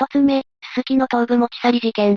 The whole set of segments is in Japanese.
一つ目、すすきの頭部持ち去り事件。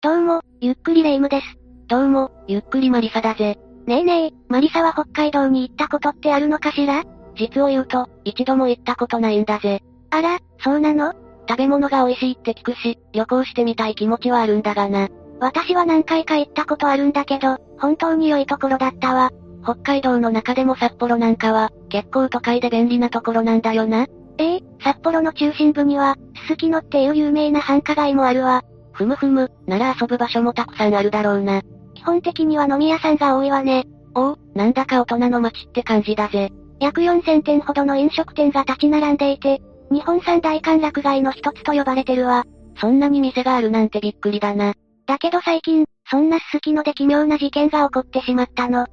どうも、ゆっくりレ夢ムです。どうも、ゆっくりマリサだぜ。ねえねえ、マリサは北海道に行ったことってあるのかしら？実を言うと、一度も行ったことないんだぜ。あら、そうなの？食べ物が美味しいって聞くし、旅行してみたい気持ちはあるんだがな。私は何回か行ったことあるんだけど、本当に良いところだったわ。北海道の中でも札幌なんかは、結構都会で便利なところなんだよな。ええ札幌の中心部には、すすきのっていう有名な繁華街もあるわ。ふむふむ、なら遊ぶ場所もたくさんあるだろうな。基本的には飲み屋さんが多いわね。おお、なんだか大人の街って感じだぜ。約4000店ほどの飲食店が立ち並んでいて、日本三大歓楽街の一つと呼ばれてるわ。そんなに店があるなんてびっくりだな。だけど最近、そんなすすきので奇妙な事件が起こってしまったの。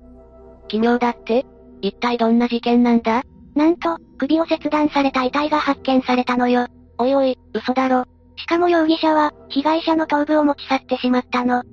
奇妙だって？一体どんな事件なんだ？なんと、首を切断された遺体が発見されたのよ。おいおい、嘘だろ。しかも容疑者は、被害者の頭部を持ち去ってしまったの。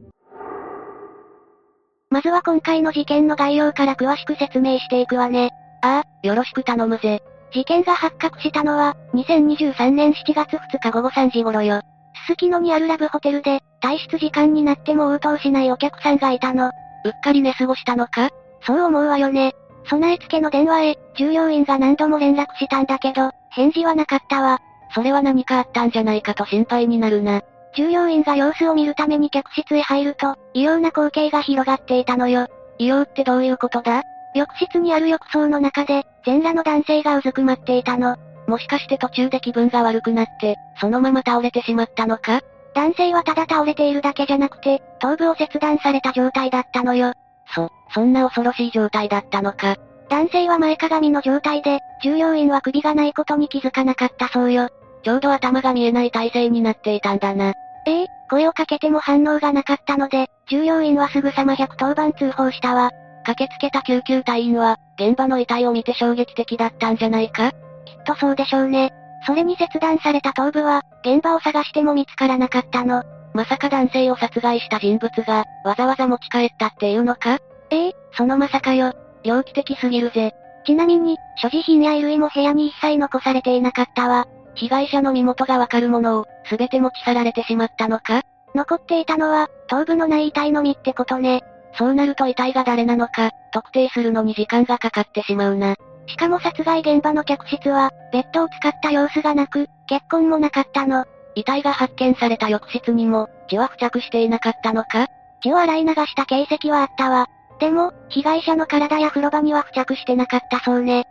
まずは今回の事件の概要から詳しく説明していくわね。ああ、よろしく頼むぜ。事件が発覚したのは、2023年7月2日午後3時頃よ。すすきのにあるラブホテルで、退出時間になっても応答しないお客さんがいたの。うっかり寝過ごしたのか？そう思うわよね。備え付けの電話へ、従業員が何度も連絡したんだけど、返事はなかったわ。それは何かあったんじゃないかと心配になるな。従業員が様子を見るために客室へ入ると、異様な光景が広がっていたのよ。異様ってどういうことだ？浴室にある浴槽の中で、全裸の男性がうずくまっていたの。もしかして途中で気分が悪くなって、そのまま倒れてしまったのか？男性はただ倒れているだけじゃなくて、頭部を切断された状態だったのよ。そ、そんな恐ろしい状態だったのか。男性は前かがみの状態で、従業員は首がないことに気づかなかったそうよ。ちょうど頭が見えない体勢になっていたんだな。ええ声をかけても反応がなかったので、従業員はすぐさま110番通報したわ。駆けつけた救急隊員は、現場の遺体を見て衝撃的だったんじゃないか？きっとそうでしょうね。それに切断された頭部は、現場を探しても見つからなかったの。まさか男性を殺害した人物が、わざわざ持ち帰ったっていうのか？ええそのまさかよ。猟奇的すぎるぜ。ちなみに、所持品や衣類も部屋に一切残されていなかったわ。被害者の身元がわかるものを、すべて持ち去られてしまったのか？残っていたのは、頭部のない遺体のみってことね。そうなると遺体が誰なのか、特定するのに時間がかかってしまうな。しかも殺害現場の客室は、ベッドを使った様子がなく、血痕もなかったの。遺体が発見された浴室にも、血は付着していなかったのか？血を洗い流した形跡はあったわ。でも、被害者の体や風呂場には付着してなかったそうね。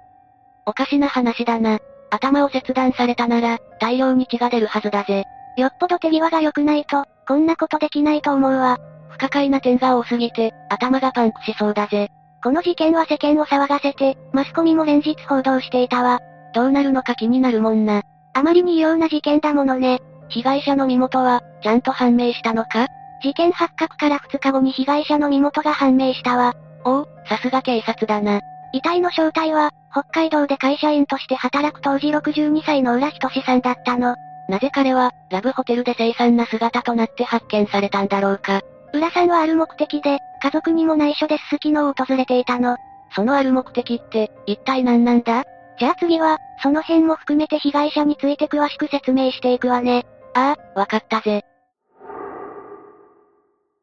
おかしな話だな。頭を切断されたなら、大量に血が出るはずだぜ。よっぽど手際が良くないと、こんなことできないと思うわ。不可解な点が多すぎて、頭がパンクしそうだぜ。この事件は世間を騒がせて、マスコミも連日報道していたわ。どうなるのか気になるもんな。あまりに異様な事件だものね。被害者の身元は、ちゃんと判明したのか？事件発覚から2日後に被害者の身元が判明したわ。おお、さすが警察だな。遺体の正体は、北海道で会社員として働く当時62歳の浦仁さんだったの。なぜ彼は、ラブホテルで凄惨な姿となって発見されたんだろうか。浦さんはある目的で、家族にも内緒ですすきのを訪れていたの。そのある目的って、一体何なんだ？じゃあ次は、その辺も含めて被害者について詳しく説明していくわね。ああ、わかったぜ。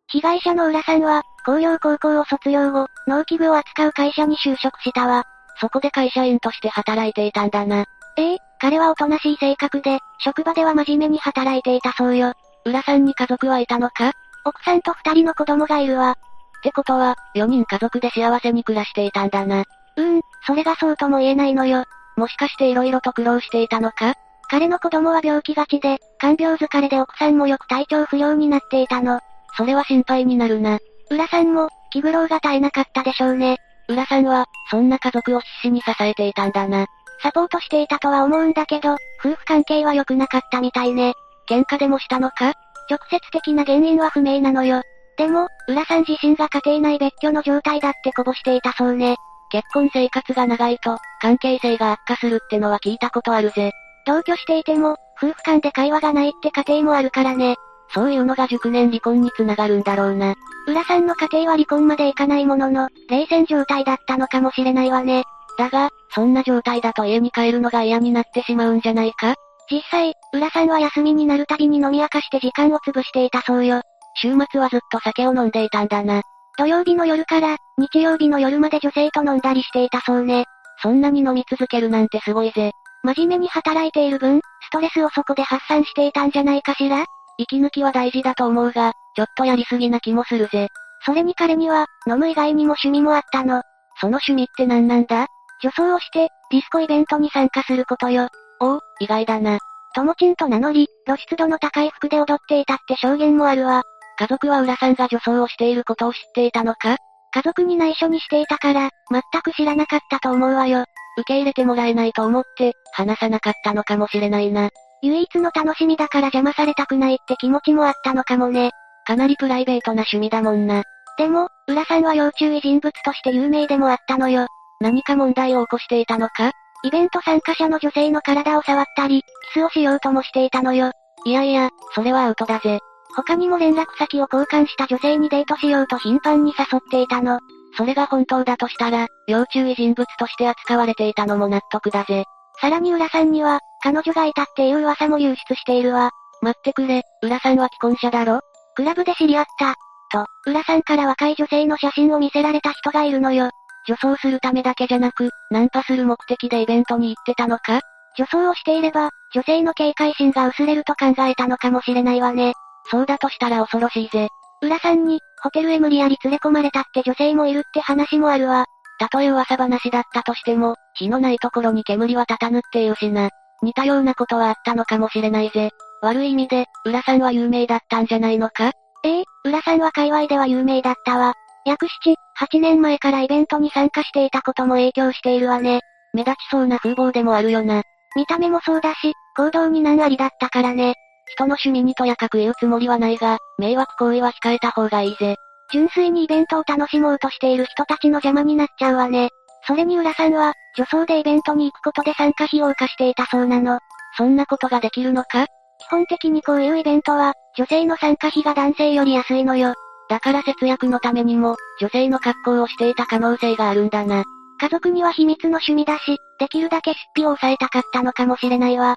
被害者の浦さんは、工業高校を卒業後、農機具を扱う会社に就職したわ。そこで会社員として働いていたんだな。ええ彼はおとなしい性格で、職場では真面目に働いていたそうよ。浦さんに家族はいたのか？奥さんと二人の子供がいるわ。ってことは、4人家族で幸せに暮らしていたんだな。うーん、それがそうとも言えないのよ。もしかして色々と苦労していたのか？彼の子供は病気がちで、看病疲れで奥さんもよく体調不良になっていたの。それは心配になるな。浦さんも、気苦労が絶えなかったでしょうね。浦さんは、そんな家族を必死に支えていたんだな。サポートしていたとは思うんだけど、夫婦関係は良くなかったみたいね。喧嘩でもしたのか？直接的な原因は不明なのよ。でも、浦さん自身が家庭内別居の状態だってこぼしていたそうね。結婚生活が長いと、関係性が悪化するってのは聞いたことあるぜ。同居していても、夫婦間で会話がないって家庭もあるからね。そういうのが熟年離婚につながるんだろうな。浦さんの家庭は離婚までいかないものの、冷戦状態だったのかもしれないわね。だが、そんな状態だと家に帰るのが嫌になってしまうんじゃないか？実際、浦さんは休みになるたびに飲み明かして時間を潰していたそうよ。週末はずっと酒を飲んでいたんだな。土曜日の夜から、日曜日の夜まで女性と飲んだりしていたそうね。そんなに飲み続けるなんてすごいぜ。真面目に働いている分、ストレスをそこで発散していたんじゃないかしら？息抜きは大事だと思うが、ちょっとやりすぎな気もするぜ。それに彼には、飲む以外にも趣味もあったの。その趣味って何なんだ？女装をして、ディスコイベントに参加することよ。おお、意外だな。ともちんと名乗り、露出度の高い服で踊っていたって証言もあるわ。家族は浦さんが女装をしていることを知っていたのか？家族に内緒にしていたから、全く知らなかったと思うわよ。受け入れてもらえないと思って、話さなかったのかもしれないな。唯一の楽しみだから邪魔されたくないって気持ちもあったのかもね。かなりプライベートな趣味だもんな。でも、浦さんは要注意人物として有名でもあったのよ。何か問題を起こしていたのか？イベント参加者の女性の体を触ったり、キスをしようともしていたのよ。いやいや、それはアウトだぜ。他にも連絡先を交換した女性にデートしようと頻繁に誘っていたの。それが本当だとしたら、要注意人物として扱われていたのも納得だぜ。さらに浦さんには、彼女がいたっていう噂も流出しているわ。待ってくれ、浦さんは既婚者だろ？クラブで知り合った。と、浦さんから若い女性の写真を見せられた人がいるのよ。女装するためだけじゃなく、ナンパする目的でイベントに行ってたのか？女装をしていれば、女性の警戒心が薄れると考えたのかもしれないわね。そうだとしたら恐ろしいぜ。浦さんに、ホテルへ無理やり連れ込まれたって女性もいるって話もあるわ。たとえ噂話だったとしても、火のないところに煙は立たぬっていうしな。似たようなことはあったのかもしれないぜ。悪い意味で、浦さんは有名だったんじゃないのか？ええ浦さんは界隈では有名だったわ。約7、8年前からイベントに参加していたことも影響しているわね。目立ちそうな風貌でもあるよな。見た目もそうだし、行動に難ありだったからね。人の趣味にとやかく言うつもりはないが、迷惑行為は控えた方がいいぜ。純粋にイベントを楽しもうとしている人たちの邪魔になっちゃうわね。それに浦さんは、女装でイベントに行くことで参加費を浮かしていたそうなの。そんなことができるのか？基本的にこういうイベントは、女性の参加費が男性より安いのよ。だから節約のためにも、女性の格好をしていた可能性があるんだな。家族には秘密の趣味だし、できるだけ出費を抑えたかったのかもしれないわ。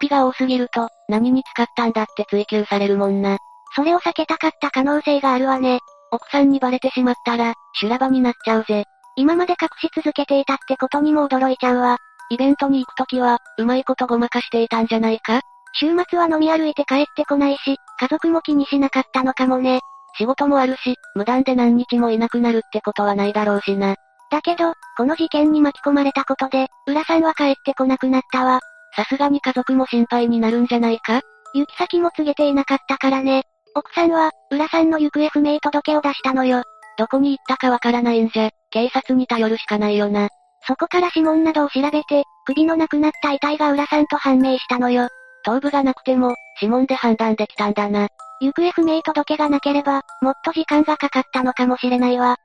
出費が多すぎると、何に使ったんだって追求されるもんな。それを避けたかった可能性があるわね。奥さんにバレてしまったら、修羅場になっちゃうぜ。今まで隠し続けていたってことにも驚いちゃうわ。イベントに行くときは、うまいことごまかしていたんじゃないか？週末は飲み歩いて帰ってこないし、家族も気にしなかったのかもね。仕事もあるし、無断で何日もいなくなるってことはないだろうしな。だけど、この事件に巻き込まれたことで、浦さんは帰ってこなくなったわ。さすがに家族も心配になるんじゃないか？行き先も告げていなかったからね。奥さんは、浦さんの行方不明届を出したのよ。どこに行ったかわからないんじゃ、警察に頼るしかないよな。そこから指紋などを調べて、首のなくなった遺体が浦さんと判明したのよ。頭部がなくても、指紋で判断できたんだな。行方不明届がなければ、もっと時間がかかったのかもしれないわ。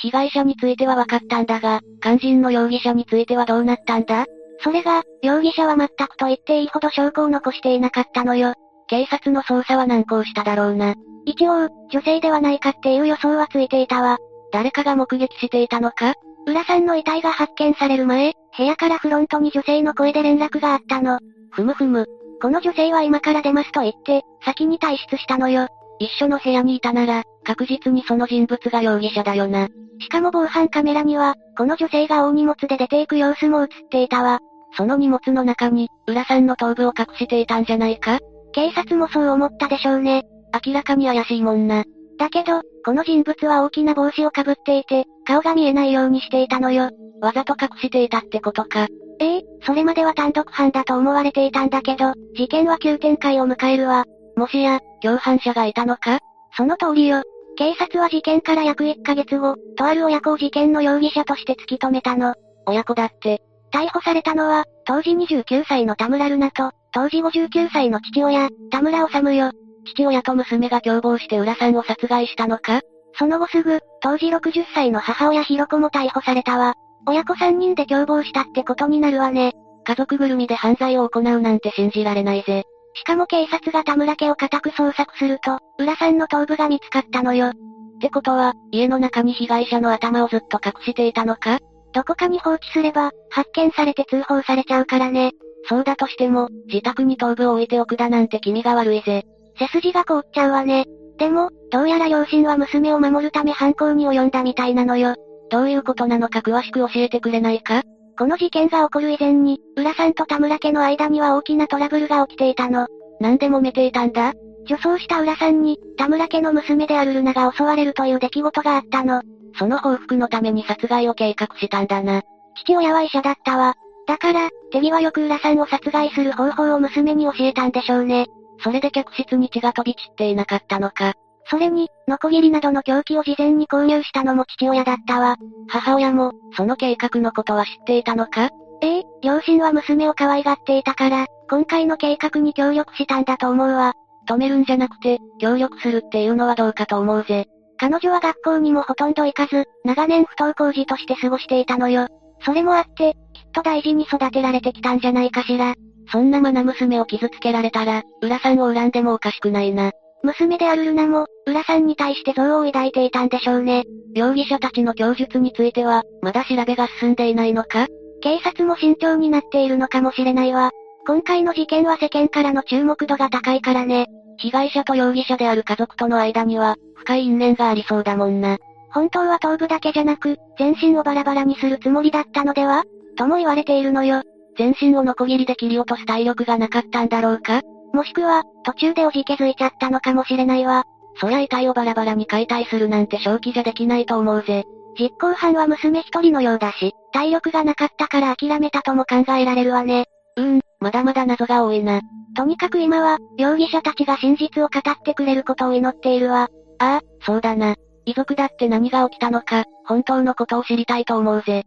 被害者については分かったんだが、肝心の容疑者についてはどうなったんだ？それが、容疑者は全くと言っていいほど証拠を残していなかったのよ。警察の捜査は難航しただろうな。一応、女性ではないかっていう予想はついていたわ。誰かが目撃していたのか？浦さんの遺体が発見される前、部屋からフロントに女性の声で連絡があったの。ふむふむ。この女性は今から出ますと言って、先に退出したのよ。一緒の部屋にいたなら、確実にその人物が容疑者だよな。しかも防犯カメラには、この女性が大荷物で出ていく様子も映っていたわ。その荷物の中に、浦さんの頭部を隠していたんじゃないか？警察もそう思ったでしょうね。明らかに怪しいもんな。だけど、この人物は大きな帽子をかぶっていて、顔が見えないようにしていたのよ。わざと隠していたってことか。ええそれまでは単独犯だと思われていたんだけど、事件は急展開を迎えるわ。もしや、共犯者がいたのか？その通りよ。警察は事件から約1ヶ月後、とある親子を事件の容疑者として突き止めたの。親子だって。逮捕されたのは、当時29歳の田村ルナと、当時59歳の父親、田村治よ。父親と娘が共謀して浦さんを殺害したのか？その後すぐ、当時60歳の母親ひろ子も逮捕されたわ。親子3人で共謀したってことになるわね。家族ぐるみで犯罪を行うなんて信じられないぜ。しかも警察が田村家を固く捜索すると、浦さんの頭部が見つかったのよ。ってことは、家の中に被害者の頭をずっと隠していたのか？どこかに放置すれば、発見されて通報されちゃうからね。そうだとしても、自宅に頭部を置いておくだなんて気味が悪いぜ。背筋が凍っちゃうわね。でも、どうやら両親は娘を守るため犯行に及んだみたいなのよ。どういうことなのか詳しく教えてくれないか？この事件が起こる以前に、浦さんと田村家の間には大きなトラブルが起きていたの。なんで揉めていたんだ？女装した浦さんに、田村家の娘であるルナが襲われるという出来事があったの。その報復のために殺害を計画したんだな。父親は医者だったわ。だから、手際よく浦さんを殺害する方法を娘に教えたんでしょうね。それで客室に血が飛び散っていなかったのか。それに、ノコギリなどの凶器を事前に購入したのも父親だったわ。母親も、その計画のことは知っていたのか？ええ、両親は娘を可愛がっていたから、今回の計画に協力したんだと思うわ。止めるんじゃなくて、協力するっていうのはどうかと思うぜ。彼女は学校にもほとんど行かず、長年不登校児として過ごしていたのよ。それもあって、きっと大事に育てられてきたんじゃないかしら。そんなマナ娘を傷つけられたら、浦さんを恨んでもおかしくないな。娘であるルナも、浦さんに対して憎悪を抱いていたんでしょうね。容疑者たちの供述については、まだ調べが進んでいないのか？警察も慎重になっているのかもしれないわ。今回の事件は世間からの注目度が高いからね。被害者と容疑者である家族との間には、深い因縁がありそうだもんな。本当は頭部だけじゃなく、全身をバラバラにするつもりだったのでは？とも言われているのよ。全身をノコギリで切り落とす体力がなかったんだろうか？もしくは、途中でおじけづいちゃったのかもしれないわ。そりゃ遺体をバラバラに解体するなんて正気じゃできないと思うぜ。実行犯は娘一人のようだし、体力がなかったから諦めたとも考えられるわね。うーん、まだまだ謎が多いな。とにかく今は、容疑者たちが真実を語ってくれることを祈っているわ。ああ、そうだな。遺族だって何が起きたのか、本当のことを知りたいと思うぜ。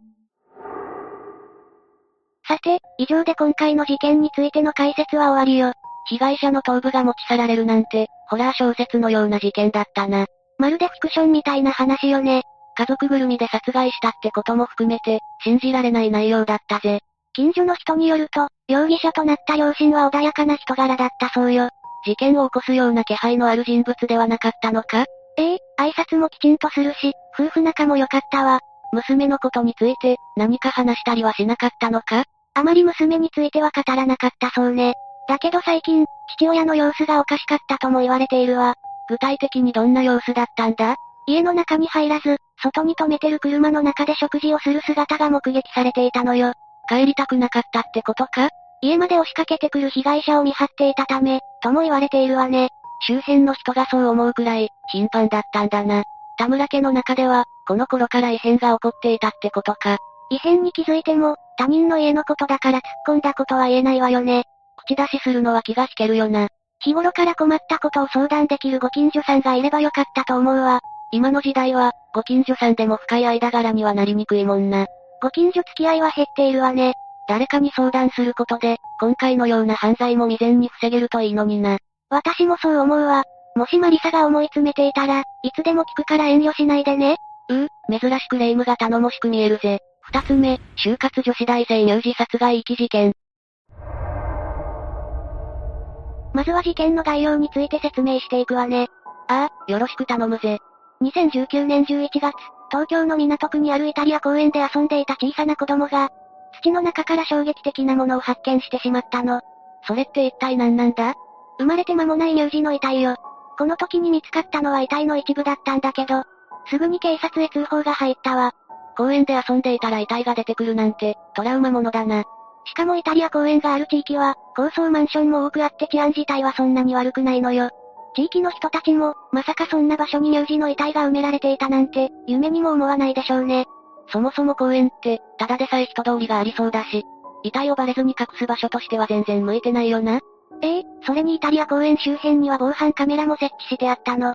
さて、以上で今回の事件についての解説は終わりよ。被害者の頭部が持ち去られるなんて、ホラー小説のような事件だったな。まるでフィクションみたいな話よね。家族ぐるみで殺害したってことも含めて、信じられない内容だったぜ。近所の人によると、容疑者となった両親は穏やかな人柄だったそうよ。事件を起こすような気配のある人物ではなかったのか？ええ、挨拶もきちんとするし、夫婦仲も良かったわ。娘のことについて、何か話したりはしなかったのか？あまり娘については語らなかったそうね。だけど最近、父親の様子がおかしかったとも言われているわ。具体的にどんな様子だったんだ？家の中に入らず、外に止めてる車の中で食事をする姿が目撃されていたのよ。帰りたくなかったってことか？家まで押しかけてくる被害者を見張っていたため、とも言われているわね。周辺の人がそう思うくらい、頻繁だったんだな。田村家の中では、この頃から異変が起こっていたってことか。異変に気づいても、他人の家のことだから突っ込んだことは言えないわよね。口出しするのは気が引けるよな。日頃から困ったことを相談できるご近所さんがいればよかったと思うわ。今の時代は、ご近所さんでも深い間柄にはなりにくいもんな。ご近所付き合いは減っているわね。誰かに相談することで、今回のような犯罪も未然に防げるといいのにな。私もそう思うわ。もしマリサが思い詰めていたら、いつでも聞くから遠慮しないでね。うう、珍しく霊夢が頼もしく見えるぜ。二つ目、就活女子大生乳児殺害遺棄事件。まずは事件の概要について説明していくわね。ああ、よろしく頼むぜ。2019年11月、東京の港区にあるイタリア公園で遊んでいた小さな子供が、土の中から衝撃的なものを発見してしまったの。それって一体何なんだ？生まれて間もない乳児の遺体よ。この時に見つかったのは遺体の一部だったんだけど、すぐに警察へ通報が入ったわ。公園で遊んでいたら遺体が出てくるなんて、トラウマものだな。しかもイタリア公園がある地域は、高層マンションも多くあって治安自体はそんなに悪くないのよ。地域の人たちも、まさかそんな場所に乳児の遺体が埋められていたなんて、夢にも思わないでしょうね。そもそも公園って、ただでさえ人通りがありそうだし、遺体をバレずに隠す場所としては全然向いてないよな。ええそれにイタリア公園周辺には防犯カメラも設置してあったの。っ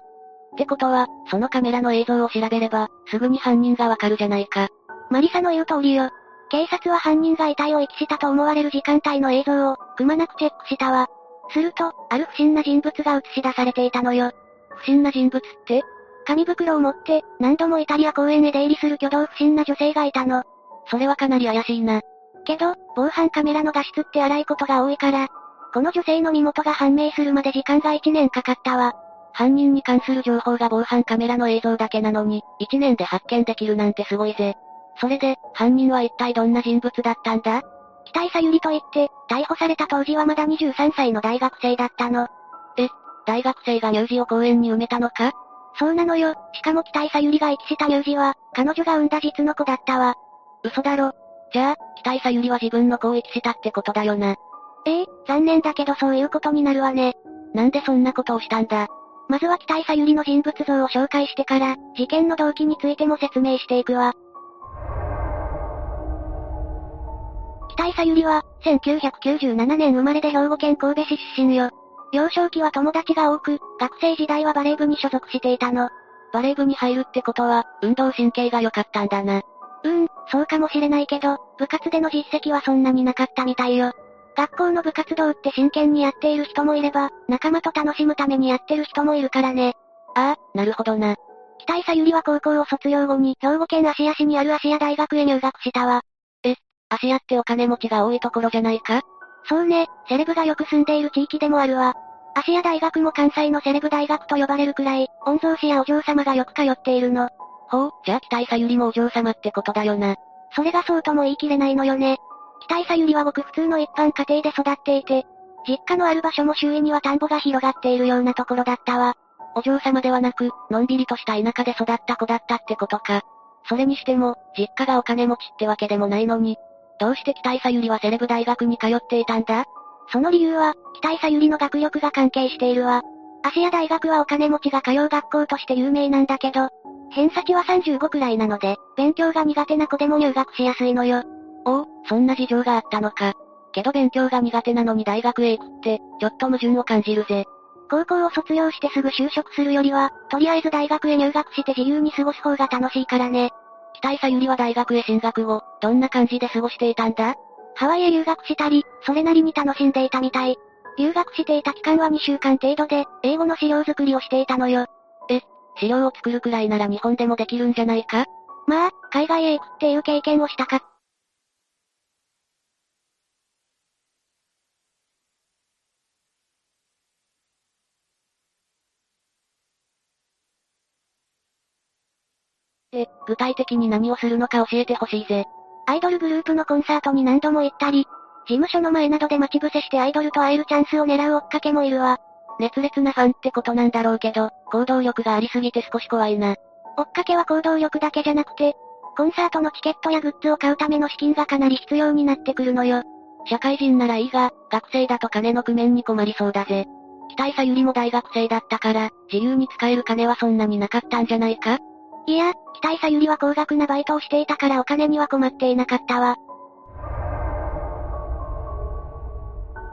てことは、そのカメラの映像を調べれば、すぐに犯人がわかるじゃないか。マリサの言う通りよ。警察は犯人が遺体を遺棄したと思われる時間帯の映像を、くまなくチェックしたわ。すると、ある不審な人物が映し出されていたのよ。不審な人物って紙袋を持って、何度もイタリア公園へ出入りする挙動不審な女性がいたの。それはかなり怪しいな。けど、防犯カメラの画質って荒いことが多いから、この女性の身元が判明するまで時間が1年かかったわ。犯人に関する情報が防犯カメラの映像だけなのに、1年で発見できるなんてすごいぜ。それで、犯人は一体どんな人物だったんだ？北井さゆりと言って、逮捕された当時はまだ23歳の大学生だったの。え、大学生が乳児を公園に埋めたのか？そうなのよ。しかも北井さゆりが遺棄した乳児は、彼女が産んだ実の子だったわ。嘘だろ。じゃあ、北井さゆりは自分の子を遺棄したってことだよな。ええ残念だけどそういうことになるわね。なんでそんなことをしたんだ？まずは北井さゆりの人物像を紹介してから、事件の動機についても説明していくわ。北井さゆりは、1997年生まれで兵庫県神戸市出身よ。幼少期は友達が多く、学生時代はバレー部に所属していたの。バレー部に入るってことは、運動神経が良かったんだな。うーん、そうかもしれないけど、部活での実績はそんなになかったみたいよ。学校の部活動って真剣にやっている人もいれば、仲間と楽しむためにやってる人もいるからね。ああ、なるほどな。北井さゆりは高校を卒業後に兵庫県芦屋市にある芦屋大学へ入学したわ。え、芦屋ってお金持ちが多いところじゃないか？そうね、セレブがよく住んでいる地域でもあるわ。芦屋大学も関西のセレブ大学と呼ばれるくらい、御曹司やお嬢様がよく通っているの。ほう、じゃあ北井さゆりもお嬢様ってことだよな。それがそうとも言い切れないのよね。北井さゆりはごく普通の一般家庭で育っていて、実家のある場所も周囲には田んぼが広がっているようなところだったわ。お嬢様ではなく、のんびりとした田舎で育った子だったってことか。それにしても、実家がお金持ちってわけでもないのに、どうして北井さゆりはセレブ大学に通っていたんだ？その理由は、北井さゆりの学力が関係しているわ。芦屋大学はお金持ちが通う学校として有名なんだけど、偏差値は35くらいなので、勉強が苦手な子でも入学しやすいのよ。おお、そんな事情があったのか。けど勉強が苦手なのに大学へ行くって、ちょっと矛盾を感じるぜ。高校を卒業してすぐ就職するよりは、とりあえず大学へ入学して自由に過ごす方が楽しいからね。北井さゆりは大学へ進学後、どんな感じで過ごしていたんだ？ハワイへ留学したり、それなりに楽しんでいたみたい。留学していた期間は2週間程度で、英語の資料作りをしていたのよ。え、資料を作るくらいなら日本でもできるんじゃないか？まあ、海外へ行くっていう経験をしたかっえ、具体的に何をするのか教えてほしいぜ。アイドルグループのコンサートに何度も行ったり、事務所の前などで待ち伏せしてアイドルと会えるチャンスを狙う追っかけもいるわ。熱烈なファンってことなんだろうけど、行動力がありすぎて少し怖いな。追っかけは行動力だけじゃなくて、コンサートのチケットやグッズを買うための資金がかなり必要になってくるのよ。社会人ならいいが、学生だと金の工面に困りそうだぜ。北井さゆりも大学生だったから、自由に使える金はそんなになかったんじゃないか？いや、北井さゆりは高額なバイトをしていたからお金には困っていなかったわ。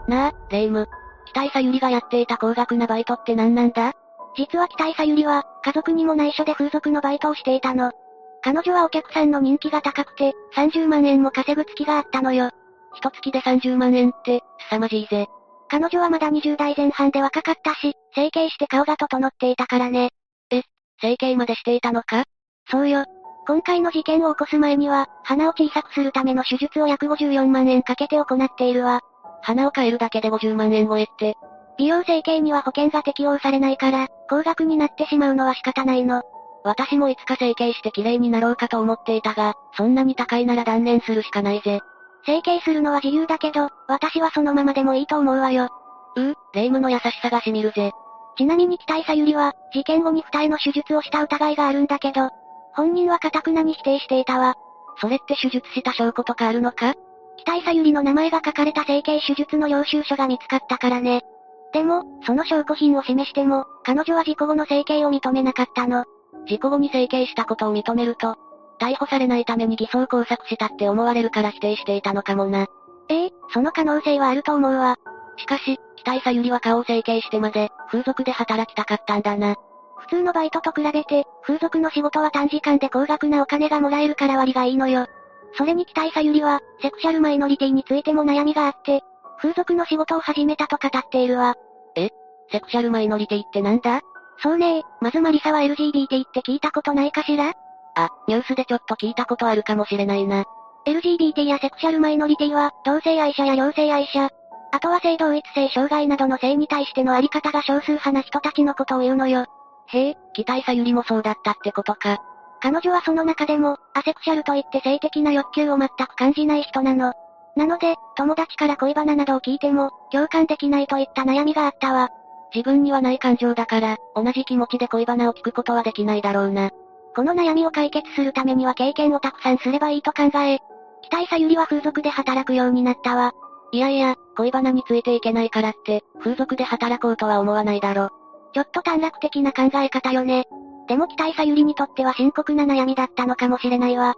なあ、レイム。北井さゆりがやっていた高額なバイトって何なんだ？実は北井さゆりは、家族にも内緒で風俗のバイトをしていたの。彼女はお客さんの人気が高くて、30万円も稼ぐ月があったのよ。一月で30万円って、凄まじいぜ。彼女はまだ20代前半で若かったし、整形して顔が整っていたからね。え、整形までしていたのか？そうよ。今回の事件を起こす前には、鼻を小さくするための手術を約54万円かけて行っているわ。鼻を変えるだけで50万円超えって。美容整形には保険が適用されないから、高額になってしまうのは仕方ないの。私もいつか整形して綺麗になろうかと思っていたが、そんなに高いなら断念するしかないぜ。整形するのは自由だけど、私はそのままでもいいと思うわよ。うう、霊夢の優しさがしみるぜ。ちなみに北井さゆりは、事件後に二重の手術をした疑いがあるんだけど、本人は堅くなに否定していたわ。それって手術した証拠とかあるのか？北井さゆりの名前が書かれた整形手術の領収書が見つかったからね。でも、その証拠品を示しても、彼女は事故後の整形を認めなかったの。事故後に整形したことを認めると、逮捕されないために偽装工作したって思われるから否定していたのかもな。ええその可能性はあると思うわ。しかし、北井さゆりは顔を整形してまで、風俗で働きたかったんだな。普通のバイトと比べて、風俗の仕事は短時間で高額なお金がもらえるから割がいいのよ。それに北井さゆりは、セクシャルマイノリティについても悩みがあって、風俗の仕事を始めたと語っているわ。え？セクシャルマイノリティってなんだ？そうねまずマリサは LGBT って聞いたことないかしら？あ、ニュースでちょっと聞いたことあるかもしれないな。LGBT やセクシャルマイノリティは、同性愛者や両性愛者、あとは性同一性障害などの性に対してのあり方が少数派な人たちのことを言うのよ。へえ、期待さゆりもそうだったってことか。彼女はその中でも、アセクシャルといって性的な欲求を全く感じない人なの。なので、友達から恋バナなどを聞いても、共感できないといった悩みがあったわ。自分にはない感情だから、同じ気持ちで恋バナを聞くことはできないだろうな。この悩みを解決するためには経験をたくさんすればいいと考え、北井さゆりは風俗で働くようになったわ。いやいや、恋バナについていけないからって、風俗で働こうとは思わないだろ。ちょっと短絡的な考え方よね。でも北井さゆりにとっては深刻な悩みだったのかもしれないわ。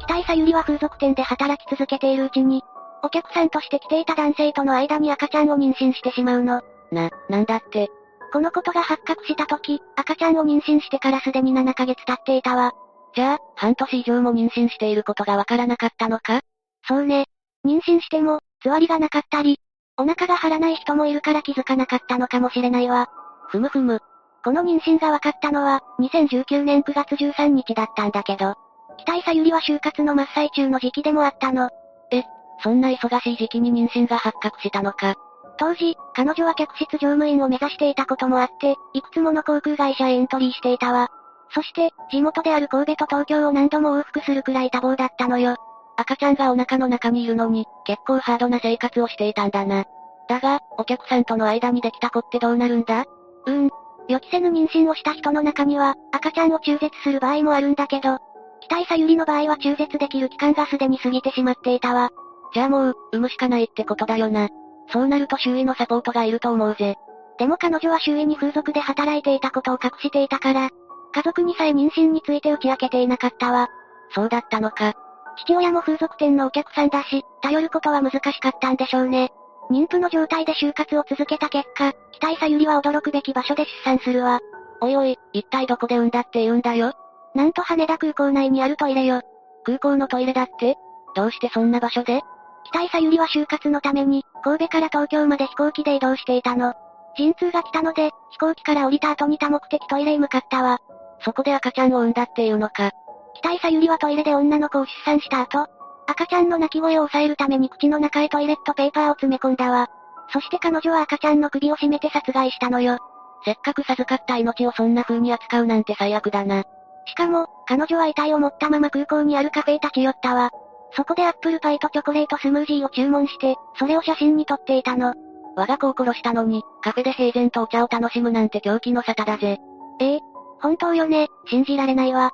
北井さゆりは風俗店で働き続けているうちに、お客さんとして来ていた男性との間に赤ちゃんを妊娠してしまうの。な、なんだって。このことが発覚した時、赤ちゃんを妊娠してからすでに7ヶ月経っていたわ。じゃあ、半年以上も妊娠していることがわからなかったのか？そうね。妊娠しても、つわりがなかったり、お腹が張らない人もいるから気づかなかったのかもしれないわ。ふむふむ。この妊娠が分かったのは、2019年9月13日だったんだけど、北井さゆりは就活の真っ最中の時期でもあったの。え、そんな忙しい時期に妊娠が発覚したのか？当時、彼女は客室乗務員を目指していたこともあって、いくつもの航空会社へエントリーしていたわ。そして、地元である神戸と東京を何度も往復するくらい多忙だったのよ。赤ちゃんがお腹の中にいるのに、結構ハードな生活をしていたんだな。だが、お客さんとの間にできた子ってどうなるんだ？うーん。予期せぬ妊娠をした人の中には、赤ちゃんを中絶する場合もあるんだけど、北井さゆりの場合は中絶できる期間がすでに過ぎてしまっていたわ。じゃあもう、産むしかないってことだよな。そうなると周囲のサポートがいると思うぜ。でも彼女は周囲に風俗で働いていたことを隠していたから、家族にさえ妊娠について打ち明けていなかったわ。そうだったのか。父親も風俗店のお客さんだし、頼ることは難しかったんでしょうね。妊婦の状態で就活を続けた結果、北井さゆりは驚くべき場所で出産するわ。おいおい、一体どこで産んだって言うんだよなんと羽田空港内にあるトイレよ。空港のトイレだって？どうしてそんな場所で？北井さゆりは就活のために、神戸から東京まで飛行機で移動していたの。陣痛が来たので、飛行機から降りた後に多目的トイレへ向かったわ。そこで赤ちゃんを産んだっていうのか。北井さゆりはトイレで女の子を出産した後、赤ちゃんの泣き声を抑えるために口の中へトイレットペーパーを詰め込んだわ。そして彼女は赤ちゃんの首を絞めて殺害したのよ。せっかく授かった命をそんな風に扱うなんて最悪だな。しかも、彼女は遺体を持ったまま空港にあるカフェへ立ち寄ったわ。そこでアップルパイとチョコレートスムージーを注文して、それを写真に撮っていたの。我が子を殺したのに、カフェで平然とお茶を楽しむなんて狂気の沙汰だぜ。ええ、本当よね、信じられないわ。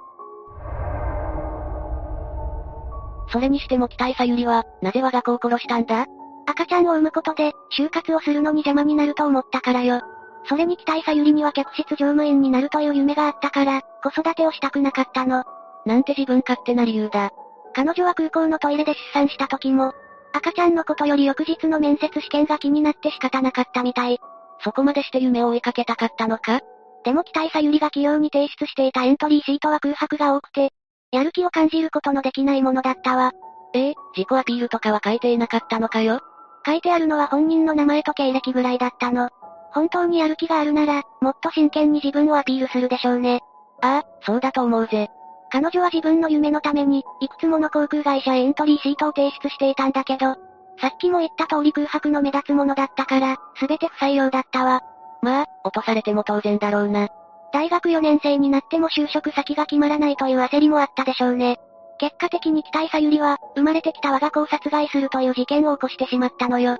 それにしても北井さゆりは、なぜ我が子を殺したんだ？赤ちゃんを産むことで、就活をするのに邪魔になると思ったからよ。それに北井さゆりには客室乗務員になるという夢があったから、子育てをしたくなかったの。なんて自分勝手な理由だ。彼女は空港のトイレで出産した時も、赤ちゃんのことより翌日の面接試験が気になって仕方なかったみたい。そこまでして夢を追いかけたかったのか？でも北井さゆりが器用に提出していたエントリーシートは空白が多くて、やる気を感じることのできないものだったわ。ええ、自己アピールとかは書いていなかったのかよ？書いてあるのは本人の名前と経歴ぐらいだったの。本当にやる気があるなら、もっと真剣に自分をアピールするでしょうね。ああ、そうだと思うぜ。彼女は自分の夢のために、いくつもの航空会社へエントリーシートを提出していたんだけど、さっきも言った通り空白の目立つものだったから、すべて不採用だったわ。まあ、落とされても当然だろうな。大学4年生になっても就職先が決まらないという焦りもあったでしょうね。結果的に北井さゆりは、生まれてきた我が子を殺害するという事件を起こしてしまったのよ。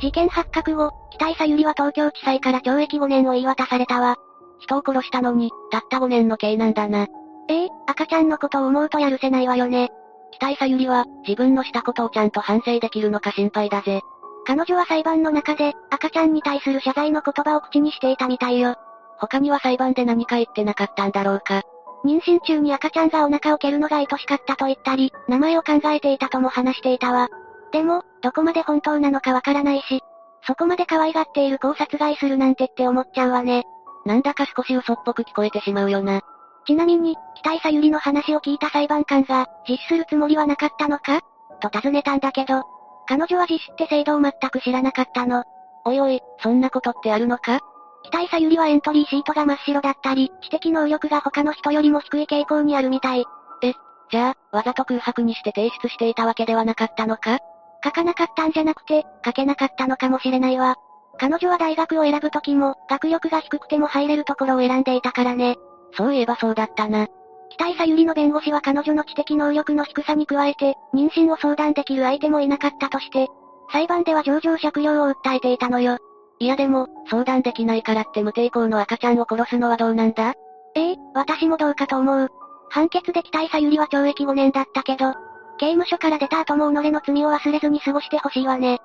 事件発覚後、北井さゆりは東京地裁から懲役5年を言い渡されたわ。人を殺したのに、たった5年の刑なんだな。ええ赤ちゃんのことを思うとやるせないわよね。北井さゆりは、自分のしたことをちゃんと反省できるのか心配だぜ。彼女は裁判の中で、赤ちゃんに対する謝罪の言葉を口にしていたみたいよ。他には裁判で何か言ってなかったんだろうか。妊娠中に赤ちゃんがお腹を蹴るのが愛しかったと言ったり、名前を考えていたとも話していたわ。でも、どこまで本当なのかわからないし、そこまで可愛がっている子を殺害するなんてって思っちゃうわね。なんだか少し嘘っぽく聞こえてしまうよな。ちなみに、北井さゆりの話を聞いた裁判官が、実施するつもりはなかったのか？と尋ねたんだけど、彼女は実施って制度を全く知らなかったの。おいおい、そんなことってあるのか？北井さゆりはエントリーシートが真っ白だったり、知的能力が他の人よりも低い傾向にあるみたい。え、じゃあ、わざと空白にして提出していたわけではなかったのか？書かなかったんじゃなくて、書けなかったのかもしれないわ。彼女は大学を選ぶ時も、学力が低くても入れるところを選んでいたからね。そういえばそうだったな。北井さゆりの弁護士は彼女の知的能力の低さに加えて、妊娠を相談できる相手もいなかったとして、裁判では上場借用を訴えていたのよ。いやでも、相談できないからって無抵抗の赤ちゃんを殺すのはどうなんだ？ええ、私もどうかと思う。判決で北井さゆりは懲役5年だったけど、刑務所から出た後も己の罪を忘れずに過ごしてほしいわね。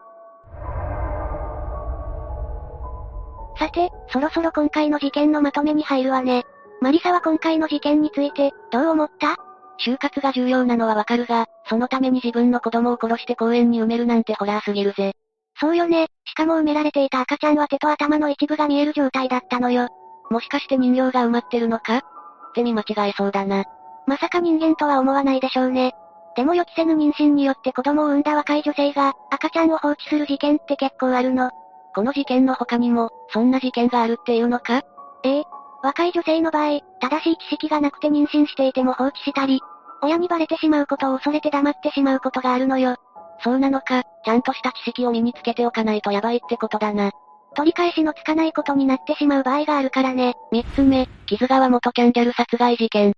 さて、そろそろ今回の事件のまとめに入るわね。マリサは今回の事件について、どう思った？就活が重要なのはわかるが、そのために自分の子供を殺して公園に埋めるなんてホラーすぎるぜ。そうよね、しかも埋められていた赤ちゃんは手と頭の一部が見える状態だったのよ。もしかして人形が埋まってるのか？って見間違えそうだな。まさか人間とは思わないでしょうね。でも予期せぬ妊娠によって子供を産んだ若い女性が、赤ちゃんを放置する事件って結構あるの。この事件の他にも、そんな事件があるっていうのか？ええ。若い女性の場合、正しい知識がなくて妊娠していても放置したり、親にバレてしまうことを恐れて黙ってしまうことがあるのよ。そうなのか、ちゃんとした知識を身につけておかないとヤバいってことだな。取り返しのつかないことになってしまう場合があるからね。三つ目、木津川元キャンギャル殺害事件。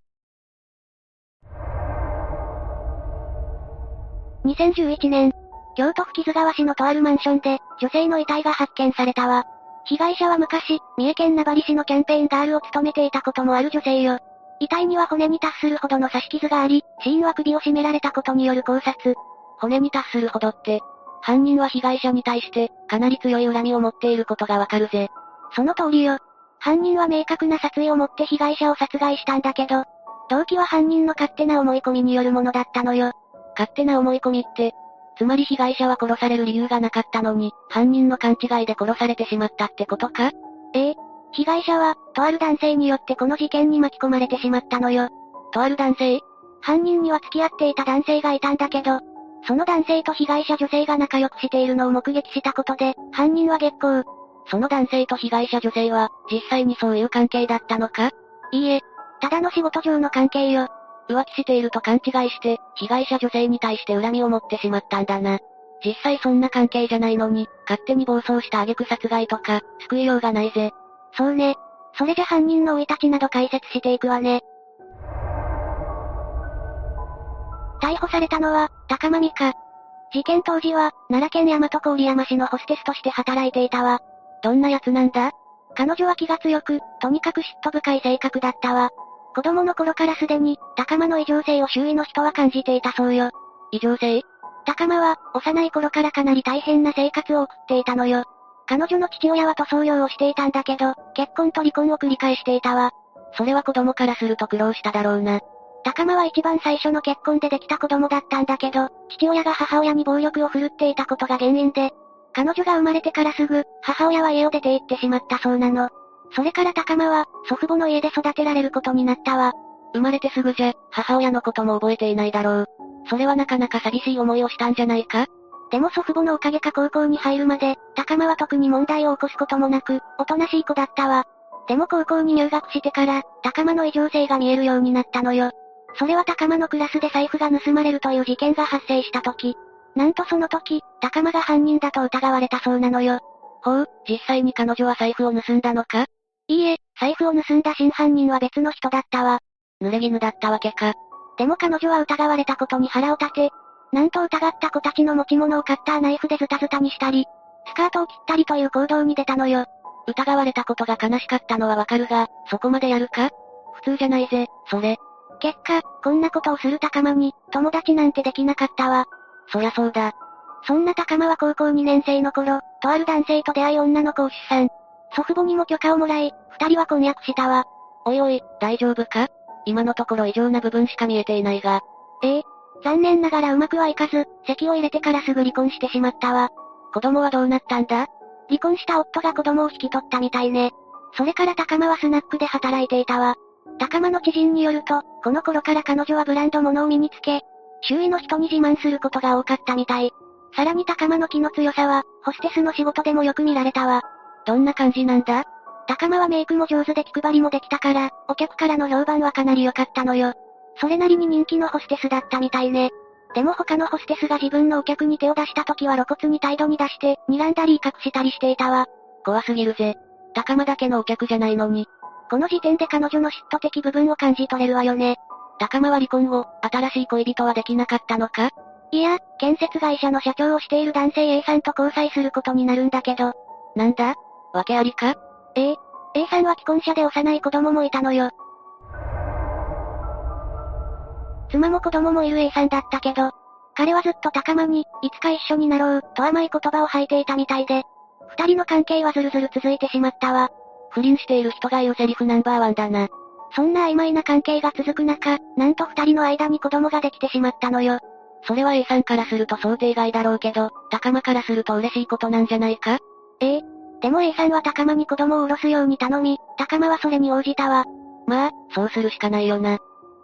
2011年、京都府木津川市のとあるマンションで、女性の遺体が発見されたわ。被害者は昔、三重県名張市のキャンペーンガールを務めていたこともある女性よ。遺体には骨に達するほどの刺し傷があり、死因は首を絞められたことによる考察。骨に達するほどって、犯人は被害者に対して、かなり強い恨みを持っていることがわかるぜ。その通りよ。犯人は明確な殺意を持って被害者を殺害したんだけど、動機は犯人の勝手な思い込みによるものだったのよ。勝手な思い込みって、つまり被害者は殺される理由がなかったのに、犯人の勘違いで殺されてしまったってことか？ええ。被害者は、とある男性によってこの事件に巻き込まれてしまったのよ。とある男性？犯人には付き合っていた男性がいたんだけど、その男性と被害者女性が仲良くしているのを目撃したことで、犯人は激高。その男性と被害者女性は、実際にそういう関係だったのか？いいえ。ただの仕事上の関係よ。浮気していると勘違いして、被害者女性に対して恨みを持ってしまったんだな。実際そんな関係じゃないのに、勝手に暴走した挙句殺害とか、救いようがないぜ。そうね。それじゃ犯人の生い立ちなど解説していくわね。逮捕されたのは、高間美香。事件当時は、奈良県大和郡山市のホステスとして働いていたわ。どんな奴なんだ？彼女は気が強く、とにかく嫉妬深い性格だったわ。子供の頃からすでに、高間の異常性を周囲の人は感じていたそうよ。異常性？高間は、幼い頃からかなり大変な生活を送っていたのよ。彼女の父親は塗装業をしていたんだけど、結婚と離婚を繰り返していたわ。それは子供からすると苦労しただろうな。高間は一番最初の結婚でできた子供だったんだけど、父親が母親に暴力を振るっていたことが原因で、彼女が生まれてからすぐ、母親は家を出て行ってしまったそうなの。それから高間は、祖父母の家で育てられることになったわ。生まれてすぐじゃ、母親のことも覚えていないだろう。それはなかなか寂しい思いをしたんじゃないか？でも祖父母のおかげか高校に入るまで、高間は特に問題を起こすこともなく、おとなしい子だったわ。でも高校に入学してから、高間の異常性が見えるようになったのよ。それは高間のクラスで財布が盗まれるという事件が発生した時。なんとその時、高間が犯人だと疑われたそうなのよ。ほう、実際に彼女は財布を盗んだのか？いいえ、財布を盗んだ真犯人は別の人だったわ。濡れ衣だったわけか。でも彼女は疑われたことに腹を立て、なんと疑った子たちの持ち物をカッターナイフでズタズタにしたり、スカートを切ったりという行動に出たのよ。疑われたことが悲しかったのはわかるが、そこまでやるか？普通じゃないぜ、それ。結果、こんなことをする高間に、友達なんてできなかったわ。そりゃそうだ。そんな高間は高校2年生の頃、とある男性と出会い女の子を出産。祖父母にも許可をもらい、二人は婚約したわ。おいおい、大丈夫か？今のところ異常な部分しか見えていないが。ええ。残念ながらうまくはいかず、籍を入れてからすぐ離婚してしまったわ。子供はどうなったんだ？離婚した夫が子供を引き取ったみたいね。それから高間はスナックで働いていたわ。高間の知人によると、この頃から彼女はブランド物を身につけ、周囲の人に自慢することが多かったみたい。さらに高間の気の強さは、ホステスの仕事でもよく見られたわ。どんな感じなんだ？高間はメイクも上手で気配りもできたから、お客からの評判はかなり良かったのよ。それなりに人気のホステスだったみたいね。でも他のホステスが自分のお客に手を出した時は露骨に態度に出して、睨んだり威嚇したりしていたわ。怖すぎるぜ。高間だけのお客じゃないのに。この時点で彼女の嫉妬的部分を感じ取れるわよね。高間は離婚後、新しい恋人はできなかったのか？いや、建設会社の社長をしている男性 A さんと交際することになるんだけど。なんだ？訳ありか？ええ。A さんは既婚者で幼い子供もいたのよ。妻も子供もいる A さんだったけど、彼はずっと高間に、いつか一緒になろう、と甘い言葉を吐いていたみたいで、二人の関係はずるずる続いてしまったわ。不倫している人が言うセリフナンバーワンだな。そんな曖昧な関係が続く中、なんと二人の間に子供ができてしまったのよ。それは A さんからすると想定外だろうけど、高間からすると嬉しいことなんじゃないか？ええ。でも A さんは高間に子供を下ろすように頼み、高間はそれに応じたわ。まあ、そうするしかないよな。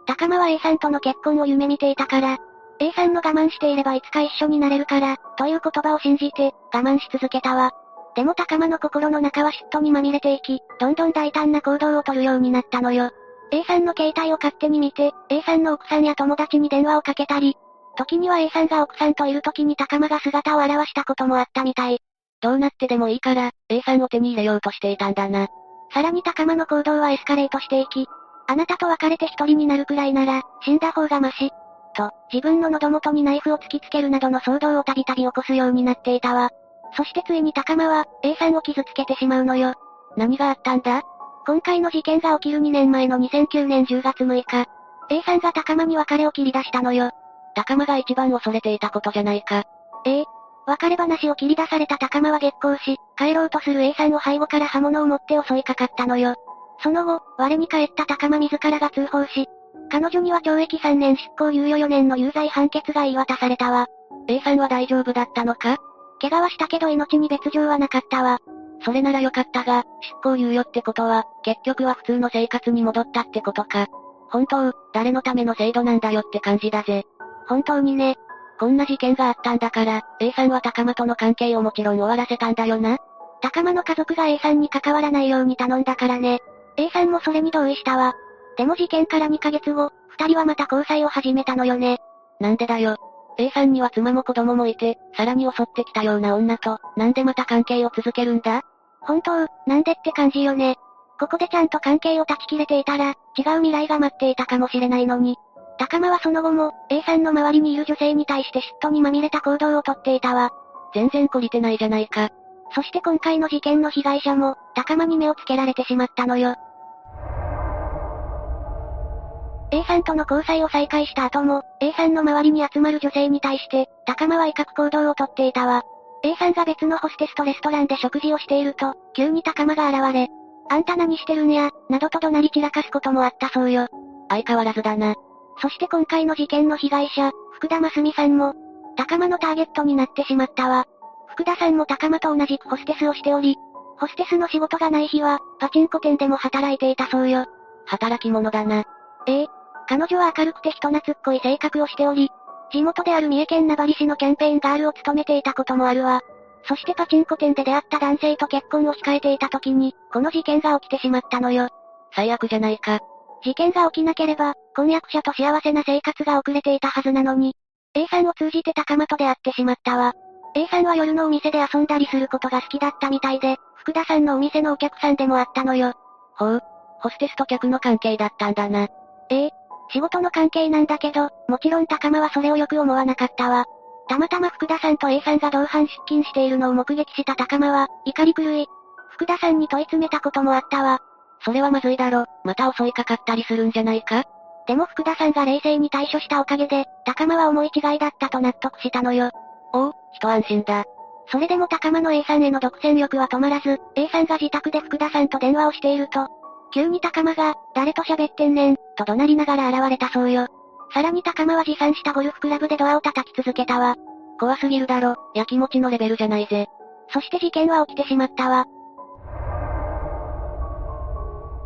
高間は A さんとの結婚を夢見ていたから、A さんの我慢していればいつか一緒になれるから、という言葉を信じて、我慢し続けたわ。でも高間の心の中は嫉妬にまみれていき、どんどん大胆な行動をとるようになったのよ。A さんの携帯を勝手に見て、A さんの奥さんや友達に電話をかけたり、時には A さんが奥さんといる時に高間が姿を現したこともあったみたい。どうなってでもいいから、A さんを手に入れようとしていたんだな。さらに高間の行動はエスカレートしていき、あなたと別れて一人になるくらいなら、死んだ方がマシ。と、自分の喉元にナイフを突きつけるなどの騒動をたびたび起こすようになっていたわ。そしてついに高間は、A さんを傷つけてしまうのよ。何があったんだ？今回の事件が起きる2年前の2009年10月6日、A さんが高間に別れを切り出したのよ。高間が一番恐れていたことじゃないか。ええ。別れ話を切り出された高間は激高し、帰ろうとする A さんを背後から刃物を持って襲いかかったのよ。その後、我に返った高間自らが通報し、彼女には懲役3年執行猶予4年の有罪判決が言い渡されたわ。A さんは大丈夫だったのか？怪我はしたけど命に別状はなかったわ。それならよかったが、執行猶予ってことは、結局は普通の生活に戻ったってことか。本当、誰のための制度なんだよって感じだぜ。本当にね。こんな事件があったんだから、A さんは高間との関係をもちろん終わらせたんだよな。高間の家族が A さんに関わらないように頼んだからね。A さんもそれに同意したわ。でも事件から2ヶ月後、二人はまた交際を始めたのよね。なんでだよ。A さんには妻も子供もいて、さらに襲ってきたような女と、なんでまた関係を続けるんだ？本当、なんでって感じよね。ここでちゃんと関係を断ち切れていたら、違う未来が待っていたかもしれないのに。高間はその後も、A さんの周りにいる女性に対して嫉妬にまみれた行動をとっていたわ。全然懲りてないじゃないか。そして今回の事件の被害者も、高間に目をつけられてしまったのよ。A さんとの交際を再開した後も、A さんの周りに集まる女性に対して、高間は威嚇行動をとっていたわ。A さんが別のホステスとレストランで食事をしていると、急に高間が現れ、あんた何してるんや、などと怒鳴り散らかすこともあったそうよ。相変わらずだな。そして今回の事件の被害者、福田真澄さんも、高間のターゲットになってしまったわ。福田さんも高間と同じくホステスをしており、ホステスの仕事がない日は、パチンコ店でも働いていたそうよ。働き者だな。ええ。彼女は明るくて人懐っこい性格をしており、地元である三重県名張市のキャンペーンガールを務めていたこともあるわ。そしてパチンコ店で出会った男性と結婚を控えていた時に、この事件が起きてしまったのよ。最悪じゃないか。事件が起きなければ、婚約者と幸せな生活が遅れていたはずなのに、A さんを通じて高間と出会ってしまったわ。A さんは夜のお店で遊んだりすることが好きだったみたいで、福田さんのお店のお客さんでもあったのよ。ほう。ホステスと客の関係だったんだな。ええ。仕事の関係なんだけど、もちろん高間はそれをよく思わなかったわ。たまたま福田さんと A さんが同伴出勤しているのを目撃した高間は、怒り狂い。福田さんに問い詰めたこともあったわ。それはまずいだろ、また襲いかかったりするんじゃないか？でも福田さんが冷静に対処したおかげで、高間は思い違いだったと納得したのよ。おお、一安心だ。それでも高間の A さんへの独占欲は止まらず、A さんが自宅で福田さんと電話をしていると、急に高間が、誰と喋ってんねん、と怒鳴りながら現れたそうよ。さらに高間は持参したゴルフクラブでドアを叩き続けたわ。怖すぎるだろ、やきもちのレベルじゃないぜ。そして事件は起きてしまったわ。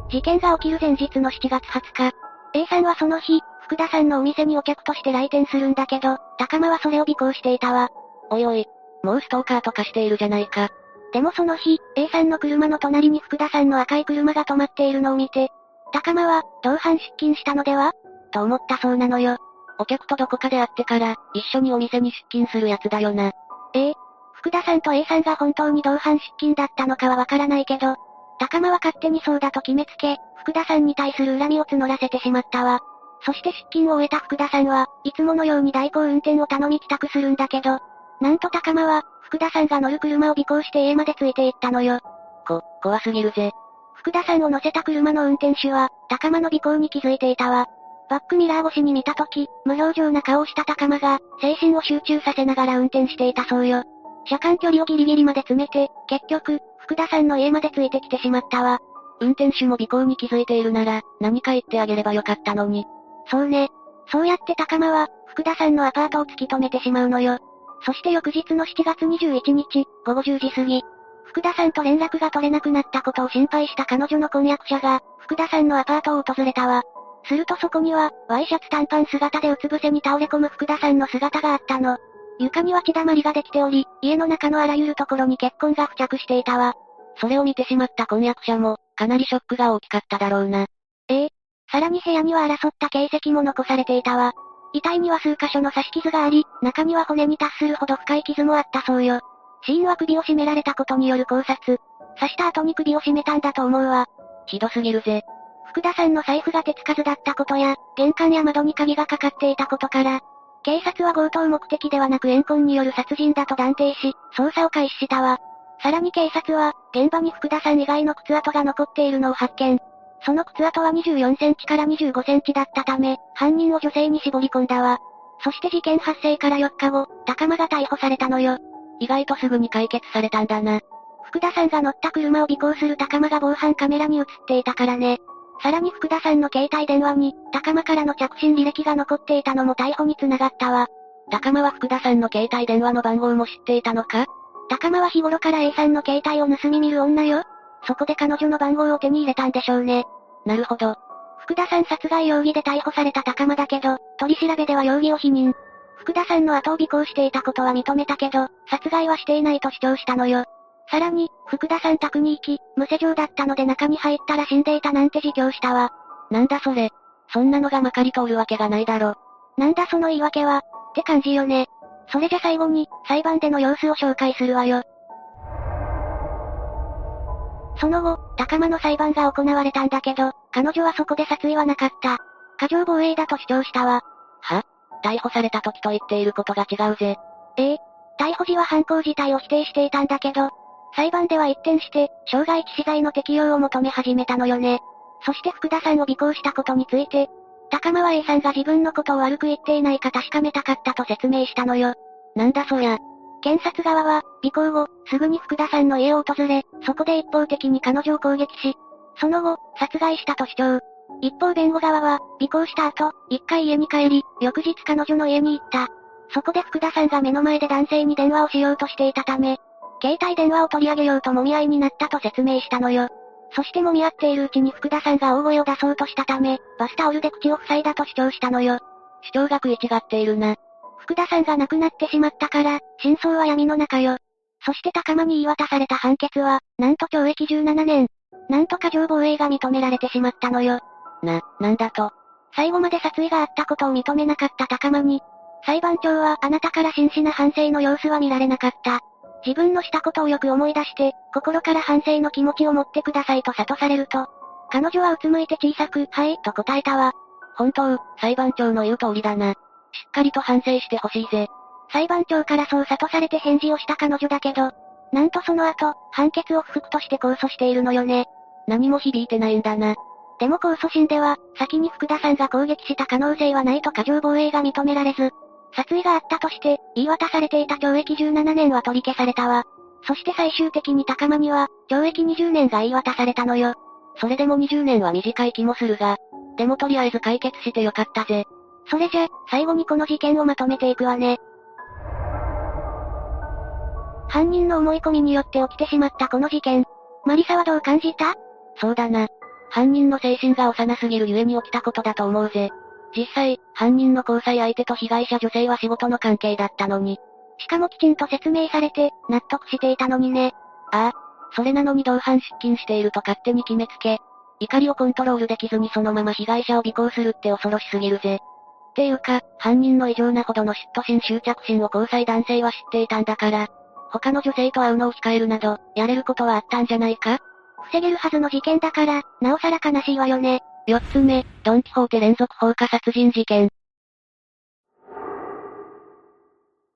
事件が起きる前日の7月20日、A さんはその日、福田さんのお店にお客として来店するんだけど、高間はそれを尾行していたわ。おいおい、もうストーカーとかしているじゃないか。でもその日、A さんの車の隣に福田さんの赤い車が止まっているのを見て、高間は、同伴出勤したのでは？と思ったそうなのよ。お客とどこかで会ってから、一緒にお店に出勤するやつだよな。ええ。福田さんと A さんが本当に同伴出勤だったのかはわからないけど、高間は勝手にそうだと決めつけ、福田さんに対する恨みを募らせてしまったわ。そして出勤を終えた福田さんは、いつものように代行運転を頼み帰宅するんだけど、なんと高間は、福田さんが乗る車を尾行して家までついて行ったのよ。こ、怖すぎるぜ。福田さんを乗せた車の運転手は、高間の尾行に気づいていたわ。バックミラー越しに見たとき、無表情な顔をした高間が、精神を集中させながら運転していたそうよ。車間距離をギリギリまで詰めて、結局、福田さんの家までついてきてしまったわ。運転手も尾行に気づいているなら、何か言ってあげればよかったのに。そうね。そうやって高間は、福田さんのアパートを突き止めてしまうのよ。そして翌日の7月21日、午後10時過ぎ、福田さんと連絡が取れなくなったことを心配した彼女の婚約者が、福田さんのアパートを訪れたわ。するとそこには、ワイシャツ短パン姿でうつ伏せに倒れ込む福田さんの姿があったの。床には血だまりができており、家の中のあらゆるところに血痕が付着していたわ。それを見てしまった婚約者も、かなりショックが大きかっただろうな。ええ。さらに部屋には争った形跡も残されていたわ。遺体には数箇所の刺し傷があり、中には骨に達するほど深い傷もあったそうよ。死因は首を絞められたことによる考察。刺した後に首を絞めたんだと思うわ。ひどすぎるぜ。福田さんの財布が手つかずだったことや、玄関や窓に鍵がかかっていたことから、警察は強盗目的ではなく怨恨による殺人だと断定し、捜査を開始したわ。さらに警察は、現場に福田さん以外の靴跡が残っているのを発見。その靴跡は24センチから25センチだったため、犯人を女性に絞り込んだわ。そして事件発生から4日後、高間が逮捕されたのよ。意外とすぐに解決されたんだな。福田さんが乗った車を尾行する高間が防犯カメラに映っていたからね。さらに福田さんの携帯電話に、高間からの着信履歴が残っていたのも逮捕につながったわ。高間は福田さんの携帯電話の番号も知っていたのか？高間は日頃から A さんの携帯を盗み見る女よ。そこで彼女の番号を手に入れたんでしょうね。なるほど。福田さん殺害容疑で逮捕された高間だけど、取り調べでは容疑を否認。福田さんの後を尾行していたことは認めたけど、殺害はしていないと主張したのよ。さらに、福田さん宅に行き、無施錠だったので中に入ったら死んでいたなんて自供したわ。なんだそれ。そんなのがまかり通るわけがないだろ。なんだその言い訳は、って感じよね。それじゃ最後に、裁判での様子を紹介するわよ。その後、高間の裁判が行われたんだけど、彼女はそこで殺意はなかった。過剰防衛だと主張したわ。は？逮捕された時と言っていることが違うぜ。ええ。逮捕時は犯行自体を否定していたんだけど、裁判では一転して、傷害致死罪の適用を求め始めたのよね。そして福田さんを尾行したことについて、高間は A さんが自分のことを悪く言っていないか確かめたかったと説明したのよ。なんだそりゃ。検察側は、尾行後、すぐに福田さんの家を訪れ、そこで一方的に彼女を攻撃し、その後、殺害したと主張。一方弁護側は、尾行した後、一回家に帰り、翌日彼女の家に行った。そこで福田さんが目の前で男性に電話をしようとしていたため、携帯電話を取り上げようと揉み合いになったと説明したのよ。そして揉み合っているうちに福田さんが大声を出そうとしたため、バスタオルで口を塞いだと主張したのよ。主張が食い違っているな。福田さんが亡くなってしまったから、真相は闇の中よ。そして高間に言い渡された判決は、なんと懲役17年。なんとか情防衛が認められてしまったのよ。な、なんだと？最後まで殺意があったことを認めなかった高間に、裁判長はあなたから真摯な反省の様子は見られなかった。自分のしたことをよく思い出して、心から反省の気持ちを持ってくださいと諭されると、彼女はうつむいて小さく、はい、と答えたわ。本当、裁判長の言う通りだな。しっかりと反省してほしいぜ。裁判長からそう諭されて返事をした彼女だけど、なんとその後、判決を不服として控訴しているのよね。何も響いてないんだな。でも控訴審では、先に福田さんが攻撃した可能性はないと過剰防衛が認められず、殺意があったとして、言い渡されていた懲役17年は取り消されたわ。そして最終的に高間には、懲役20年が言い渡されたのよ。それでも20年は短い気もするが、でもとりあえず解決してよかったぜ。それじゃ、最後にこの事件をまとめていくわね。犯人の思い込みによって起きてしまったこの事件。マリサはどう感じた？そうだな。犯人の精神が幼すぎるゆえに起きたことだと思うぜ。実際、犯人の交際相手と被害者女性は仕事の関係だったのに。しかもきちんと説明されて、納得していたのにね。ああ。それなのに同伴出勤していると勝手に決めつけ、怒りをコントロールできずにそのまま被害者を尾行するって恐ろしすぎるぜ。っていうか、犯人の異常なほどの嫉妬心執着心を交際男性は知っていたんだから、他の女性と会うのを控えるなど、やれることはあったんじゃないか？防げるはずの事件だから、なおさら悲しいわよね。4つ目、ドンキホーテ連続放火殺人事件。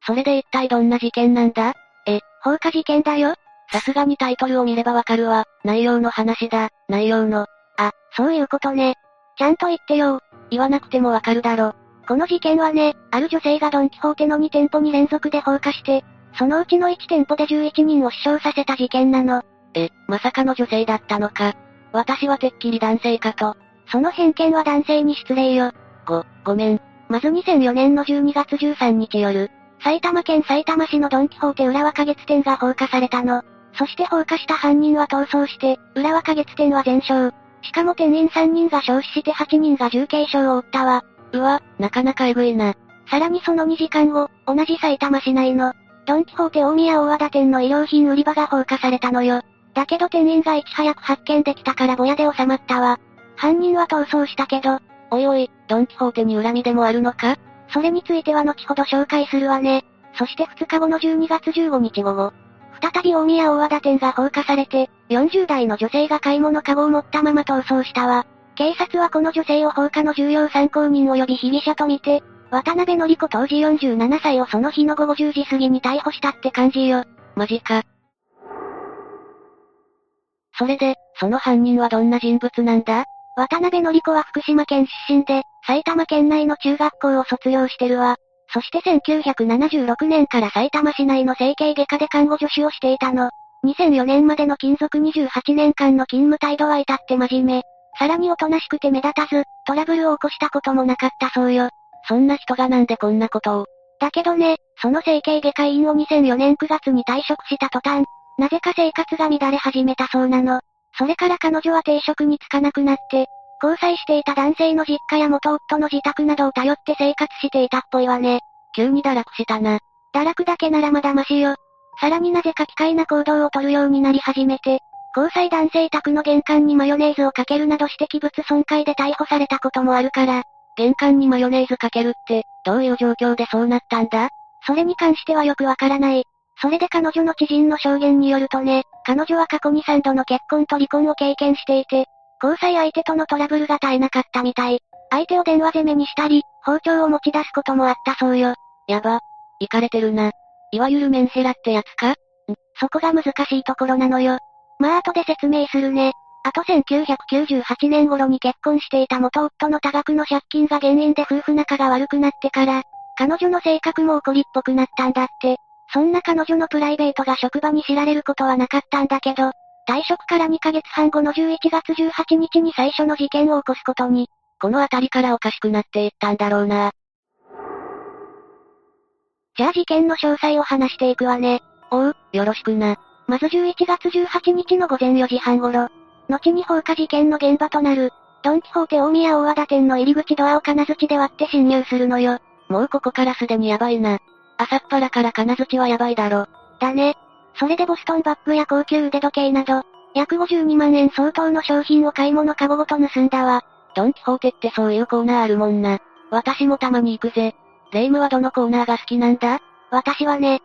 それで一体どんな事件なんだ？え、放火事件だよさすがにタイトルを見ればわかるわ。内容の話だ、内容の。あ、そういうことね。ちゃんと言ってよ。言わなくてもわかるだろ。この事件はね、ある女性がドンキホーテの2店舗に連続で放火して、そのうちの1店舗で11人を死傷させた事件なの。え、まさかの女性だったのか。私はてっきり男性かと。その偏見は男性に失礼よ。ご、ごめん。まず2004年の12月13日夜、埼玉県埼玉市のドンキホーテ浦和花月店が放火されたの。そして放火した犯人は逃走して、浦和花月店は全焼。しかも店員3人が焼死して8人が重軽傷を負ったわ。うわ、なかなかエグいな。さらにその2時間後、同じ埼玉市内の、ドンキホーテ大宮大和田店の衣料品売り場が放火されたのよ。だけど店員がいち早く発見できたからぼやで収まったわ。犯人は逃走したけど、おいおい、ドンキホーテに恨みでもあるのか？それについては後ほど紹介するわね。そして2日後の12月15日午後、再び大宮大和田店が放火されて、40代の女性が買い物カゴを持ったまま逃走したわ。警察はこの女性を放火の重要参考人及び被疑者とみて、渡辺則子当時47歳をその日の午後10時過ぎに逮捕したって感じよ。マジか。それで、その犯人はどんな人物なんだ？渡辺則子は福島県出身で、埼玉県内の中学校を卒業してるわ。そして1976年から埼玉市内の整形外科で看護助手をしていたの。2004年までの勤続28年間の勤務態度は至って真面目。さらにおとなしくて目立たず、トラブルを起こしたこともなかったそうよ。そんな人がなんでこんなことを。だけどね、その整形外科医院を2004年9月に退職した途端、なぜか生活が乱れ始めたそうなの。それから彼女は定職に就かなくなって、交際していた男性の実家や元夫の自宅などを頼って生活していたっぽいわね。急に堕落したな。堕落だけならまだマシよ。さらになぜか機械な行動をとるようになり始めて、交際男性宅の玄関にマヨネーズをかけるなどして器物損壊で逮捕されたこともあるから、玄関にマヨネーズかけるって、どういう状況でそうなったんだ？それに関してはよくわからない。それで彼女の知人の証言によるとね、彼女は過去に3度の結婚と離婚を経験していて、交際相手とのトラブルが絶えなかったみたい。相手を電話攻めにしたり、包丁を持ち出すこともあったそうよ。やば。行かれてるな。いわゆるメンヘラってやつか？んそこが難しいところなのよ。まあ後で説明するね。あと1998年頃に結婚していた元夫の多額の借金が原因で夫婦仲が悪くなってから、彼女の性格も怒りっぽくなったんだって。そんな彼女のプライベートが職場に知られることはなかったんだけど、退職から2ヶ月半後の11月18日に最初の事件を起こすことに、この辺りからおかしくなっていったんだろうな。じゃあ事件の詳細を話していくわね。おう、よろしくな。まず11月18日の午前4時半頃、後に放火事件の現場となる、ドンキホーテ大宮大和田店の入り口ドアを金槌で割って侵入するのよ。もうここからすでにやばいな。朝っぱらから金槌はやばいだろ。だね。それでボストンバッグや高級腕時計など、約52万円相当の商品を買い物かごごと盗んだわ。ドンキホーテってそういうコーナーあるもんな。私もたまに行くぜ。レイムはどのコーナーが好きなんだ？私はね。っ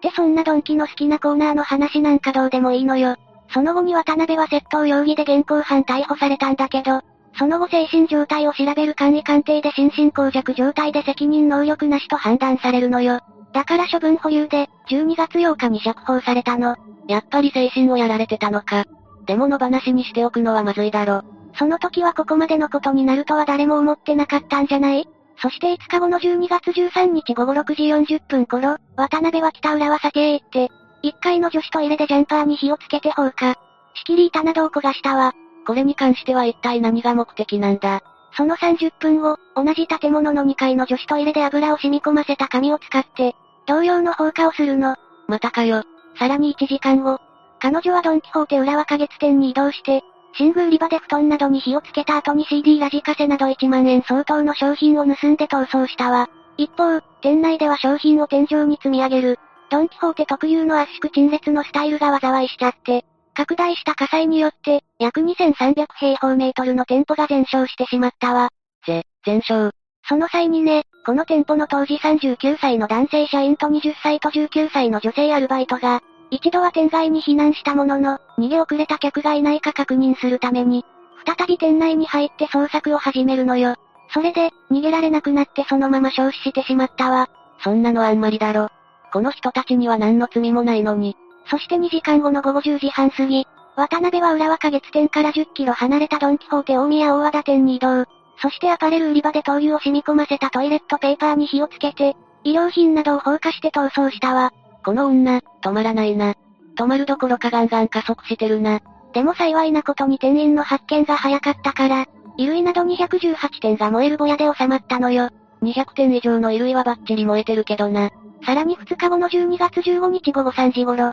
てそんなドンキの好きなコーナーの話なんかどうでもいいのよ。その後に渡辺は窃盗容疑で現行犯逮捕されたんだけど、その後精神状態を調べる簡易鑑定で心神耗弱状態で責任能力なしと判断されるのよ。だから処分保留で、12月8日に釈放されたの。やっぱり精神をやられてたのか。でも野放しにしておくのはまずいだろ。その時はここまでのことになるとは誰も思ってなかったんじゃない？そして5日後の12月13日午後6時40分頃、渡辺は北浦和酒へ行って、1階の女子トイレでジャンパーに火をつけて放火。仕切り板などを焦がしたわ。これに関しては一体何が目的なんだ？その30分後、同じ建物の2階の女子トイレで油を染み込ませた紙を使って、同様の放火をするの。またかよ。さらに1時間後、彼女はドンキホーテ浦和花月店に移動して、寝具売り場で布団などに火をつけた後に CD ラジカセなど1万円相当の商品を盗んで逃走したわ。一方、店内では商品を天井に積み上げる。ドンキホーテ特有の圧縮陳列のスタイルが災いしちゃって、拡大した火災によって、約2300平方メートルの店舗が全焼してしまったわ。ぜ、全焼。その際にね、この店舗の当時39歳の男性社員と20歳と19歳の女性アルバイトが、一度は店外に避難したものの、逃げ遅れた客がいないか確認するために、再び店内に入って捜索を始めるのよ。それで、逃げられなくなってそのまま焼死してしまったわ。そんなのあんまりだろ。この人たちには何の罪もないのに。そして2時間後の午後10時半過ぎ、渡辺は浦和花月店から10キロ離れたドンキホーテ大宮大和田店に移動。そしてアパレル売り場で灯油を染み込ませたトイレットペーパーに火をつけて、衣料品などを放火して逃走したわ。この女、止まらないな。止まるどころかガンガン加速してるな。でも幸いなことに店員の発見が早かったから、衣類など218点が燃えるぼやで収まったのよ。200点以上の衣類はバッチリ燃えてるけどな。さらに2日後の12月15日午後3時頃、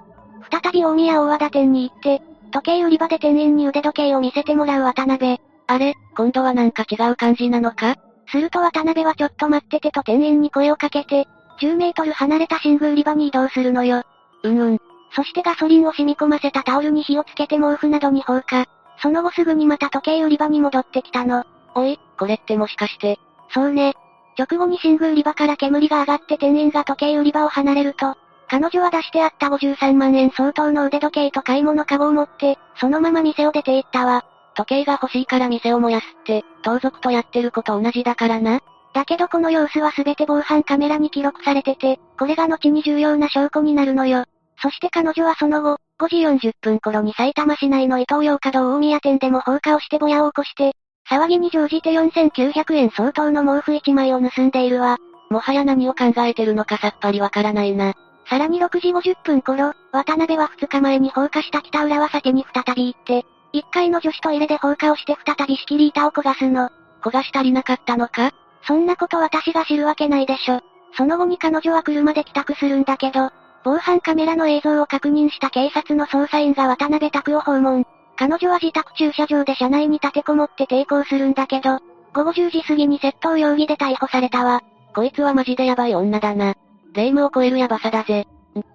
再び大宮大和田店に行って、時計売り場で店員に腕時計を見せてもらう渡辺。あれ、今度はなんか違う感じなのか？すると渡辺はちょっと待っててと店員に声をかけて、10メートル離れた寝具売り場に移動するのよ。うんうん。そしてガソリンを染み込ませたタオルに火をつけて毛布などに放火。その後すぐにまた時計売り場に戻ってきたの。おい、これってもしかして。そうね。直後に寝具売り場から煙が上がって店員が時計売り場を離れると、彼女は出してあった53万円相当の腕時計と買い物カゴを持って、そのまま店を出て行ったわ。時計が欲しいから店を燃やすって、盗賊とやってること同じだからな。だけどこの様子は全て防犯カメラに記録されてて、これが後に重要な証拠になるのよ。そして彼女はその後、5時40分頃に埼玉市内の伊東洋華堂大宮店でも放火をしてぼやを起こして、騒ぎに乗じて4900円相当の毛布1枚を盗んでいるわ。もはや何を考えてるのかさっぱりわからないな。さらに6時50分頃、渡辺は2日前に放火した北浦和酒に再び行って、1階の女子トイレで放火をして再び仕切り板を焦がすの。焦がし足りなかったのか？そんなこと私が知るわけないでしょ。その後に彼女は車で帰宅するんだけど、防犯カメラの映像を確認した警察の捜査員が渡辺宅を訪問。彼女は自宅駐車場で車内に立てこもって抵抗するんだけど、午後10時過ぎに窃盗容疑で逮捕されたわ。こいつはマジでヤバい女だな。霊夢を超えるヤバさだぜ。ん、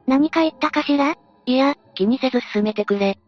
何か言ったかしら？いや、気にせず進めてくれ。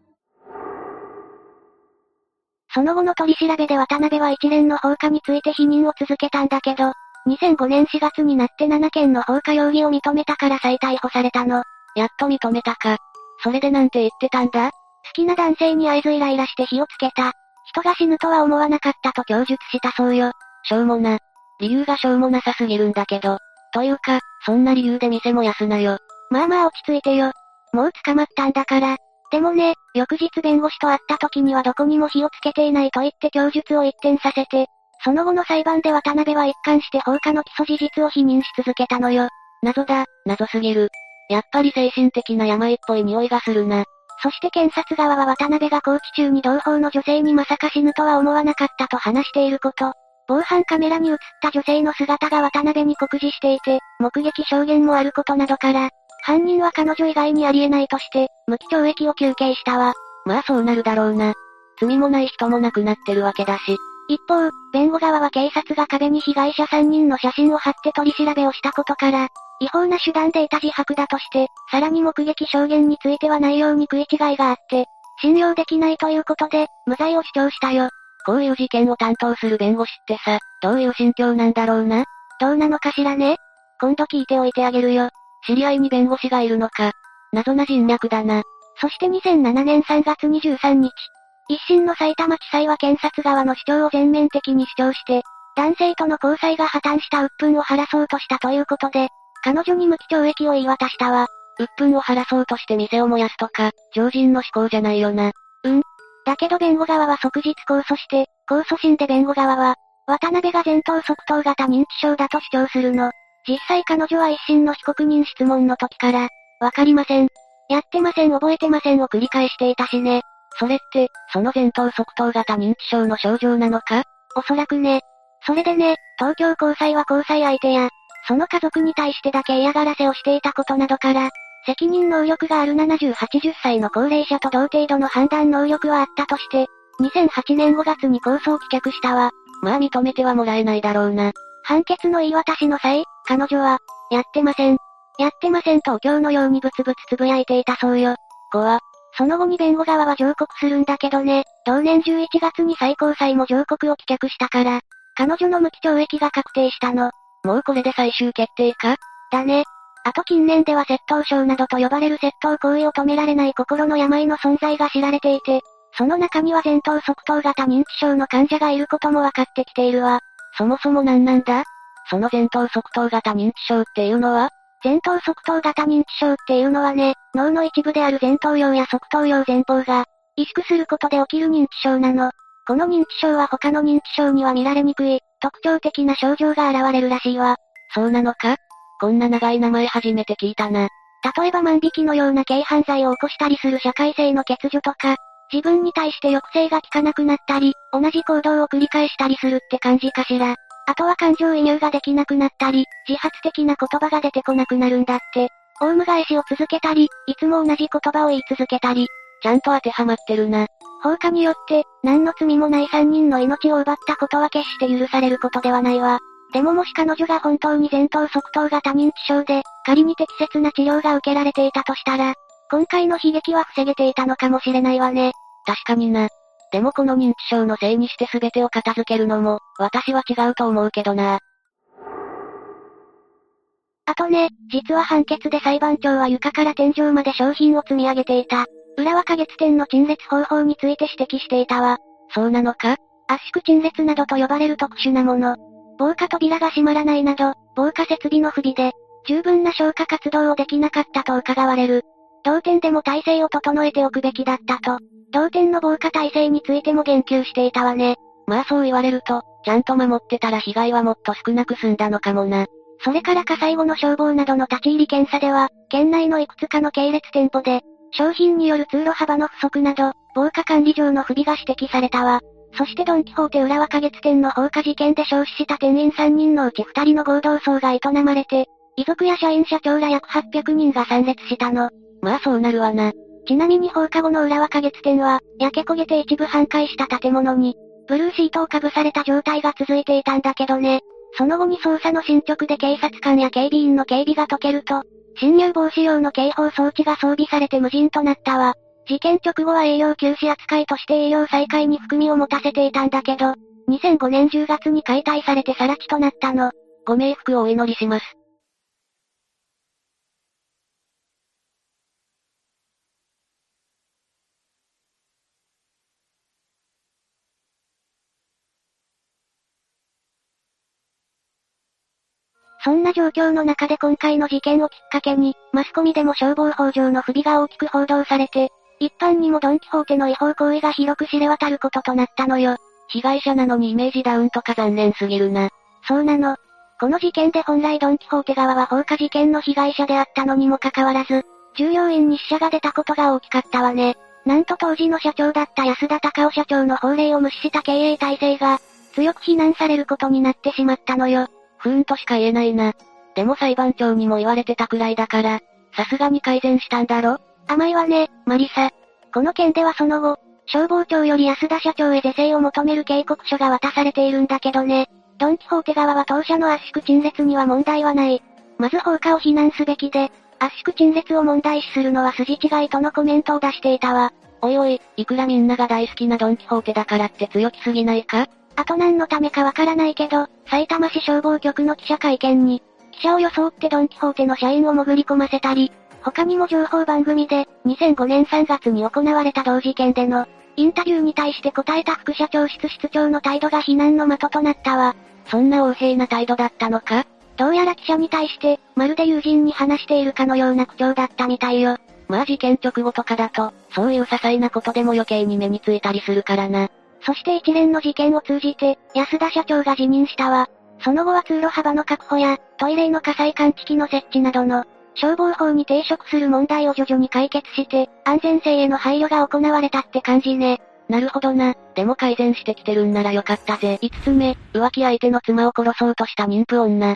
その後の取り調べで渡辺は一連の放火について否認を続けたんだけど、2005年4月になって7件の放火容疑を認めたから再逮捕されたの。やっと認めたか。それでなんて言ってたんだ？好きな男性に合図イライラして火をつけた。人が死ぬとは思わなかったと供述したそうよ。しょうもな。理由がしょうもなさすぎるんだけど。というか、そんな理由で店も休なよ。まあまあ落ち着いてよ。もう捕まったんだから。でもね、翌日弁護士と会った時にはどこにも火をつけていないと言って供述を一転させて、その後の裁判で渡辺は一貫して放火の基礎事実を否認し続けたのよ。謎だ、謎すぎる。やっぱり精神的な病っぽい匂いがするな。そして検察側は渡辺が拘置中に同胞の女性にまさか死ぬとは思わなかったと話していること。防犯カメラに映った女性の姿が渡辺に酷似していて、目撃証言もあることなどから、犯人は彼女以外にありえないとして、無期懲役を求刑したわ。まあそうなるだろうな。罪もない人も亡くなってるわけだし。一方、弁護側は警察が壁に被害者3人の写真を貼って取り調べをしたことから、違法な手段で得た自白だとして、さらに目撃証言については内容に食い違いがあって、信用できないということで、無罪を主張したよ。こういう事件を担当する弁護士ってさ、どういう心境なんだろうな？どうなのかしらね？今度聞いておいてあげるよ。知り合いに弁護士がいるのか。謎な人脈だな。そして2007年3月23日、一審の埼玉地裁は検察側の主張を全面的に主張して、男性との交際が破綻した鬱憤を晴らそうとしたということで、彼女に無期懲役を言い渡したわ。鬱憤を晴らそうとして店を燃やすとか、常人の思考じゃないよな。うん？だけど弁護側は即日控訴して、控訴審で弁護側は、渡辺が前頭側頭型認知症だと主張するの。実際彼女は一審の被告人質問の時から、わかりません。やってません覚えてませんを繰り返していたしね。それって、その前頭側頭型認知症の症状なのか？おそらくね。それでね、東京高裁は交際相手や、その家族に対してだけ嫌がらせをしていたことなどから、責任能力がある70、80歳の高齢者と同程度の判断能力はあったとして、2008年5月に控訴を棄却したわ。まあ認めてはもらえないだろうな。判決の言い渡しの際、彼女は、やってません。やってませんと今日のようにブツブツつぶやいていたそうよ。怖。その後に弁護側は上告するんだけどね、同年11月に最高裁も上告を棄却したから、彼女の無期懲役が確定したの。もうこれで最終決定か？だね。あと近年では窃盗症などと呼ばれる窃盗行為を止められない心の病の存在が知られていて、その中には前頭側頭型認知症の患者がいることも分かってきているわ。そもそも何なんだその前頭側頭型認知症っていうのは前頭側頭型認知症っていうのはね、脳の一部である前頭葉や側頭葉前方が、萎縮することで起きる認知症なの。この認知症は他の認知症には見られにくい、特徴的な症状が現れるらしいわ。そうなのかこんな長い名前初めて聞いたな。例えば万引きのような軽犯罪を起こしたりする社会性の欠如とか、自分に対して抑制が効かなくなったり、同じ行動を繰り返したりするって感じかしら。あとは感情移入ができなくなったり、自発的な言葉が出てこなくなるんだって。オウム返しを続けたり、いつも同じ言葉を言い続けたり、ちゃんと当てはまってるな。放火によって、何の罪もない3人の命を奪ったことは決して許されることではないわ。でももし彼女が本当に前頭側頭型認知症で、仮に適切な治療が受けられていたとしたら、今回の悲劇は防げていたのかもしれないわね。確かにな。でもこの認知症のせいにして全てを片付けるのも、私は違うと思うけどな。あとね、実は判決で裁判長は床から天井まで商品を積み上げていた。裏は花月店の陳列方法について指摘していたわ。そうなのか？圧縮陳列などと呼ばれる特殊なもの。防火扉が閉まらないなど、防火設備の不備で、十分な消火活動をできなかったと伺われる。同店でも体制を整えておくべきだったと、同店の防火体制についても言及していたわね。まあそう言われると、ちゃんと守ってたら被害はもっと少なく済んだのかもな。それから火災後の消防などの立ち入り検査では、県内のいくつかの系列店舗で、商品による通路幅の不足など、防火管理上の不備が指摘されたわ。そしてドンキホーテ浦和花月店の放火事件で焼死した店員3人のうち2人の合同葬が営まれて、遺族や社員社長ら約800人が参列したの。まあそうなるわな。ちなみに放課後の浦和花月店は、焼け焦げて一部半壊した建物に、ブルーシートをかぶされた状態が続いていたんだけどね。その後に捜査の進捗で警察官や警備員の警備が解けると、侵入防止用の警報装置が装備されて無人となったわ。事件直後は営業休止扱いとして営業再開に含みを持たせていたんだけど、2005年10月に解体されて更地となったの。ご冥福をお祈りします。そんな状況の中で今回の事件をきっかけに、マスコミでも消防法上の不備が大きく報道されて、一般にもドンキホーテの違法行為が広く知れ渡ることとなったのよ。被害者なのにイメージダウンとか残念すぎるな。そうなの。この事件で本来ドンキホーテ側は放火事件の被害者であったのにもかかわらず、従業員に死者が出たことが大きかったわね。なんと当時の社長だった安田隆夫社長の法令を無視した経営体制が、強く非難されることになってしまったのよ。不運としか言えないな。でも裁判長にも言われてたくらいだから、さすがに改善したんだろ？甘いわね、マリサ。この件ではその後、消防庁より安田社長へ是正を求める警告書が渡されているんだけどね。ドンキホーテ側は当社の圧縮陳列には問題はない。まず放火を非難すべきで、圧縮陳列を問題視するのは筋違いとのコメントを出していたわ。おいおい、いくらみんなが大好きなドンキホーテだからって強気すぎないか？あと何のためかわからないけど、埼玉市消防局の記者会見に、記者を装ってドンキホーテの社員を潜り込ませたり、他にも情報番組で、2005年3月に行われた同事件での、インタビューに対して答えた副社長室室長の態度が非難の的となったわ。そんな横柄な態度だったのか？どうやら記者に対して、まるで友人に話しているかのような口調だったみたいよ。まあ事件直後とかだと、そういう些細なことでも余計に目についたりするからな。そして一連の事件を通じて、安田社長が辞任したわ。その後は通路幅の確保や、トイレの火災感知器の設置などの、消防法に抵触する問題を徐々に解決して、安全性への配慮が行われたって感じね。なるほどな。でも改善してきてるんならよかったぜ。5つ目、浮気相手の妻を殺そうとした妊婦女。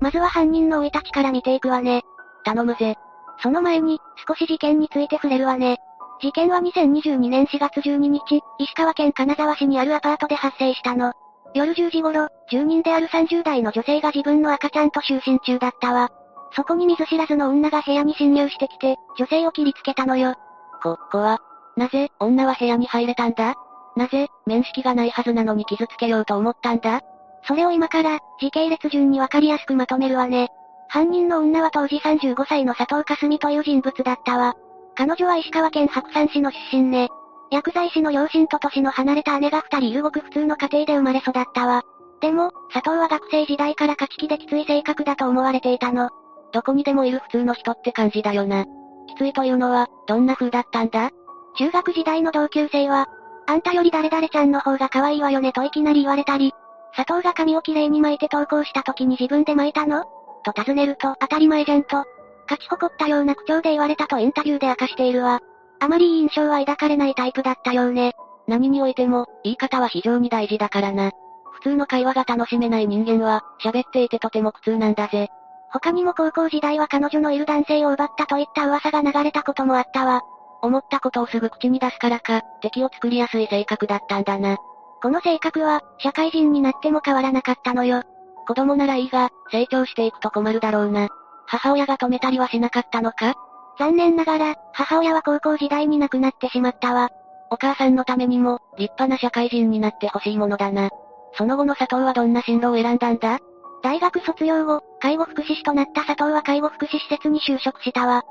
まずは犯人の生い立ちから見ていくわね。頼むぜ。その前に、少し事件について触れるわね。事件は2022年4月12日、石川県金沢市にあるアパートで発生したの。夜10時頃、住人である30代の女性が自分の赤ちゃんと就寝中だったわ。そこに見ず知らずの女が部屋に侵入してきて、女性を切りつけたのよ。こ、こは、なぜ、女は部屋に入れたんだ？なぜ、面識がないはずなのに傷つけようと思ったんだ？それを今から、時系列順にわかりやすくまとめるわね。犯人の女は当時35歳の佐藤かすみという人物だったわ。彼女は石川県白山市の出身ね。薬剤師の両親と年の離れた姉が二人いるごく普通の家庭で生まれ育ったわ。でも、佐藤は学生時代から勝ち気できつい性格だと思われていたの。どこにでもいる普通の人って感じだよな。きついというのは、どんな風だったんだ？中学時代の同級生は、あんたより誰々ちゃんの方が可愛いわよねといきなり言われたり、佐藤が髪をきれいに巻いて投稿した時に自分で巻いたの？と尋ねると当たり前じゃんと、勝ち誇ったような口調で言われたとインタビューで明かしているわ。あまりいい印象は抱かれないタイプだったようね。何においても、言い方は非常に大事だからな。普通の会話が楽しめない人間は、喋っていてとても苦痛なんだぜ。他にも高校時代は彼女のいる男性を奪ったといった噂が流れたこともあったわ。思ったことをすぐ口に出すからか、敵を作りやすい性格だったんだな。この性格は、社会人になっても変わらなかったのよ。子供ならいいが、成長していくと困るだろうな。母親が止めたりはしなかったのか？残念ながら、母親は高校時代に亡くなってしまったわ。お母さんのためにも、立派な社会人になってほしいものだな。その後の佐藤はどんな進路を選んだんだ？大学卒業後、介護福祉士となった佐藤は介護福祉施設に就職したわ。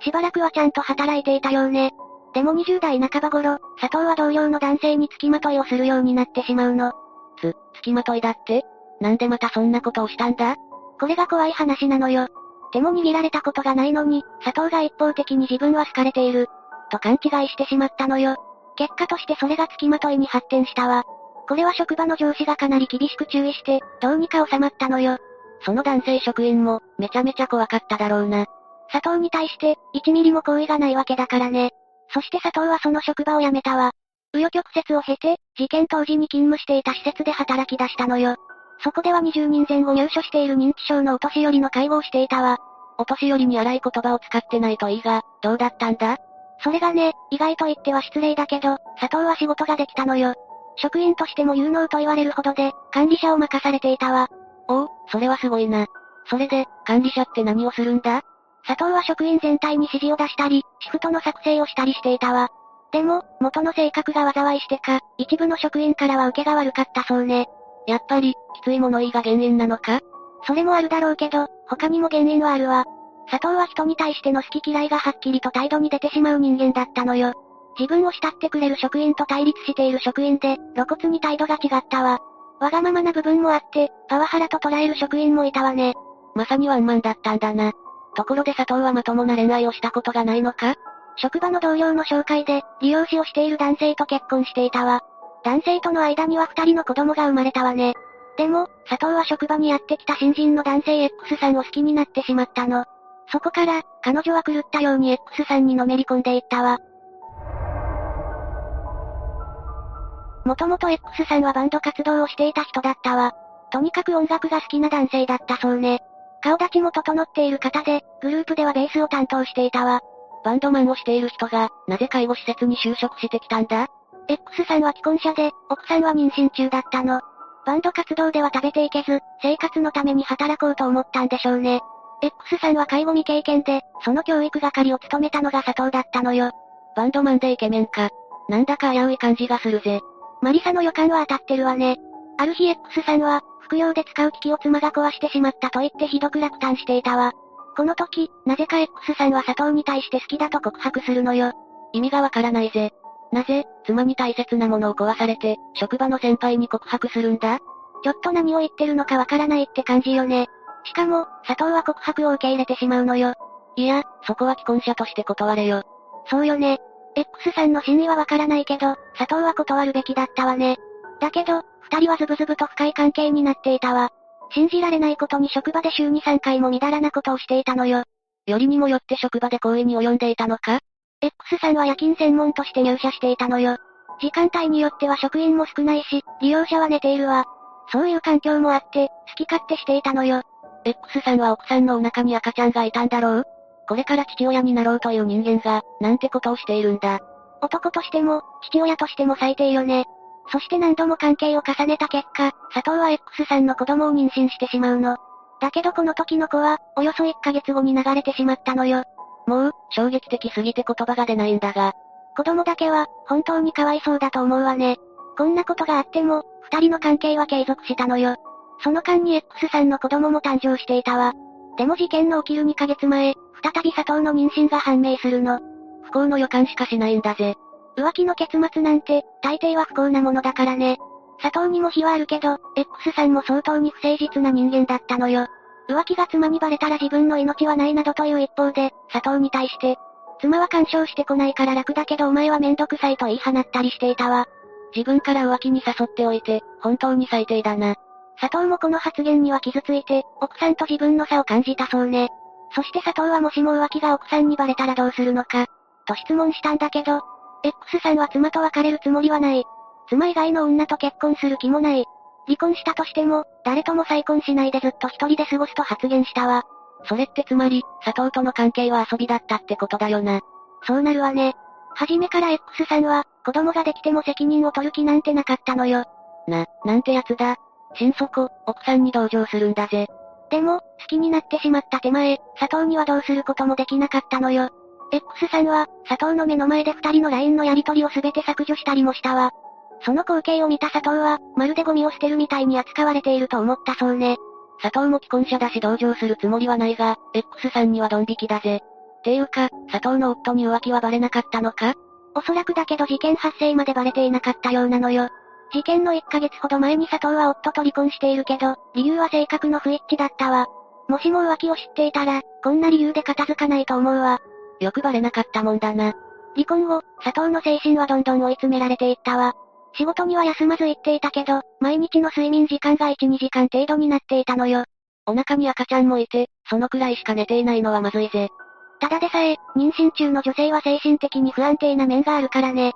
しばらくはちゃんと働いていたようね。でも20代半ば頃、佐藤は同僚の男性に付きまといをするようになってしまうの。つ、付きまといだって？なんでまたそんなことをしたんだ？これが怖い話なのよ。手も握られたことがないのに、佐藤が一方的に自分は好かれている。と勘違いしてしまったのよ。結果としてそれが付きまといに発展したわ。これは職場の上司がかなり厳しく注意して、どうにか収まったのよ。その男性職員も、めちゃめちゃ怖かっただろうな。佐藤に対して、1ミリも好意がないわけだからね。そして佐藤はその職場を辞めたわ。紆余曲折を経て、事件当時に勤務していた施設で働き出したのよ。そこでは20人前後入所している認知症のお年寄りの介護をしていたわ。お年寄りに荒い言葉を使ってないといいが、どうだったんだ？それがね、意外と言っては失礼だけど、佐藤は仕事ができたのよ。職員としても有能と言われるほどで、管理者を任されていたわ。おお、それはすごいな。それで、管理者って何をするんだ？佐藤は職員全体に指示を出したり、シフトの作成をしたりしていたわ。でも、元の性格が災いしてか、一部の職員からは受けが悪かったそうね。やっぱり、きつい物言いが原因なのか？それもあるだろうけど、他にも原因はあるわ。佐藤は人に対しての好き嫌いがはっきりと態度に出てしまう人間だったのよ。自分を慕ってくれる職員と対立している職員で、露骨に態度が違ったわ。わがままな部分もあって、パワハラと捉える職員もいたわね。まさにワンマンだったんだな。ところで佐藤はまともな恋愛をしたことがないのか？職場の同僚の紹介で、利用師をしている男性と結婚していたわ。男性との間には二人の子供が生まれたわね。でも、佐藤は職場にやってきた新人の男性 X さんを好きになってしまったの。そこから、彼女は狂ったように X さんにのめり込んでいったわ。もともと X さんはバンド活動をしていた人だったわ。とにかく音楽が好きな男性だったそうね。顔立ちも整っている方で、グループではベースを担当していたわ。バンドマンをしている人が、なぜ介護施設に就職してきたんだ？?X さんは既婚者で、奥さんは妊娠中だったの。バンド活動では食べていけず、生活のために働こうと思ったんでしょうね。X さんは介護未経験で、その教育係を務めたのが佐藤だったのよ。バンドマンでイケメンか。なんだか危うい感じがするぜ。マリサの予感は当たってるわね。ある日 X さんは、服用で使う機器を妻が壊してしまったと言ってひどく落胆していたわ。この時、なぜか X さんは佐藤に対して好きだと告白するのよ。意味がわからないぜ。なぜ、妻に大切なものを壊されて、職場の先輩に告白するんだ？ちょっと何を言ってるのかわからないって感じよね。しかも、佐藤は告白を受け入れてしまうのよ。いや、そこは既婚者として断れよ。そうよね。X さんの真意はわからないけど、佐藤は断るべきだったわね。だけど、二人はズブズブと深い関係になっていたわ。信じられないことに職場で週に3回もみだらなことをしていたのよ。よりにもよって職場で行為に及んでいたのか？?X さんは夜勤専門として入社していたのよ。時間帯によっては職員も少ないし、利用者は寝ているわ。そういう環境もあって、好き勝手していたのよ。X さんは奥さんのお腹に赤ちゃんがいたんだろう？これから父親になろうという人間が、なんてことをしているんだ？男としても、父親としても最低よね。そして何度も関係を重ねた結果、佐藤は X さんの子供を妊娠してしまうの。だけどこの時の子は、およそ1ヶ月後に流れてしまったのよ。もう、衝撃的すぎて言葉が出ないんだが。子供だけは、本当にかわいそうだと思うわね。こんなことがあっても、二人の関係は継続したのよ。その間に X さんの子供も誕生していたわ。でも事件の起きる2ヶ月前、再び佐藤の妊娠が判明するの。不幸の予感しかしないんだぜ。浮気の結末なんて、大抵は不幸なものだからね。佐藤にも非はあるけど、X さんも相当に不誠実な人間だったのよ。浮気が妻にバレたら自分の命はないなどという一方で、佐藤に対して、妻は干渉してこないから楽だけどお前はめんどくさいと言い放ったりしていたわ。自分から浮気に誘っておいて、本当に最低だな。佐藤もこの発言には傷ついて、奥さんと自分の差を感じたそうね。そして佐藤はもしも浮気が奥さんにバレたらどうするのか、と質問したんだけど、X さんは妻と別れるつもりはない。妻以外の女と結婚する気もない。離婚したとしても、誰とも再婚しないでずっと一人で過ごすと発言したわ。それってつまり、佐藤との関係は遊びだったってことだよな。そうなるわね。はじめから X さんは、子供ができても責任を取る気なんてなかったのよ。な、なんてやつだ。心底、奥さんに同情するんだぜ。でも、好きになってしまった手前、佐藤にはどうすることもできなかったのよ。X さんは、佐藤の目の前で二人の LINE のやり取りを全て削除したりもしたわ。その光景を見た佐藤は、まるでゴミを捨てるみたいに扱われていると思ったそうね。佐藤も既婚者だし同情するつもりはないが、X さんにはドン引きだぜ。ていうか、佐藤の夫に浮気はバレなかったのか？おそらくだけど事件発生までバレていなかったようなのよ。事件の1ヶ月ほど前に佐藤は夫と離婚しているけど、理由は性格の不一致だったわ。もしも浮気を知っていたら、こんな理由で片付かないと思うわ。よくバレなかったもんだな。離婚後、佐藤の精神はどんどん追い詰められていったわ。仕事には休まず行っていたけど、毎日の睡眠時間が1、2時間程度になっていたのよ。お腹に赤ちゃんもいて、そのくらいしか寝ていないのはまずいぜ。ただでさえ、妊娠中の女性は精神的に不安定な面があるからね。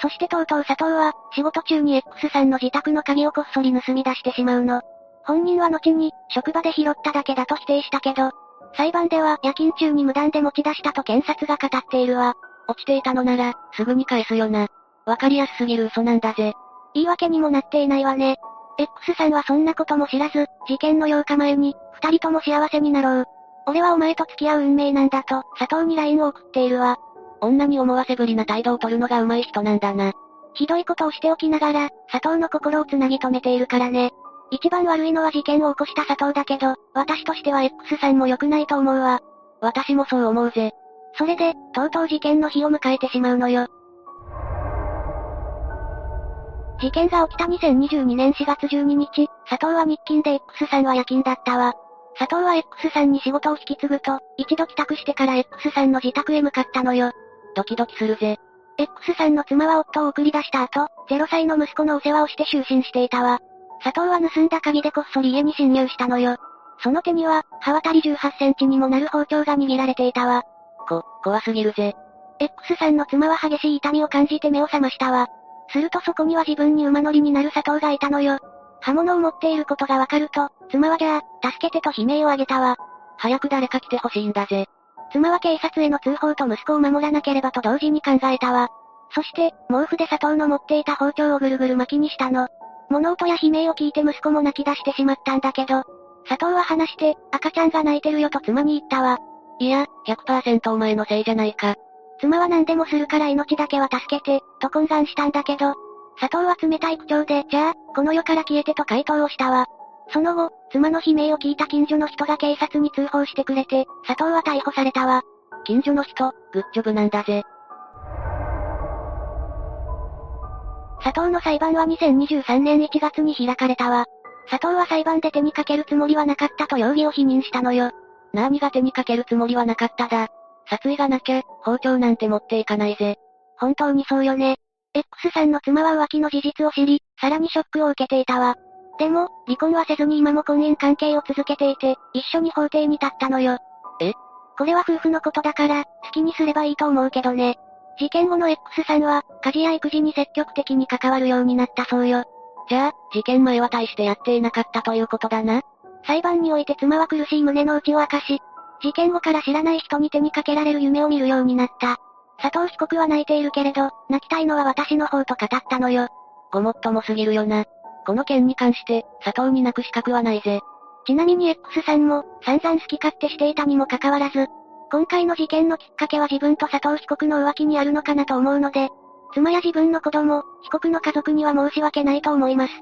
そしてとうとう佐藤は、仕事中に X さんの自宅の鍵をこっそり盗み出してしまうの。本人は後に、職場で拾っただけだと否定したけど、裁判では夜勤中に無断で持ち出したと検察が語っているわ。落ちていたのなら、すぐに返すよな。わかりやすすぎる嘘なんだぜ。言い訳にもなっていないわね。X さんはそんなことも知らず、事件の8日前に、二人とも幸せになろう。俺はお前と付き合う運命なんだと、佐藤に LINE を送っているわ。女に思わせぶりな態度を取るのが上手い人なんだな。ひどいことをしておきながら、佐藤の心をつなぎ止めているからね。一番悪いのは事件を起こした佐藤だけど、私としては X さんも良くないと思うわ。私もそう思うぜ。それで、とうとう事件の日を迎えてしまうのよ。事件が起きた2022年4月12日、佐藤は日勤で X さんは夜勤だったわ。佐藤は X さんに仕事を引き継ぐと、一度帰宅してから X さんの自宅へ向かったのよ。ドキドキするぜ。X さんの妻は夫を送り出した後、0歳の息子のお世話をして就寝していたわ。佐藤は盗んだ鍵でこっそり家に侵入したのよ。その手には、刃渡り18センチにもなる包丁が握られていたわ。こ、怖すぎるぜ。X さんの妻は激しい痛みを感じて目を覚ましたわ。するとそこには自分に馬乗りになる佐藤がいたのよ。刃物を持っていることがわかると、妻はじゃあ、助けてと悲鳴を上げたわ。早く誰か来てほしいんだぜ。妻は警察への通報と息子を守らなければと同時に考えたわ。そして、毛布で佐藤の持っていた包丁をぐるぐる巻きにしたの。物音や悲鳴を聞いて息子も泣き出してしまったんだけど、佐藤は話して、赤ちゃんが泣いてるよと妻に言ったわ。いや、100%お前のせいじゃないか。妻は何でもするから命だけは助けて、と懇願したんだけど、佐藤は冷たい口調で、じゃあ、この世から消えてと回答をしたわ。その後、妻の悲鳴を聞いた近所の人が警察に通報してくれて、佐藤は逮捕されたわ。近所の人、グッジョブなんだぜ。佐藤の裁判は2023年1月に開かれたわ。佐藤は裁判で手にかけるつもりはなかったと容疑を否認したのよ。何が手にかけるつもりはなかっただ。殺意がなきゃ、包丁なんて持っていかないぜ。本当にそうよね。X さんの妻は浮気の事実を知り、さらにショックを受けていたわ。でも、離婚はせずに今も婚姻関係を続けていて、一緒に法廷に立ったのよ。え？これは夫婦のことだから、好きにすればいいと思うけどね。事件後の X さんは、家事や育児に積極的に関わるようになったそうよ。じゃあ、事件前は大してやっていなかったということだな。裁判において妻は苦しい胸の内を明かし、事件後から知らない人に手にかけられる夢を見るようになった。佐藤被告は泣いているけれど、泣きたいのは私の方と語ったのよ。ごもっともすぎるよな。この件に関して、佐藤に泣く資格はないぜ。ちなみに X さんも、散々好き勝手していたにもかかわらず、今回の事件のきっかけは自分と佐藤被告の浮気にあるのかなと思うので、妻や自分の子供、被告の家族には申し訳ないと思います。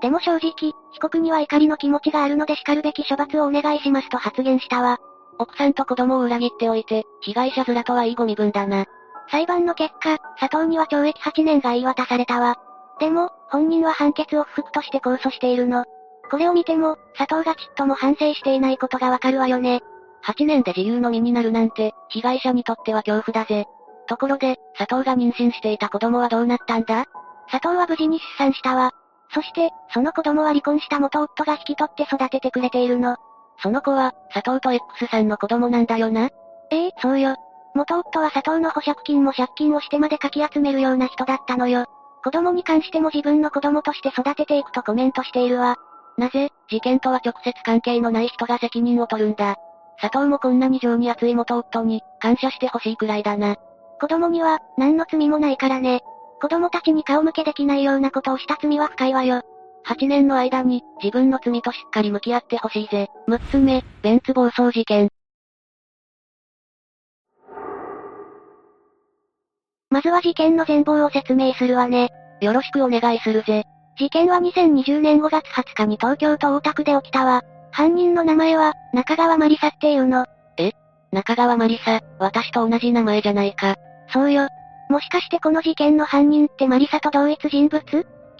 でも正直、被告には怒りの気持ちがあるので叱るべき処罰をお願いしますと発言したわ。奥さんと子供を裏切っておいて、被害者面とはいいご身分だな。裁判の結果、佐藤には懲役8年が言い渡されたわ。でも、本人は判決を不服として控訴しているの。これを見ても、佐藤がちっとも反省していないことがわかるわよね。8年で自由の身になるなんて、被害者にとっては恐怖だぜ。ところで、佐藤が妊娠していた子供はどうなったんだ？佐藤は無事に出産したわ。そして、その子供は離婚した元夫が引き取って育ててくれているの。その子は、佐藤と X さんの子供なんだよな？ええそうよ。元夫は佐藤の保釈金も借金をしてまでかき集めるような人だったのよ。子供に関しても自分の子供として育てていくとコメントしているわ。なぜ、事件とは直接関係のない人が責任を取るんだ。佐藤もこんなに情に熱い元夫に、感謝してほしいくらいだな。子供には、何の罪もないからね。子供たちに顔向けできないようなことをした罪は深いわよ。8年の間に、自分の罪としっかり向き合ってほしいぜ。6つ目、ベンツ暴走事件。まずは事件の全貌を説明するわね。よろしくお願いするぜ。事件は2020年5月20日に東京都大田区で起きたわ。犯人の名前は、中川まりさっていうの。え？中川まりさ、私と同じ名前じゃないか。そうよ。もしかしてこの事件の犯人ってマリサと同一人物？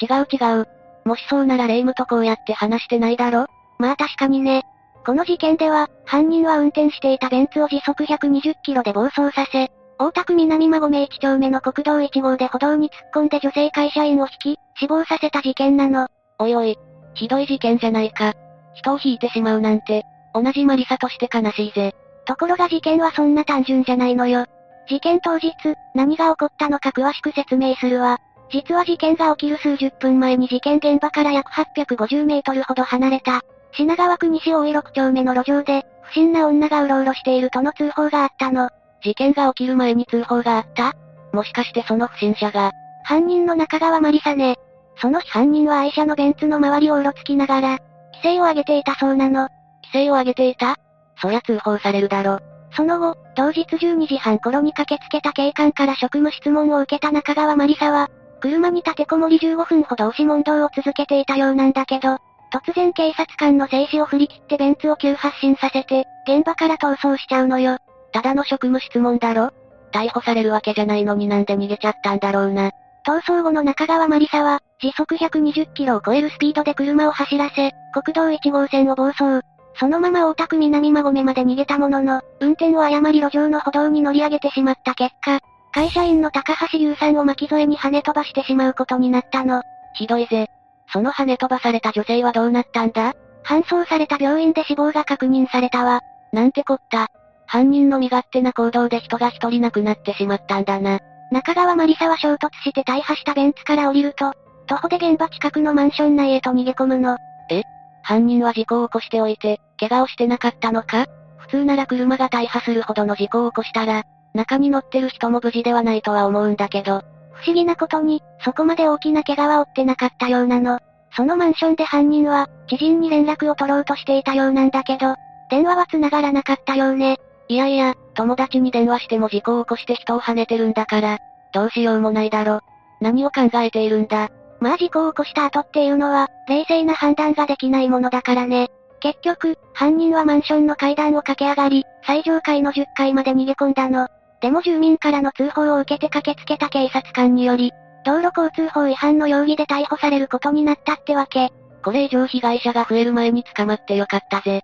違う違う。もしそうならレイムとこうやって話してないだろ？まあ確かにね。この事件では、犯人は運転していたベンツを時速120キロで暴走させ、大田区南馬込1丁目の国道1号で歩道に突っ込んで女性会社員を引き、死亡させた事件なの。おいおい、ひどい事件じゃないか。人を引いてしまうなんて、同じマリサとして悲しいぜ。ところが事件はそんな単純じゃないのよ。事件当日、何が起こったのか詳しく説明するわ。実は事件が起きる数十分前に事件現場から約850メートルほど離れた、品川区西大井6丁目の路上で、不審な女がうろうろしているとの通報があったの。事件が起きる前に通報があった？もしかしてその不審者が。犯人の中川まりさね。その日犯人は愛車のベンツの周りをうろつきながら、規制を上げていたそうなの。規制を上げていた？そりゃ通報されるだろ。その後、同日12時半頃に駆けつけた警官から職務質問を受けた中川まりさは、車に立てこもり15分ほど押し問答を続けていたようなんだけど、突然警察官の静止を振り切ってベンツを急発進させて、現場から逃走しちゃうのよ。ただの職務質問だろ？逮捕されるわけじゃないのになんで逃げちゃったんだろうな。逃走後の中川まりさは、時速120キロを超えるスピードで車を走らせ、国道1号線を暴走。そのまま大田区南馬込まで逃げたものの、運転を誤り路上の歩道に乗り上げてしまった結果、会社員の高橋優さんを巻き添えに跳ね飛ばしてしまうことになったの。ひどいぜ。その跳ね飛ばされた女性はどうなったんだ？搬送された病院で死亡が確認されたわ。なんてこった。犯人の身勝手な行動で人が一人亡くなってしまったんだな。中川まりさは衝突して大破したベンツから降りると、徒歩で現場近くのマンション内へと逃げ込むの。え？犯人は事故を起こしておいて、怪我をしてなかったのか？普通なら車が大破するほどの事故を起こしたら、中に乗ってる人も無事ではないとは思うんだけど。不思議なことに、そこまで大きな怪我は負ってなかったようなの。そのマンションで犯人は、知人に連絡を取ろうとしていたようなんだけど、電話は繋がらなかったようね。いやいや、友達に電話しても事故を起こして人を跳ねてるんだから、どうしようもないだろ。何を考えているんだ。まあ事故を起こした後っていうのは、冷静な判断ができないものだからね。結局、犯人はマンションの階段を駆け上がり、最上階の10階まで逃げ込んだの。でも住民からの通報を受けて駆けつけた警察官により、道路交通法違反の容疑で逮捕されることになったってわけ。これ以上被害者が増える前に捕まってよかったぜ。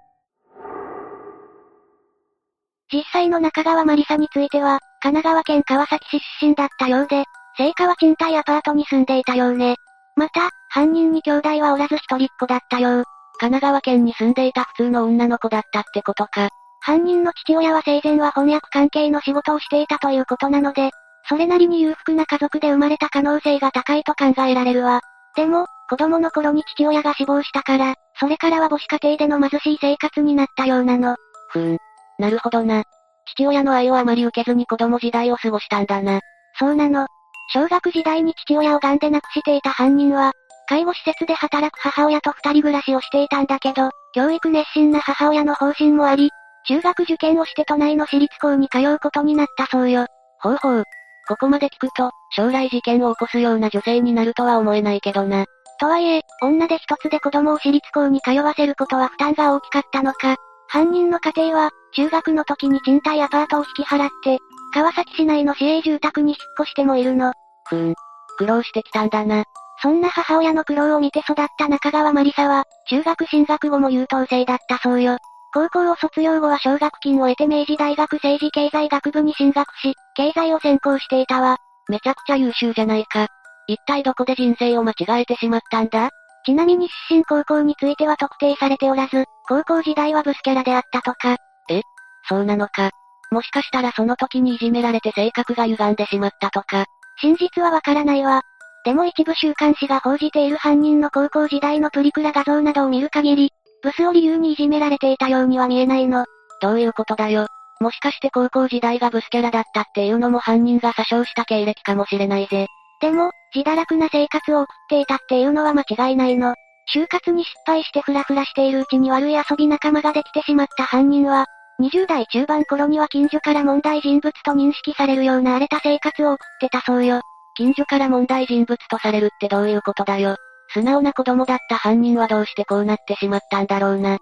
実際の中川まりさについては、神奈川県川崎市出身だったようで、聖火は賃貸アパートに住んでいたようね。また、犯人に兄弟はおらず一人っ子だったよう。神奈川県に住んでいた普通の女の子だったってことか。犯人の父親は生前は翻訳関係の仕事をしていたということなので、それなりに裕福な家族で生まれた可能性が高いと考えられるわ。でも、子供の頃に父親が死亡したから、それからは母子家庭での貧しい生活になったようなの。ふーん、なるほどな。父親の愛をあまり受けずに子供時代を過ごしたんだな。そうなの。小学時代に父親を癌で亡くしていた犯人は、介護施設で働く母親と二人暮らしをしていたんだけど、教育熱心な母親の方針もあり、中学受験をして都内の私立校に通うことになったそうよ。ほうほう。ここまで聞くと、将来事件を起こすような女性になるとは思えないけどな。とはいえ、女で一つで子供を私立校に通わせることは負担が大きかったのか、犯人の家庭は、中学の時に賃貸アパートを引き払って、川崎市内の市営住宅に引っ越してもいるの。ふーん。苦労してきたんだな。そんな母親の苦労を見て育った中川まりさは、中学進学後も優等生だったそうよ。高校を卒業後は奨学金を得て明治大学政治経済学部に進学し、経済を専攻していたわ。めちゃくちゃ優秀じゃないか。一体どこで人生を間違えてしまったんだ？ちなみに出身高校については特定されておらず、高校時代はブスキャラであったとか。え？そうなのか。もしかしたらその時にいじめられて性格が歪んでしまったとか。真実はわからないわ。でも一部週刊誌が報じている犯人の高校時代のプリクラ画像などを見る限り、ブスを理由にいじめられていたようには見えないの。どういうことだよ。もしかして高校時代がブスキャラだったっていうのも犯人が詐称した経歴かもしれないぜ。でも、自堕落な生活を送っていたっていうのは間違いないの。就活に失敗してフラフラしているうちに悪い遊び仲間ができてしまった犯人は、20代中盤頃には近所から問題人物と認識されるような荒れた生活を送ってたそうよ。近所から問題人物とされるってどういうことだよ。素直な子供だった犯人はどうしてこうなってしまったんだろうな。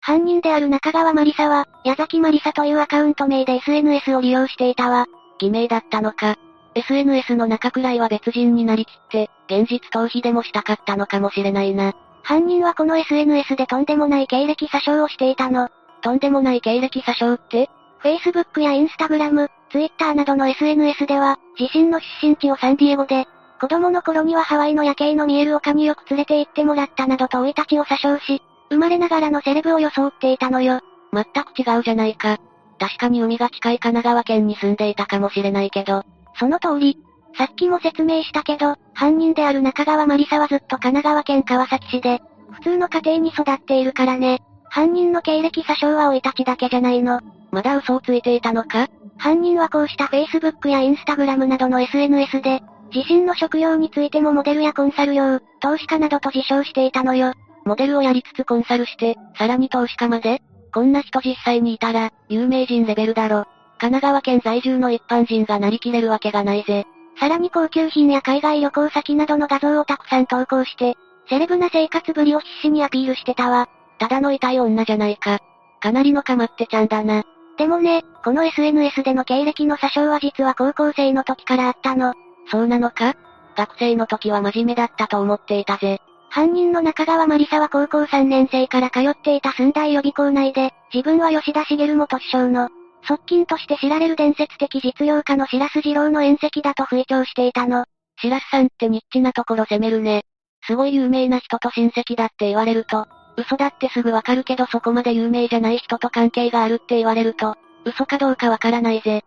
犯人である中川まりさは、矢崎まりさというアカウント名で SNS を利用していたわ。偽名だったのか。SNS の中くらいは別人になりきって、現実逃避でもしたかったのかもしれないな。犯人はこの SNS でとんでもない経歴詐称をしていたの。とんでもない経歴詐称って？?Facebook や Instagram、Twitter などの SNS では、自身の出身地をサンディエゴで、子供の頃にはハワイの夜景の見える丘によく連れて行ってもらったなどと生い立ちを詐称し、生まれながらのセレブを装っていたのよ。全く違うじゃないか。確かに海が近い神奈川県に住んでいたかもしれないけど。その通り。さっきも説明したけど、犯人である中川まりさはずっと神奈川県川崎市で、普通の家庭に育っているからね。犯人の経歴詐称は生い立ちだけじゃないの。まだ嘘をついていたのか？犯人はこうした Facebook や Instagram などの SNS で、自身の職業についてもモデルやコンサル用、投資家などと自称していたのよ。モデルをやりつつコンサルして、さらに投資家まで？こんな人実際にいたら、有名人レベルだろ。神奈川県在住の一般人がなりきれるわけがないぜ。さらに高級品や海外旅行先などの画像をたくさん投稿して、セレブな生活ぶりを必死にアピールしてたわ。ただの痛い女じゃないか。かなりのかまってちゃんだな。でもね、この SNS での経歴の詐称は実は高校生の時からあったの。そうなのか？学生の時は真面目だったと思っていたぜ。犯人の中川まりさは高校3年生から通っていた寸大予備校内で、自分は吉田茂元首相の、側近として知られる伝説的実業家の白洲二郎の縁石だと吹聴していたの。白洲さんってニッチなところ攻めるね。すごい有名な人と親戚だって言われると、嘘だってすぐわかるけどそこまで有名じゃない人と関係があるって言われると、嘘かどうかわからないぜ。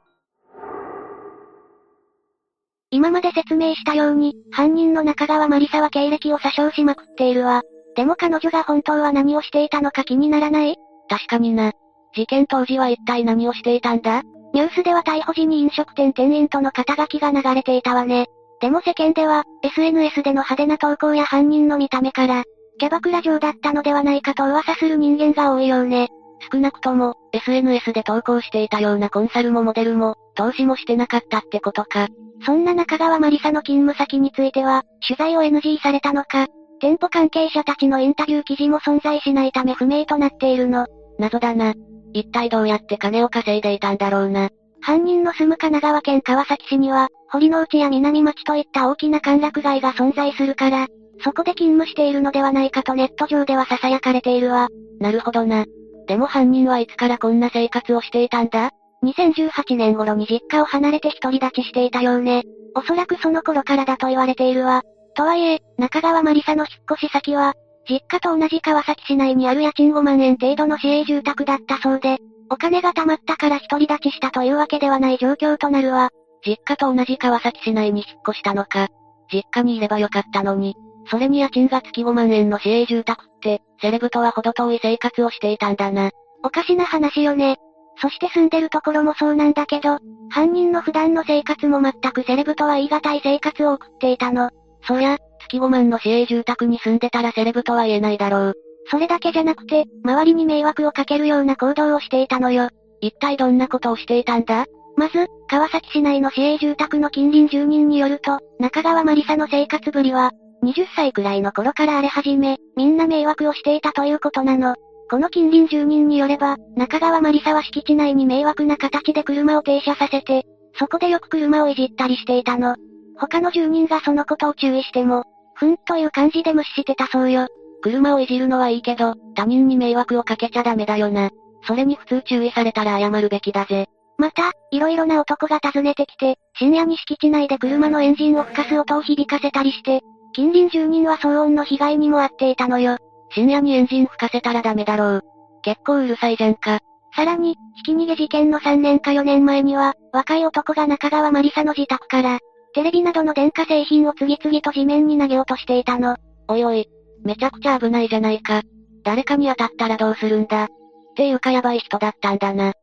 今まで説明したように、犯人の中川まりさは経歴を詐称しまくっているわ。でも彼女が本当は何をしていたのか気にならない？確かにな。事件当時は一体何をしていたんだ？ニュースでは逮捕時に飲食店店員との肩書きが流れていたわね。でも世間では、SNS での派手な投稿や犯人の見た目から、キャバクラ嬢だったのではないかと噂する人間が多いようね。少なくとも、SNS で投稿していたようなコンサルもモデルも、投資もしてなかったってことか。そんな中川まりさの勤務先については、取材を NG されたのか、店舗関係者たちのインタビュー記事も存在しないため不明となっているの。謎だな。一体どうやって金を稼いでいたんだろうな。犯人の住む神奈川県川崎市には、堀之内や南町といった大きな歓楽街が存在するから、そこで勤務しているのではないかとネット上では囁かれているわ。なるほどな。でも犯人はいつからこんな生活をしていたんだ？2018年頃に実家を離れて独り立ちしていたようね。おそらくその頃からだと言われているわ。とはいえ、中川まりさの引っ越し先は、実家と同じ川崎市内にある家賃5万円程度の市営住宅だったそうで、お金が貯まったから独り立ちしたというわけではない状況となるわ。実家と同じ川崎市内に引っ越したのか。実家にいればよかったのに。それに家賃が月5万円の市営住宅って、セレブとは程遠い生活をしていたんだな。おかしな話よね。そして住んでるところもそうなんだけど、犯人の普段の生活も全くセレブとは言い難い生活を送っていたの。そりゃ、月5万の市営住宅に住んでたらセレブとは言えないだろう。それだけじゃなくて、周りに迷惑をかけるような行動をしていたのよ。一体どんなことをしていたんだ？まず、川崎市内の市営住宅の近隣住人によると、中川まりさの生活ぶりは、20歳くらいの頃から荒れ始め、みんな迷惑をしていたということなの。この近隣住人によれば、中川マリサは敷地内に迷惑な形で車を停車させて、そこでよく車をいじったりしていたの。他の住人がそのことを注意しても、ふんという感じで無視してたそうよ。車をいじるのはいいけど、他人に迷惑をかけちゃダメだよな。それに普通注意されたら謝るべきだぜ。また、いろいろな男が訪ねてきて、深夜に敷地内で車のエンジンを吹かす音を響かせたりして、近隣住人は騒音の被害にも遭っていたのよ。深夜にエンジン吹かせたらダメだろう。結構うるさいじゃんか。さらに、ひき逃げ事件の3年か4年前には、若い男が中川マリサの自宅から、テレビなどの電化製品を次々と地面に投げ落としていたの。おいおい、めちゃくちゃ危ないじゃないか。誰かに当たったらどうするんだ。っていうかやばい人だったんだな。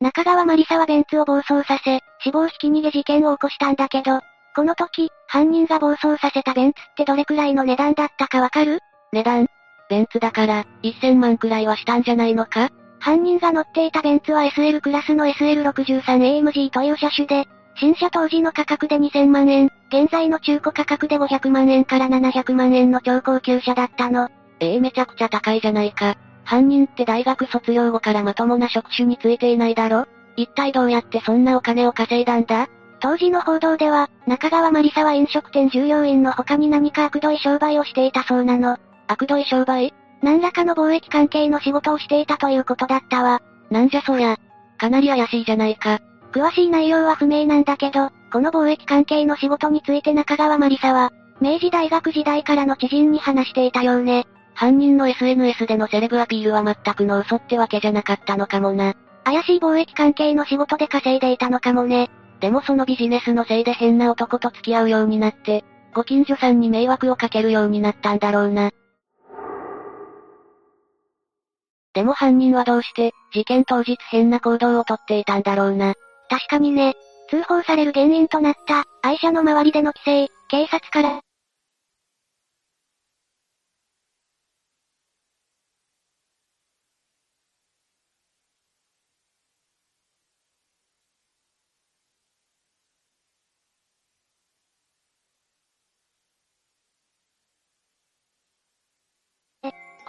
中川マリサはベンツを暴走させ、死亡ひき逃げ事件を起こしたんだけど、この時、犯人が暴走させたベンツってどれくらいの値段だったかわかる？値段？ベンツだから、1000万くらいはしたんじゃないのか？犯人が乗っていたベンツは SL クラスの SL63AMG という車種で、新車当時の価格で2000万円、現在の中古価格で500万円から700万円の超高級車だったの。ええー、めちゃくちゃ高いじゃないか。犯人って大学卒業後からまともな職種についていないだろ？一体どうやってそんなお金を稼いだんだ？当時の報道では、中川マリサは飲食店従業員の他に何か悪どい商売をしていたそうなの。悪どい商売？何らかの貿易関係の仕事をしていたということだったわ。なんじゃそりゃ。かなり怪しいじゃないか。詳しい内容は不明なんだけど、この貿易関係の仕事について中川マリサは、明治大学時代からの知人に話していたようね。犯人の SNS でのセレブアピールは全くの嘘ってわけじゃなかったのかもな。怪しい貿易関係の仕事で稼いでいたのかもね。でもそのビジネスのせいで変な男と付き合うようになって、ご近所さんに迷惑をかけるようになったんだろうな。でも犯人はどうして、事件当日変な行動をとっていたんだろうな。確かにね。通報される原因となった、愛車の周りでの規制、警察から、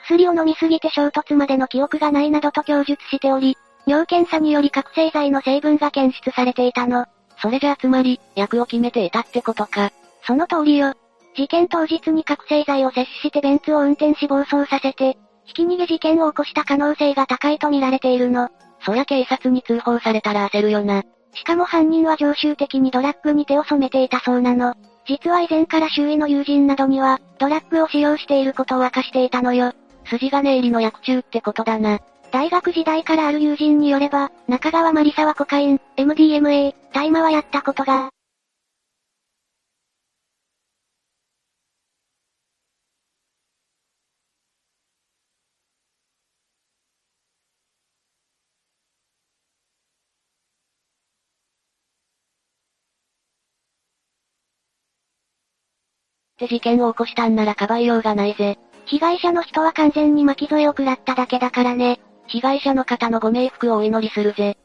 薬を飲みすぎて衝突までの記憶がないなどと供述しており、尿検査により覚醒剤の成分が検出されていたの。それじゃつまり、薬を決めていたってことか。その通りよ。事件当日に覚醒剤を摂取してベンツを運転し暴走させて、ひき逃げ事件を起こした可能性が高いと見られているの。そりゃ警察に通報されたら焦るよな。しかも犯人は常習的にドラッグに手を染めていたそうなの。実は以前から周囲の友人などには、ドラッグを使用していることを明かしていたのよ。筋金入りの薬中ってことだな。大学時代からある友人によれば、中川マリサはコカイン、MDMA、大麻はやったことが。って事件を起こしたんならかばいようがないぜ。被害者の人は完全に巻き添えを食らっただけだからね。被害者の方のご冥福をお祈りするぜ。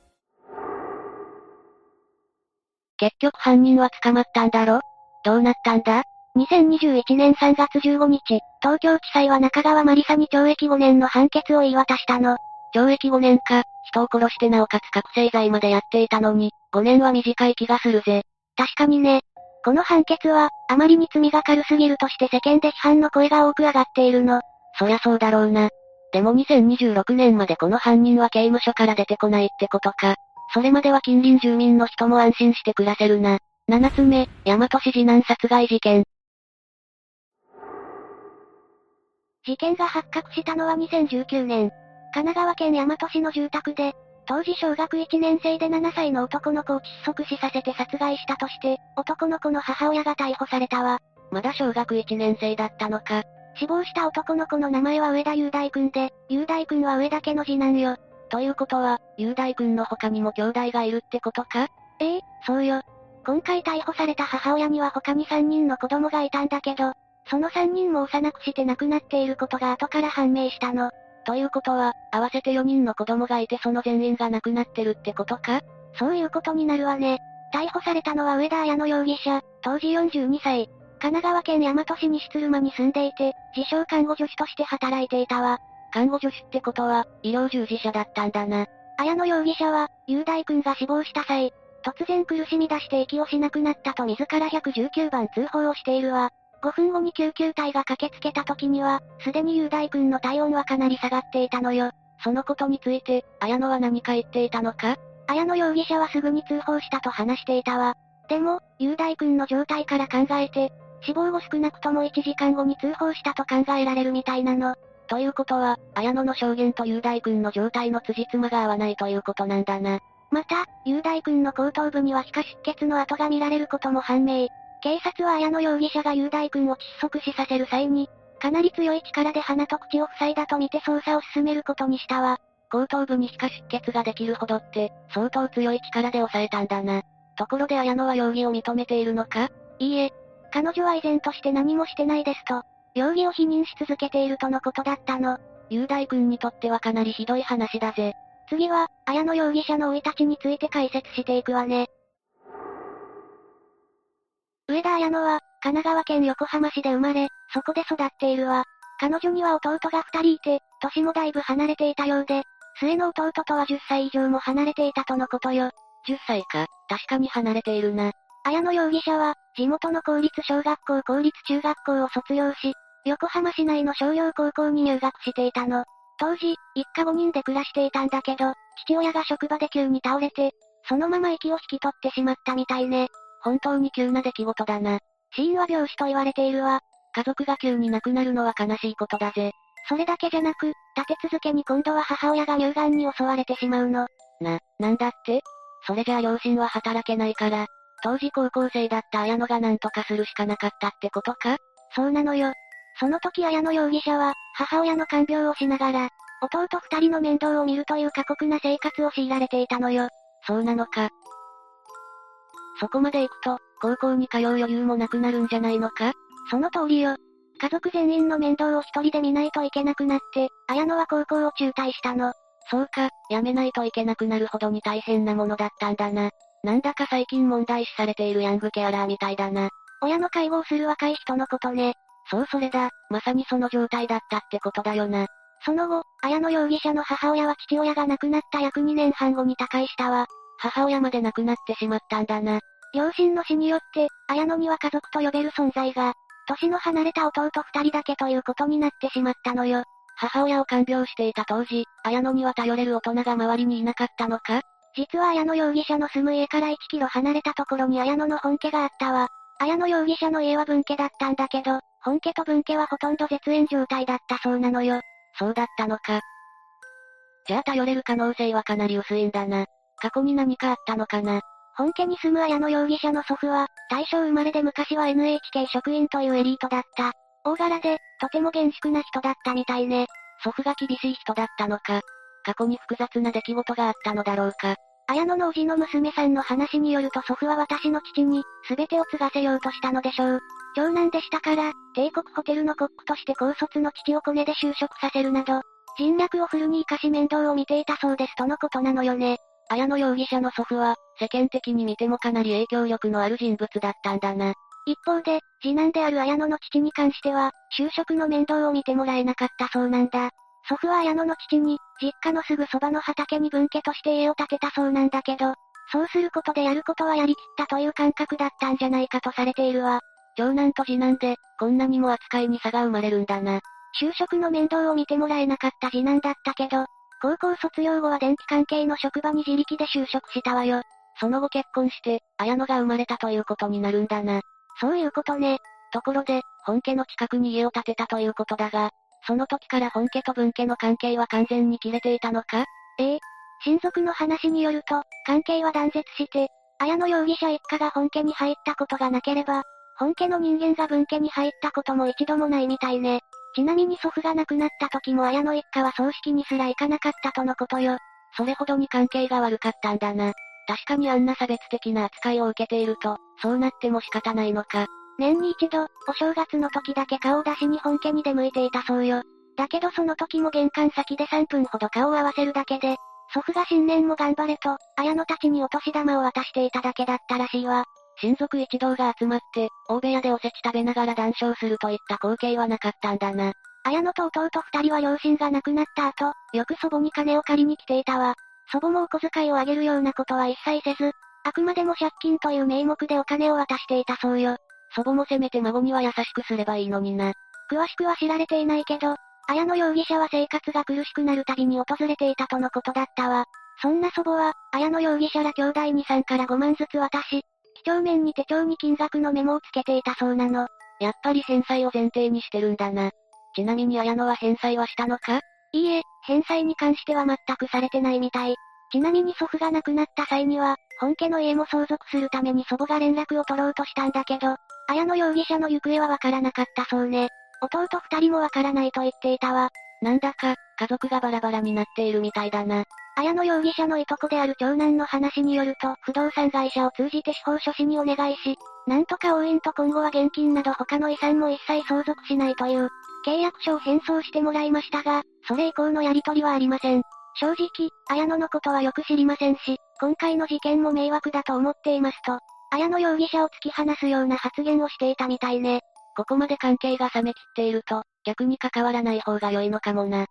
結局犯人は捕まったんだろ？どうなったんだ ?2021 年3月15日、東京地裁は中川まりさに懲役5年の判決を言い渡したの。懲役5年か、人を殺してなおかつ覚醒剤までやっていたのに、5年は短い気がするぜ。確かにね。この判決は、あまりに罪が軽すぎるとして世間で批判の声が多く上がっているの。そりゃそうだろうな。でも2026年までこの犯人は刑務所から出てこないってことか。それまでは近隣住民の人も安心して暮らせるな。7つ目、大和市次男殺害事件。事件が発覚したのは2019年。神奈川県大和市の住宅で、当時小学1年生で7歳の男の子を窒息死させて殺害したとして、男の子の母親が逮捕されたわ。まだ小学1年生だったのか。死亡した男の子の名前は上田雄大君で、雄大君は上田家の次男よ。ということは、雄大君の他にも兄弟がいるってことか？ええそうよ。今回逮捕された母親には他に3人の子供がいたんだけど、その3人も幼くして亡くなっていることが後から判明したの。ということは、合わせて4人の子供がいてその全員が亡くなってるってことか？そういうことになるわね。逮捕されたのは上田綾乃容疑者、当時42歳。神奈川県大和市西鶴間に住んでいて、自称看護助手として働いていたわ。看護助手ってことは、医療従事者だったんだな。綾野容疑者は、雄大君が死亡した際、突然苦しみ出して息をしなくなったと自ら119番通報をしているわ。5分後に救急隊が駆けつけた時には、すでに雄大君の体温はかなり下がっていたのよ。そのことについて、綾野は何か言っていたのか？綾野容疑者はすぐに通報したと話していたわ。でも、雄大君の状態から考えて、死亡後少なくとも1時間後に通報したと考えられるみたいなの。ということは、綾野の証言と雄大君の状態の辻褄が合わないということなんだな。また、雄大君の後頭部には皮下出血の跡が見られることも判明。警察は綾野容疑者が雄大君を窒息死させる際に、かなり強い力で鼻と口を塞いだと見て捜査を進めることにしたわ。後頭部に皮下出血ができるほどって、相当強い力で抑えたんだな。ところで綾野は容疑を認めているのか？いいえ。彼女は依然として何もしてないですと、容疑を否認し続けているとのことだったの。雄大君にとってはかなりひどい話だぜ。次は、綾野容疑者の生い立ちについて解説していくわね。上田綾乃は、神奈川県横浜市で生まれ、そこで育っているわ。彼女には弟が二人いて、年もだいぶ離れていたようで、末の弟とは10歳以上も離れていたとのことよ。10歳か、確かに離れているな。綾野容疑者は、地元の公立小学校公立中学校を卒業し、横浜市内の商業高校に入学していたの。当時、一家5人で暮らしていたんだけど、父親が職場で急に倒れて、そのまま息を引き取ってしまったみたいね。本当に急な出来事だな。死因は病死と言われているわ。家族が急に亡くなるのは悲しいことだぜ。それだけじゃなく、立て続けに今度は母親が乳がんに襲われてしまうの。な、なんだって？それじゃあ両親は働けないから、当時高校生だった綾野が何とかするしかなかったってことか？そうなのよ。その時綾野容疑者は、母親の看病をしながら、弟二人の面倒を見るという過酷な生活を強いられていたのよ。そうなのか。そこまで行くと、高校に通う余裕もなくなるんじゃないのか？その通りよ。家族全員の面倒を一人で見ないといけなくなって、綾野は高校を中退したの。そうか、辞めないといけなくなるほどに大変なものだったんだな。なんだか最近問題視されているヤングケアラーみたいだな。親の介護をする若い人のことね。そうそれだ、まさにその状態だったってことだよな。その後、綾野容疑者の母親は父親が亡くなった約2年半後に他界したわ。母親まで亡くなってしまったんだな。両親の死によって、綾野には家族と呼べる存在が、年の離れた弟二人だけということになってしまったのよ。母親を看病していた当時、綾野には頼れる大人が周りにいなかったのか？実は綾野容疑者の住む家から1キロ離れたところに綾野の本家があったわ。綾野容疑者の家は分家だったんだけど、本家と分家はほとんど絶縁状態だったそうなのよ。そうだったのか。じゃあ頼れる可能性はかなり薄いんだな。過去に何かあったのかな？本家に住む綾野容疑者の祖父は、大正生まれで昔は NHK 職員というエリートだった。大柄で、とても厳粛な人だったみたいね。祖父が厳しい人だったのか。過去に複雑な出来事があったのだろうか。綾野のおじの娘さんの話によると祖父は私の父に、全てを継がせようとしたのでしょう。長男でしたから、帝国ホテルのコックとして高卒の父をコネで就職させるなど、人脈をフルに活かし面倒を見ていたそうですとのことなのよね。綾野容疑者の祖父は、世間的に見てもかなり影響力のある人物だったんだな。一方で、次男である綾野の父に関しては、就職の面倒を見てもらえなかったそうなんだ。祖父は綾野の父に、実家のすぐそばの畑に分家として家を建てたそうなんだけど、そうすることでやることはやりきったという感覚だったんじゃないかとされているわ。長男と次男で、こんなにも扱いに差が生まれるんだな。就職の面倒を見てもらえなかった次男だったけど、高校卒業後は電気関係の職場に自力で就職したわよ。その後結婚して、綾野が生まれたということになるんだな。そういうことね。ところで、本家の近くに家を建てたということだが、その時から本家と分家の関係は完全に切れていたのか？ええ。親族の話によると、関係は断絶して、綾野容疑者一家が本家に入ったことがなければ、本家の人間が分家に入ったことも一度もないみたいね。ちなみに祖父が亡くなった時も綾野一家は葬式にすら行かなかったとのことよ。それほどに関係が悪かったんだな。確かにあんな差別的な扱いを受けていると、そうなっても仕方ないのか。年に一度、お正月の時だけ顔を出しに本家に出向いていたそうよ。だけどその時も玄関先で3分ほど顔を合わせるだけで、祖父が新年も頑張れと、綾野たちにお年玉を渡していただけだったらしいわ。親族一同が集まって、大部屋でおせち食べながら談笑するといった光景はなかったんだな。綾野と弟二人は両親が亡くなった後、よく祖母に金を借りに来ていたわ。祖母もお小遣いをあげるようなことは一切せず、あくまでも借金という名目でお金を渡していたそうよ。祖母もせめて孫には優しくすればいいのにな。詳しくは知られていないけど、綾野容疑者は生活が苦しくなるたびに訪れていたとのことだったわ。そんな祖母は、綾野容疑者ら兄弟に3から5万ずつ渡し、帳面に手帳に金額のメモをつけていたそうなの。やっぱり返済を前提にしてるんだな。ちなみに綾野は返済はしたのか？いいえ、返済に関しては全くされてないみたい。ちなみに祖父が亡くなった際には、本家の家も相続するために祖母が連絡を取ろうとしたんだけど、綾野容疑者の行方はわからなかったそうね。弟二人もわからないと言っていたわ。なんだか、家族がバラバラになっているみたいだな。綾野容疑者のいとこである長男の話によると、不動産会社を通じて司法書士にお願いし、なんとか応援と今後は現金など他の遺産も一切相続しないという、契約書を返送してもらいましたが、それ以降のやり取りはありません。正直、綾野のことはよく知りませんし、今回の事件も迷惑だと思っていますと、綾野容疑者を突き放すような発言をしていたみたいね。ここまで関係が冷めきっていると、逆に関わらない方が良いのかもな。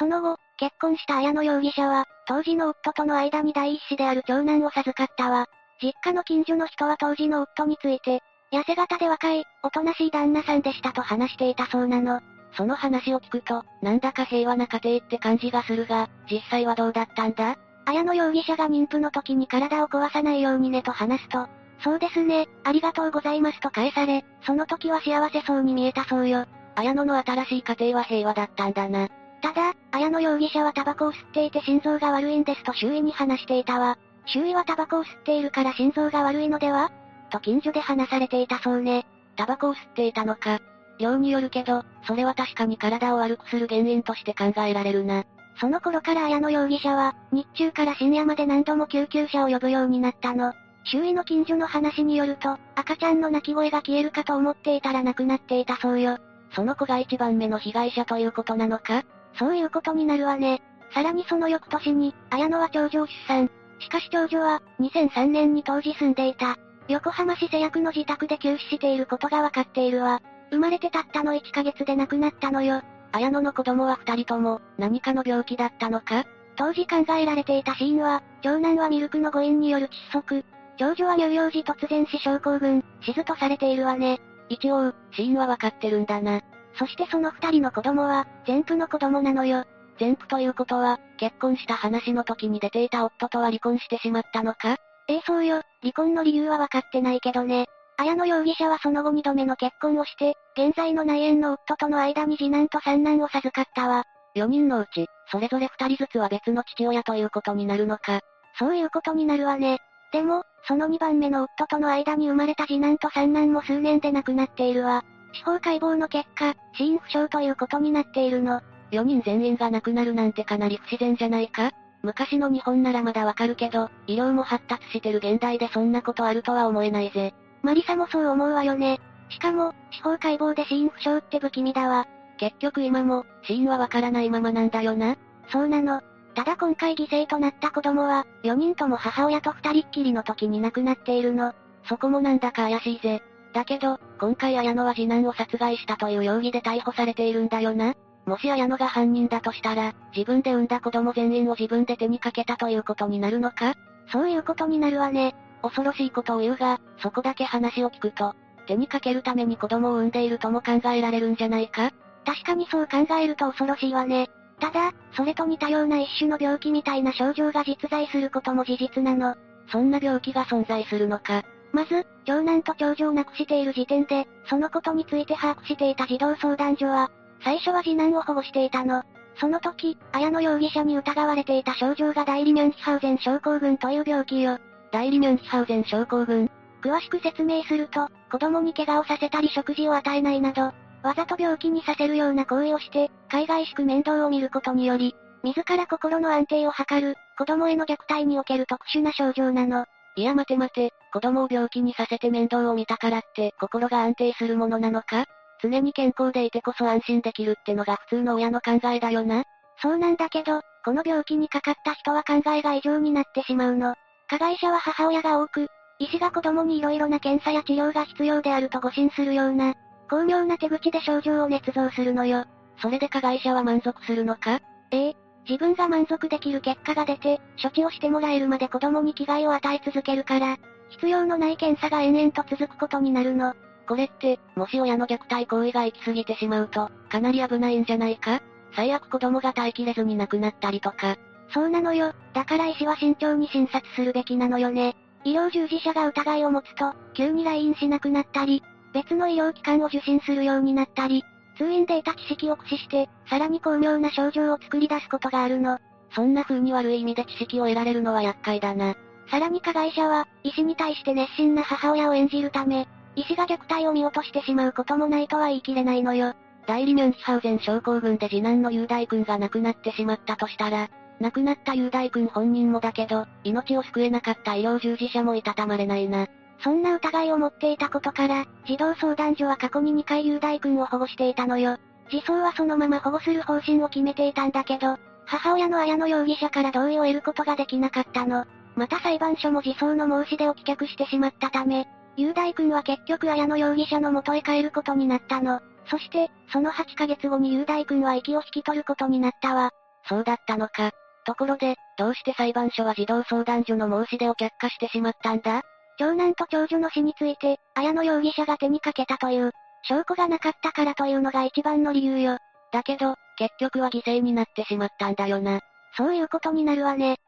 その後、結婚した綾野容疑者は、当時の夫との間に第一子である長男を授かったわ。実家の近所の人は当時の夫について、痩せ型で若い、おとなしい旦那さんでしたと話していたそうなの。その話を聞くと、なんだか平和な家庭って感じがするが、実際はどうだったんだ？綾野容疑者が妊婦の時に体を壊さないようにねと話すと、そうですね、ありがとうございますと返され、その時は幸せそうに見えたそうよ。綾野の新しい家庭は平和だったんだな。ただ、綾野容疑者はタバコを吸っていて心臓が悪いんですと周囲に話していたわ。周囲はタバコを吸っているから心臓が悪いのでは？と近所で話されていたそうね。タバコを吸っていたのか。量によるけど、それは確かに体を悪くする原因として考えられるな。その頃から綾野容疑者は、日中から深夜まで何度も救急車を呼ぶようになったの。周囲の近所の話によると、赤ちゃんの泣き声が消えるかと思っていたら亡くなっていたそうよ。その子が一番目の被害者ということなのか？そういうことになるわね。さらにその翌年に、綾野は長女を出産。しかし長女は、2003年に当時住んでいた、横浜市製薬の自宅で休止していることがわかっているわ。生まれてたったの1ヶ月で亡くなったのよ。綾野の子供は二人とも、何かの病気だったのか？当時考えられていた死因は、長男はミルクの誤飲による窒息。長女は乳幼児突然死症候群、死図とされているわね。一応、死因はわかってるんだな。そしてその二人の子供は、前夫の子供なのよ。前夫ということは、結婚した話の時に出ていた夫とは離婚してしまったのか？ええそうよ、離婚の理由は分かってないけどね。綾野容疑者はその後二度目の結婚をして、現在の内縁の夫との間に次男と三男を授かったわ。四人のうち、それぞれ二人ずつは別の父親ということになるのか？そういうことになるわね。でも、その二番目の夫との間に生まれた次男と三男も数年で亡くなっているわ。司法解剖の結果、死因不詳ということになっているの。4人全員が亡くなるなんてかなり不自然じゃないか？昔の日本ならまだわかるけど、医療も発達してる現代でそんなことあるとは思えないぜ。マリサもそう思うわよね。しかも、司法解剖で死因不詳って不気味だわ。結局今も、死因はわからないままなんだよな？そうなの。ただ今回犠牲となった子供は、4人とも母親と二人っきりの時に亡くなっているの。そこもなんだか怪しいぜ。だけど、今回綾野は次男を殺害したという容疑で逮捕されているんだよな。もし綾野が犯人だとしたら、自分で産んだ子供全員を自分で手にかけたということになるのか？そういうことになるわね。恐ろしいことを言うが、そこだけ話を聞くと、手にかけるために子供を産んでいるとも考えられるんじゃないか？確かにそう考えると恐ろしいわね。ただ、それと似たような一種の病気みたいな症状が実在することも事実なの。そんな病気が存在するのか？まず、長男と長女を亡くしている時点で、そのことについて把握していた児童相談所は、最初は次男を保護していたの。その時、綾野容疑者に疑われていた症状が代理ミョンヒハウゼン症候群という病気よ。代理ミョンヒハウゼン症候群詳しく説明すると、子供に怪我をさせたり食事を与えないなど、わざと病気にさせるような行為をして、海外しく面倒を見ることにより、自ら心の安定を図る、子供への虐待における特殊な症状なの。いや待て待て、子供を病気にさせて面倒を見たからって、心が安定するものなのか？常に健康でいてこそ安心できるってのが普通の親の考えだよな？そうなんだけど、この病気にかかった人は考えが異常になってしまうの。加害者は母親が多く、医師が子供に色々な検査や治療が必要であると誤信するような、巧妙な手口で症状を捏造するのよ。それで加害者は満足するのか？ええ。自分が満足できる結果が出て、処置をしてもらえるまで子供に危害を与え続けるから、必要のない検査が延々と続くことになるの。これって、もし親の虐待行為が行き過ぎてしまうと、かなり危ないんじゃないか？最悪子供が耐えきれずに亡くなったりとか。そうなのよ。だから医師は慎重に診察するべきなのよね。医療従事者が疑いを持つと、急に来院しなくなったり、別の医療機関を受診するようになったり、通院で得た知識を駆使して、さらに巧妙な症状を作り出すことがあるの。そんな風に悪い意味で知識を得られるのは厄介だな。さらに加害者は、医師に対して熱心な母親を演じるため、医師が虐待を見落としてしまうこともないとは言い切れないのよ。代理ミュンヒハウゼン症候群で次男の雄大君が亡くなってしまったとしたら、亡くなった雄大君本人もだけど、命を救えなかった医療従事者もいたたまれないな。そんな疑いを持っていたことから、児童相談所は過去に2回雄大君を保護していたのよ。児相はそのまま保護する方針を決めていたんだけど、母親の綾野容疑者から同意を得ることができなかったの。また裁判所も児相の申し出を棄却してしまったため、雄大君は結局綾野容疑者の元へ帰ることになったの。そして、その8ヶ月後に雄大君は息を引き取ることになったわ。そうだったのか。ところで、どうして裁判所は児童相談所の申し出を却下してしまったんだ？長男と長女の死について、綾野容疑者が手にかけたという、証拠がなかったからというのが一番の理由よ。だけど、結局は犠牲になってしまったんだよな。そういうことになるわね。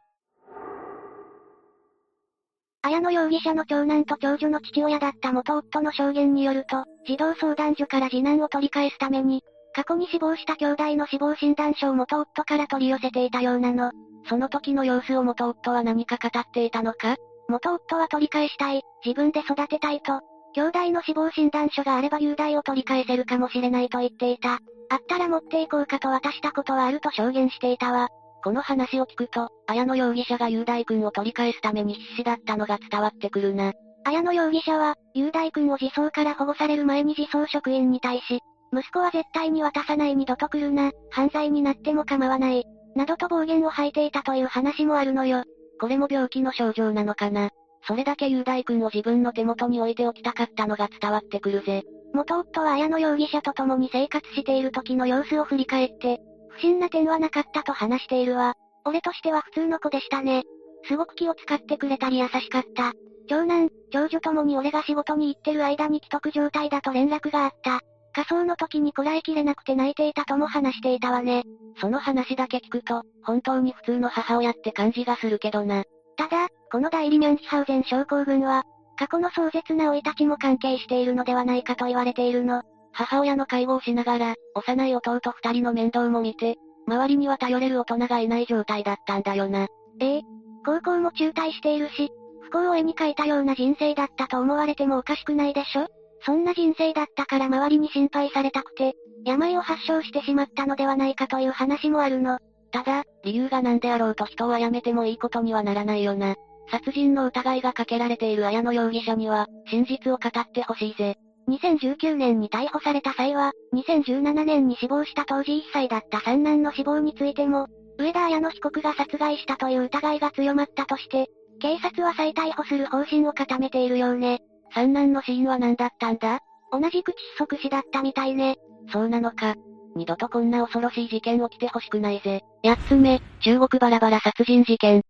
綾野容疑者の長男と長女の父親だった元夫の証言によると、児童相談所から次男を取り返すために、過去に死亡した兄弟の死亡診断書を元夫から取り寄せていたようなの。その時の様子を元夫は何か語っていたのか元夫は取り返したい、自分で育てたいと、兄弟の死亡診断書があれば雄大を取り返せるかもしれないと言っていた。あったら持っていこうかと渡したことはあると証言していたわ。この話を聞くと、綾野容疑者が雄大君を取り返すために必死だったのが伝わってくるな。綾野容疑者は、雄大君を児相から保護される前に児相職員に対し、息子は絶対に渡さない二度と来るな、犯罪になっても構わない、などと暴言を吐いていたという話もあるのよ。これも病気の症状なのかな。それだけ雄大君を自分の手元に置いておきたかったのが伝わってくるぜ。元夫は綾野容疑者と共に生活している時の様子を振り返って、不審な点はなかったと話しているわ。俺としては普通の子でしたね。すごく気を使ってくれたり優しかった。長男、長女ともに俺が仕事に行ってる間に既得状態だと連絡があった。仮装の時にこらえきれなくて泣いていたとも話していたわね。その話だけ聞くと、本当に普通の母親って感じがするけどな。ただ、この代理ミュンヒハウゼン症候群は、過去の壮絶な老いたちも関係しているのではないかと言われているの。母親の介護をしながら、幼い弟二人の面倒も見て、周りには頼れる大人がいない状態だったんだよな。ええ高校も中退しているし、不幸を絵に描いたような人生だったと思われてもおかしくないでしょ？そんな人生だったから周りに心配されたくて、病を発症してしまったのではないかという話もあるの。ただ、理由が何であろうと人を殺めてもいいことにはならないよな。殺人の疑いがかけられている綾野容疑者には、真実を語ってほしいぜ。2019年に逮捕された際は、2017年に死亡した当時1歳だった三男の死亡についても、上田綾野被告が殺害したという疑いが強まったとして、警察は再逮捕する方針を固めているようね。三男の死因は何だったんだ？同じく窒息死だったみたいね。そうなのか。二度とこんな恐ろしい事件起きてほしくないぜ。八つ目、中国バラバラ殺人事件。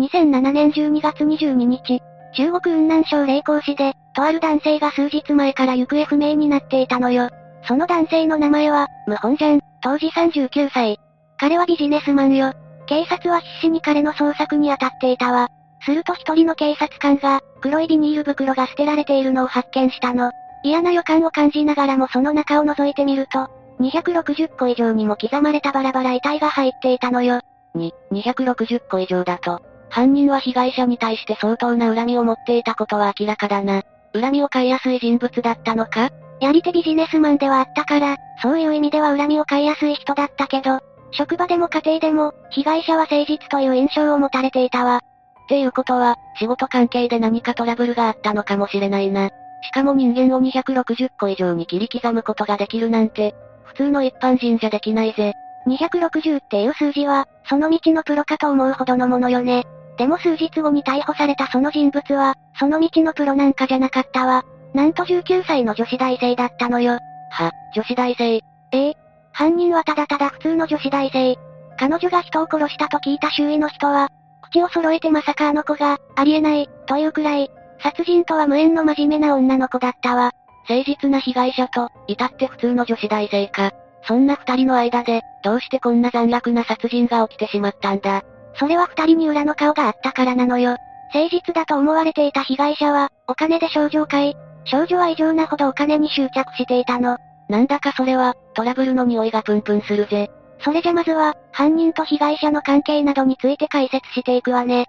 2007年12月22日、中国雲南省霊光市で、とある男性が数日前から行方不明になっていたのよ。その男性の名前は、ムホンジャン、当時39歳。彼はビジネスマンよ。警察は必死に彼の捜索に当たっていたわ。すると一人の警察官が、黒いビニール袋が捨てられているのを発見したの。嫌な予感を感じながらもその中を覗いてみると、260個以上にも刻まれたバラバラ遺体が入っていたのよ。に、260個以上だと。犯人は被害者に対して相当な恨みを持っていたことは明らかだな。恨みを買いやすい人物だったのか？やり手ビジネスマンではあったから、そういう意味では恨みを買いやすい人だったけど、職場でも家庭でも、被害者は誠実という印象を持たれていたわ。っていうことは、仕事関係で何かトラブルがあったのかもしれないな。しかも人間を260個以上に切り刻むことができるなんて、普通の一般人じゃできないぜ。260っていう数字は、その道のプロかと思うほどのものよね。でも数日後に逮捕されたその人物は、その道のプロなんかじゃなかったわ。なんと19歳の女子大生だったのよ。は、女子大生。ええ。犯人はただただ普通の女子大生。彼女が人を殺したと聞いた周囲の人は、口を揃えてまさかあの子が、ありえない、というくらい、殺人とは無縁の真面目な女の子だったわ。誠実な被害者と、至って普通の女子大生か。そんな二人の間で、どうしてこんな残虐な殺人が起きてしまったんだ？それは二人に裏の顔があったからなのよ。誠実だと思われていた被害者は、お金で少女を買い、少女は異常なほどお金に執着していたの。なんだかそれは、トラブルの匂いがプンプンするぜ。それじゃまずは、犯人と被害者の関係などについて解説していくわね。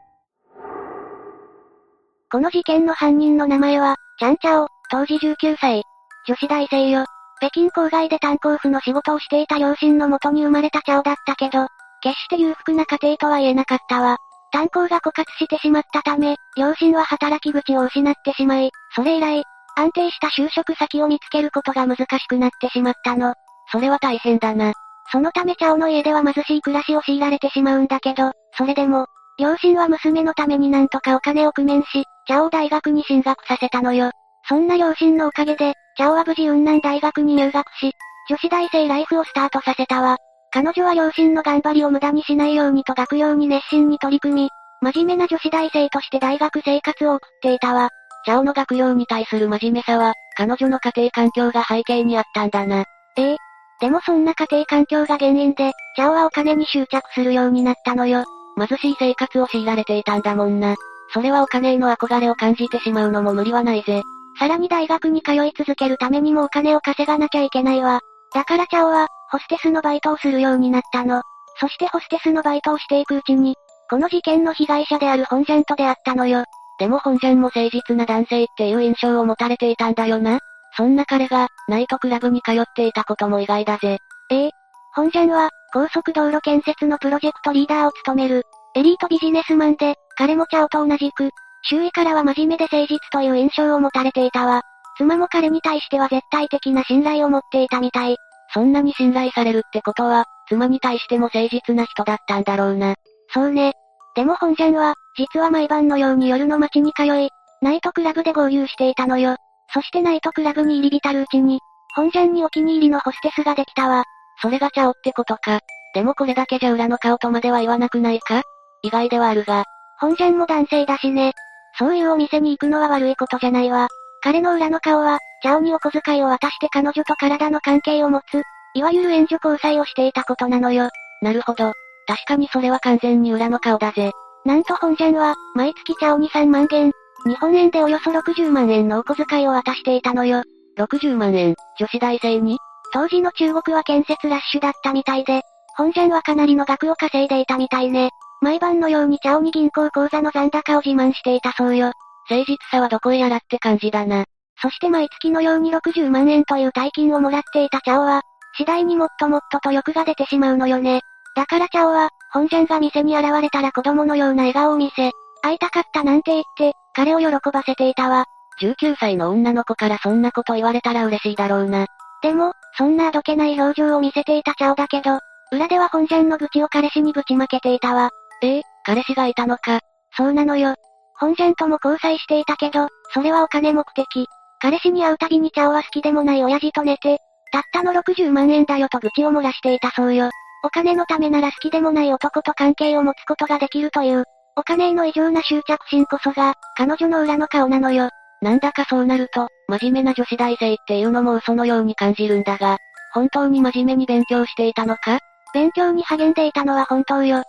この事件の犯人の名前は、チャンチャオ、当時19歳。女子大生よ。北京郊外で炭鉱夫の仕事をしていた両親のもとに生まれたチャオだったけど、決して裕福な家庭とは言えなかったわ。炭鉱が枯渇してしまったため、両親は働き口を失ってしまい、それ以来、安定した就職先を見つけることが難しくなってしまったの。それは大変だな。そのためチャオの家では貧しい暮らしを強いられてしまうんだけど、それでも、両親は娘のためになんとかお金を工面し、チャオを大学に進学させたのよ。そんな両親のおかげで、チャオは無事雲南大学に入学し、女子大生ライフをスタートさせたわ。彼女は両親の頑張りを無駄にしないようにと学業に熱心に取り組み、真面目な女子大生として大学生活を送っていたわ。チャオの学業に対する真面目さは、彼女の家庭環境が背景にあったんだな。ええ。でもそんな家庭環境が原因で、チャオはお金に執着するようになったのよ。貧しい生活を強いられていたんだもんな。それはお金への憧れを感じてしまうのも無理はないぜ。さらに大学に通い続けるためにもお金を稼がなきゃいけないわ。だからチャオは、ホステスのバイトをするようになったの。そしてホステスのバイトをしていくうちに、この事件の被害者である本ジャンと出会ったのよ。でも本ジャンも誠実な男性っていう印象を持たれていたんだよな。そんな彼が、ナイトクラブに通っていたことも意外だぜ。ええ。本ジャンは、高速道路建設のプロジェクトリーダーを務める、エリートビジネスマンで、彼もチャオと同じく、周囲からは真面目で誠実という印象を持たれていたわ。妻も彼に対しては絶対的な信頼を持っていたみたい。そんなに信頼されるってことは、妻に対しても誠実な人だったんだろうな。そうね。でも本ジャンは、実は毎晩のように夜の街に通い、ナイトクラブで合流していたのよ。そしてナイトクラブに入り浸るうちに、本ジャンにお気に入りのホステスができたわ。それがチャオってことか。でもこれだけじゃ裏の顔とまでは言わなくないか？意外ではあるが。本ジャンも男性だしね。そういうお店に行くのは悪いことじゃないわ。彼の裏の顔は、チャオにお小遣いを渡して彼女と体の関係を持つ、いわゆる援助交際をしていたことなのよ。なるほど。確かにそれは完全に裏の顔だぜ。なんと本ジャンは、毎月チャオに3万元、日本円でおよそ60万円のお小遣いを渡していたのよ。60万円、女子大生に？当時の中国は建設ラッシュだったみたいで、本ジャンはかなりの額を稼いでいたみたいね。毎晩のようにチャオに銀行口座の残高を自慢していたそうよ。誠実さはどこへやらって感じだな。そして毎月のように60万円という大金をもらっていたチャオは、次第にもっともっとと欲が出てしまうのよね。だからチャオは、本ジャンが店に現れたら子供のような笑顔を見せ、会いたかったなんて言って、彼を喜ばせていたわ。19歳の女の子からそんなこと言われたら嬉しいだろうな。でも、そんなあどけない表情を見せていたチャオだけど、裏では本ジャンの愚痴を彼氏にぶちまけていたわ。ええ、彼氏がいたのか。そうなのよ。本ジャンとも交際していたけど、それはお金目的。彼氏に会うたびにチャオは好きでもない親父と寝て、たったの60万円だよと愚痴を漏らしていたそうよ。お金のためなら好きでもない男と関係を持つことができるという、お金への異常な執着心こそが、彼女の裏の顔なのよ。なんだかそうなると、真面目な女子大生っていうのも嘘のように感じるんだが、本当に真面目に勉強していたのか？勉強に励んでいたのは本当よ。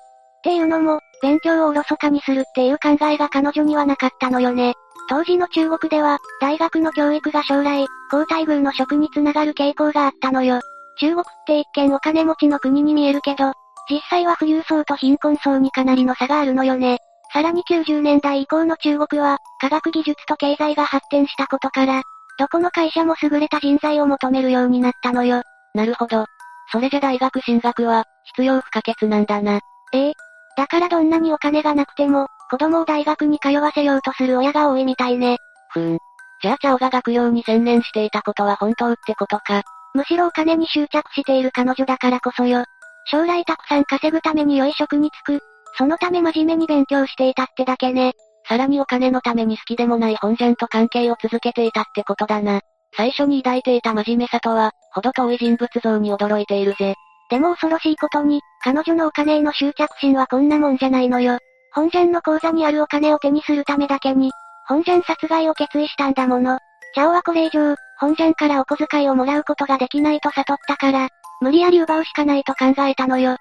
っていうのも、勉強をおろそかにするっていう考えが彼女にはなかったのよね。当時の中国では、大学の教育が将来、高待遇の職につながる傾向があったのよ。中国って一見お金持ちの国に見えるけど、実際は富裕層と貧困層にかなりの差があるのよね。さらに90年代以降の中国は、科学技術と経済が発展したことから、どこの会社も優れた人材を求めるようになったのよ。なるほど。それじゃ大学進学は、必要不可欠なんだな。ええ。だからどんなにお金がなくても、子供を大学に通わせようとする親が多いみたいね。ふーん。じゃあチャオが学業に専念していたことは本当ってことか。むしろお金に執着している彼女だからこそよ。将来たくさん稼ぐために良い職に就く。そのため真面目に勉強していたってだけね。さらにお金のために好きでもない本ジャンと関係を続けていたってことだな。最初に抱いていた真面目さとは、ほど遠い人物像に驚いているぜ。でも恐ろしいことに、彼女のお金への執着心はこんなもんじゃないのよ。本ジャンの口座にあるお金を手にするためだけに、本ジャン殺害を決意したんだもの。チャオはこれ以上、本ジャンからお小遣いをもらうことができないと悟ったから、無理やり奪うしかないと考えたのよ。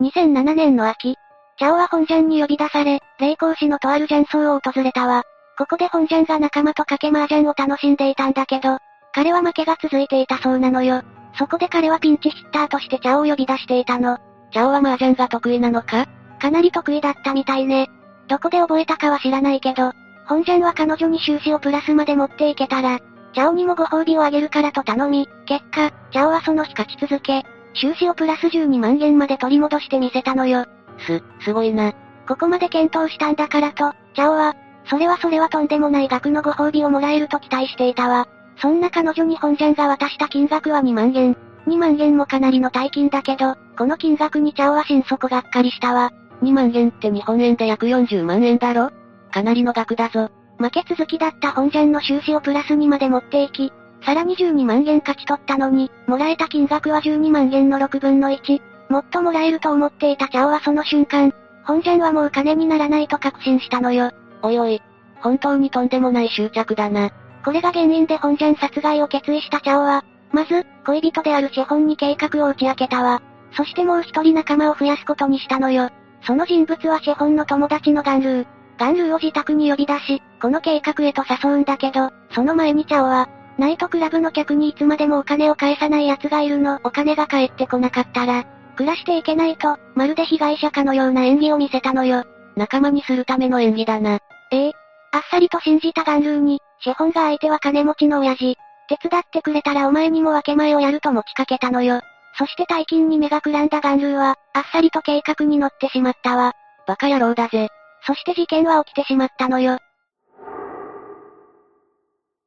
2007年の秋、チャオは本ジャンに呼び出され、霊光市のとある雀荘を訪れたわ。ここで本ジャンが仲間と賭け麻雀を楽しんでいたんだけど、彼は負けが続いていたそうなのよ。そこで彼はピンチヒッターとしてチャオを呼び出していたの。チャオは麻雀が得意なのか？かなり得意だったみたいね。どこで覚えたかは知らないけど、本ジャンは彼女に収支をプラスまで持っていけたら、チャオにもご褒美をあげるからと頼み、結果、チャオはその日勝ち続け、収支をプラス12万円まで取り戻してみせたのよ。す、すごいな。ここまで検討したんだからと、チャオは、それはそれはとんでもない額のご褒美をもらえると期待していたわ。そんな彼女に本ジャンが渡した金額は2万円。2万円もかなりの大金だけど、この金額にチャオは心底がっかりしたわ。2万円って日本円で約40万円だろ？かなりの額だぞ。負け続きだった本ジャンの収支をプラスにまで持っていき、さらに12万円勝ち取ったのに、もらえた金額は12万円の6分の1。もっともらえると思っていたチャオはその瞬間、本ジャンはもう金にならないと確信したのよ。おいおい、本当にとんでもない執着だな。これが原因で本ジャン殺害を決意したチャオは、まず、恋人であるシェホンに計画を打ち明けたわ。そしてもう一人仲間を増やすことにしたのよ。その人物はシェホンの友達のガンルー。ガンルーを自宅に呼び出し、この計画へと誘うんだけど、その前にチャオは、ナイトクラブの客にいつまでもお金を返さない奴がいるの、お金が返ってこなかったら、暮らしていけないと、まるで被害者かのような演技を見せたのよ。仲間にするための演技だな。ええ。あっさりと信じたガンルーに、シェホンが相手は金持ちの親父。手伝ってくれたらお前にも分け前をやると持ちかけたのよ。そして大金に目がくらんだガンルーは、あっさりと計画に乗ってしまったわ。バカ野郎だぜ。そして事件は起きてしまったのよ。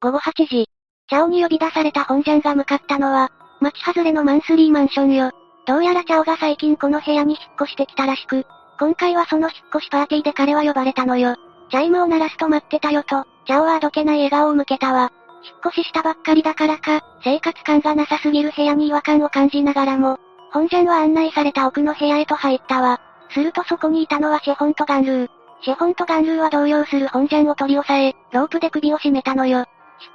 午後8時、チャオに呼び出された本ジャンが向かったのは、町外れのマンスリーマンションよ。どうやらチャオが最近この部屋に引っ越してきたらしく、今回はその引っ越しパーティーで彼は呼ばれたのよ。チャイムを鳴らすと待ってたよと、チャオはあどけない笑顔を向けたわ。引っ越ししたばっかりだからか、生活感がなさすぎる部屋に違和感を感じながらも、本ジャンは案内された奥の部屋へと入ったわ。するとそこにいたのはシェホンとガンルー。シェホンとガンルーは動揺する本ジャンを取り押さえ、ロープで首を絞めたのよ。引っ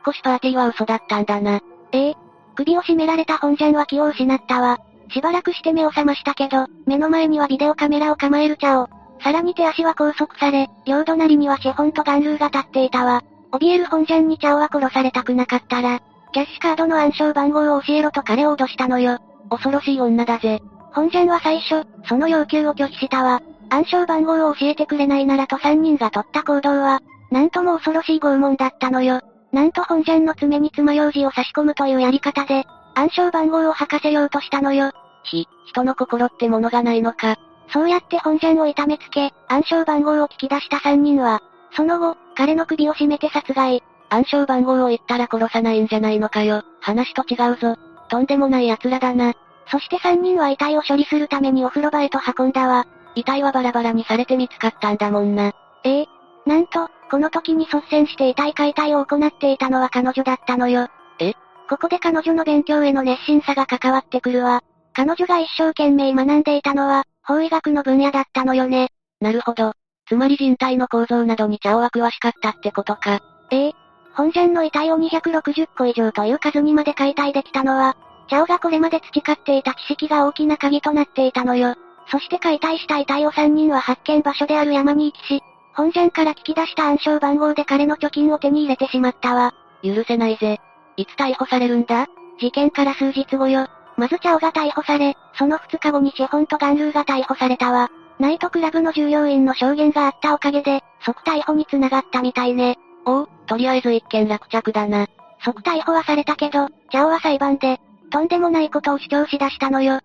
越しパーティーは嘘だったんだな。ええ。首を絞められた本ジャンは気を失ったわ。しばらくして目を覚ましたけど、目の前にはビデオカメラを構えるチャオ。さらに手足は拘束され、両隣にはシェホンとガンルーが立っていたわ。怯える本ジャンにチャオは殺されたくなかったら、キャッシュカードの暗証番号を教えろと彼を脅したのよ。恐ろしい女だぜ。本ジャンは最初、その要求を拒否したわ。暗証番号を教えてくれないならと3人が取った行動は、なんとも恐ろしい拷問だったのよ。なんと本ジャンの爪に爪楊枝を差し込むというやり方で、暗証番号を吐かせようとしたのよ。ひ、人の心ってものがないのか。そうやって本ジャンを痛めつけ、暗証番号を聞き出した3人は、その後、彼の首を絞めて殺害。暗証番号を言ったら殺さないんじゃないのかよ。話と違うぞ。とんでもない奴らだな。そして3人は遺体を処理するためにお風呂場へと運んだわ。遺体はバラバラにされて見つかったんだもんな。ええ。なんと、この時に率先して遺体解体を行っていたのは彼女だったのよ。え？ここで彼女の勉強への熱心さが関わってくるわ。彼女が一生懸命学んでいたのは、法医学の分野だったのよね。なるほど。つまり人体の構造などにチャオは詳しかったってことか。ええ。本ジャンの遺体を260個以上という数にまで解体できたのは、チャオがこれまで培っていた知識が大きな鍵となっていたのよ。そして解体した遺体を3人は発見場所である山に行きし、本ジャンから聞き出した暗証番号で彼の貯金を手に入れてしまったわ。許せないぜ。いつ逮捕されるんだ？事件から数日後よ。まずチャオが逮捕され、その2日後にシェホンとガンルーが逮捕されたわ。ナイトクラブの従業員の証言があったおかげで、即逮捕に繋がったみたいね。おう、とりあえず一件落着だな。即逮捕はされたけど、チャオは裁判で、とんでもないことを主張しだしたのよ。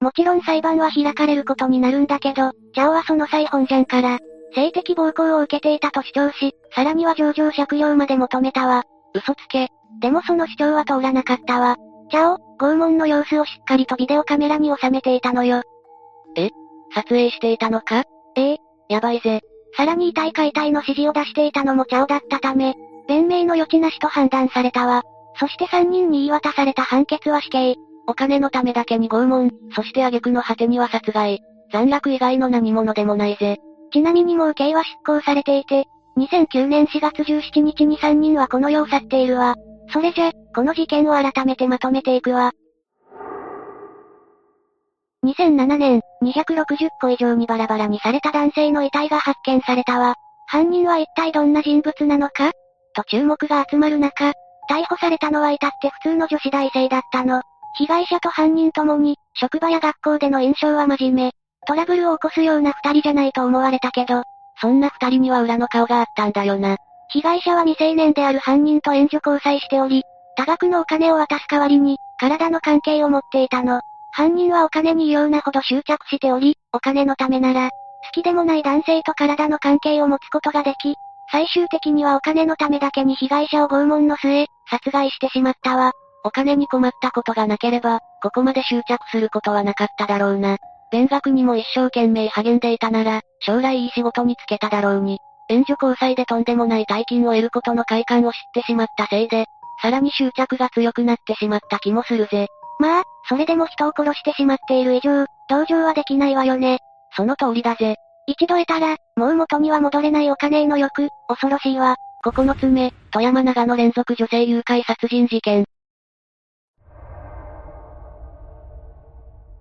もちろん裁判は開かれることになるんだけど、チャオはその際本ジャンから、性的暴行を受けていたと主張し、さらには上場借用まで求めたわ。嘘つけ。でもその主張は通らなかったわ。チャオ、拷問の様子をしっかりとビデオカメラに収めていたのよ。え？撮影していたのか？ええ。やばいぜ。さらに遺体解体の指示を出していたのもチャオだったため、弁明の余地なしと判断されたわ。そして3人に言い渡された判決は死刑。お金のためだけに拷問、そして挙句の果てには殺害。残虐以外の何者でもないぜ。ちなみにもう刑は執行されていて、2009年4月17日に3人はこの世を去っているわ。それじゃ、この事件を改めてまとめていくわ。2007年、260個以上にバラバラにされた男性の遺体が発見されたわ。犯人は一体どんな人物なのか？と注目が集まる中、逮捕されたのは至って普通の女子大生だったの。被害者と犯人ともに、職場や学校での印象は真面目。トラブルを起こすような二人じゃないと思われたけど、そんな二人には裏の顔があったんだよな。被害者は未成年である犯人と援助交際しており、多額のお金を渡す代わりに、体の関係を持っていたの。犯人はお金に異様なほど執着しており、お金のためなら、好きでもない男性と体の関係を持つことができ、最終的にはお金のためだけに被害者を拷問の末、殺害してしまったわ。お金に困ったことがなければ、ここまで執着することはなかっただろうな。勉学にも一生懸命励んでいたなら、将来いい仕事に就けただろうに。援助交際でとんでもない大金を得ることの快感を知ってしまったせいで、さらに執着が強くなってしまった気もするぜ。まあ、それでも人を殺してしまっている以上、同情はできないわよね。その通りだぜ。一度得たら、もう元には戻れないお金への欲、恐ろしいわ。9つ目、富山長野連続女性誘拐殺人事件。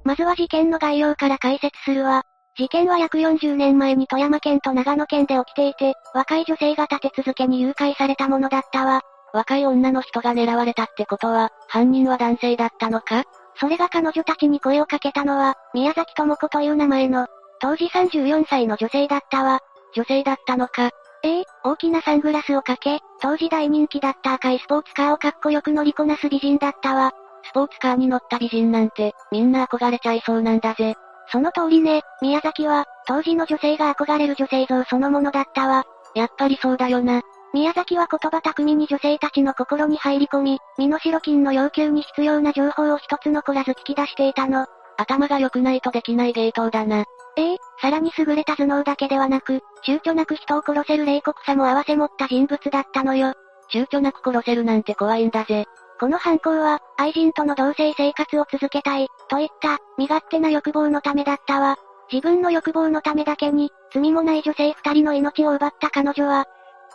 まずは事件の概要から解説するわ。事件は約40年前に富山県と長野県で起きていて、若い女性が立て続けに誘拐されたものだったわ。若い女の人が狙われたってことは、犯人は男性だったのか？それが彼女たちに声をかけたのは、宮崎智子という名前の、当時34歳の女性だったわ。女性だったのか？ええ大きなサングラスをかけ、当時大人気だった赤いスポーツカーをかっこよく乗りこなす美人だったわ。スポーツカーに乗った美人なんて、みんな憧れちゃいそうなんだぜ。その通りね、宮崎は、当時の女性が憧れる女性像そのものだったわ。やっぱりそうだよな。宮崎は言葉巧みに女性たちの心に入り込み、身代金の要求に必要な情報を一つ残らず聞き出していたの。頭が良くないとできない芸当だな。ええさらに優れた頭脳だけではなく、躊躇なく人を殺せる冷酷さも合わせ持った人物だったのよ。躊躇なく殺せるなんて怖いんだぜ。この犯行は、愛人との同棲生活を続けたい、といった、身勝手な欲望のためだったわ。自分の欲望のためだけに、罪もない女性二人の命を奪った彼女は、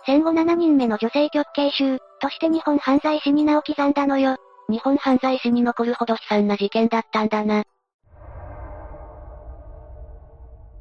戦後7人目の女性極刑囚、として日本犯罪史に名を刻んだのよ。日本犯罪史に残るほど悲惨な事件だったんだな。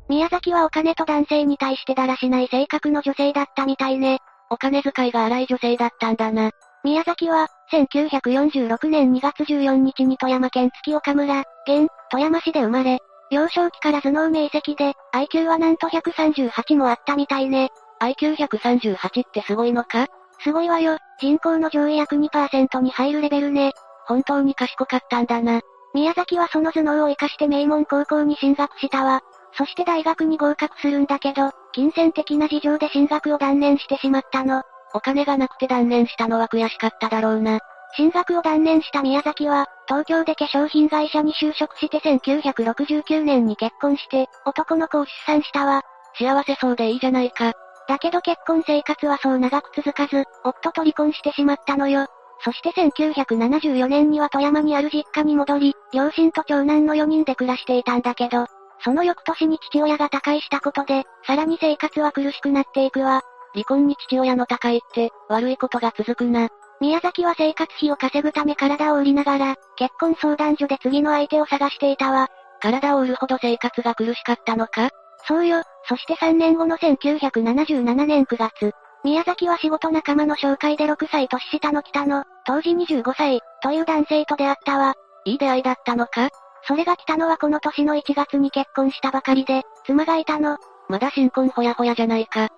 宮崎はお金と男性に対してだらしない性格の女性だったみたいね。お金遣いが荒い女性だったんだな。宮崎は、1946年2月14日に富山県月岡村、現、富山市で生まれ、幼少期から頭脳明晰で、IQ はなんと138もあったみたいね。IQ138 ってすごいのか？すごいわよ。人口の上位約2%に入るレベルね。本当に賢かったんだな。宮崎はその頭脳を活かして名門高校に進学したわ。そして大学に合格するんだけど、金銭的な事情で進学を断念してしまったの。お金がなくて断念したのは悔しかっただろうな。進学を断念した宮崎は、東京で化粧品会社に就職して1969年に結婚して、男の子を出産したわ。幸せそうでいいじゃないか。だけど結婚生活はそう長く続かず、夫と離婚してしまったのよ。そして1974年には富山にある実家に戻り、両親と長男の4人で暮らしていたんだけど、その翌年に父親が他界したことで、さらに生活は苦しくなっていくわ。離婚に父親の他界って、悪いことが続くな。宮崎は生活費を稼ぐため体を売りながら、結婚相談所で次の相手を探していたわ。体を売るほど生活が苦しかったのか？そうよ。そして3年後の1977年9月、宮崎は仕事仲間の紹介で6歳年下の北の、当時25歳、という男性と出会ったわ。いい出会いだったのか？それが北野はこの年の1月に結婚したばかりで、妻がいたの。まだ新婚ほやほやじゃないか。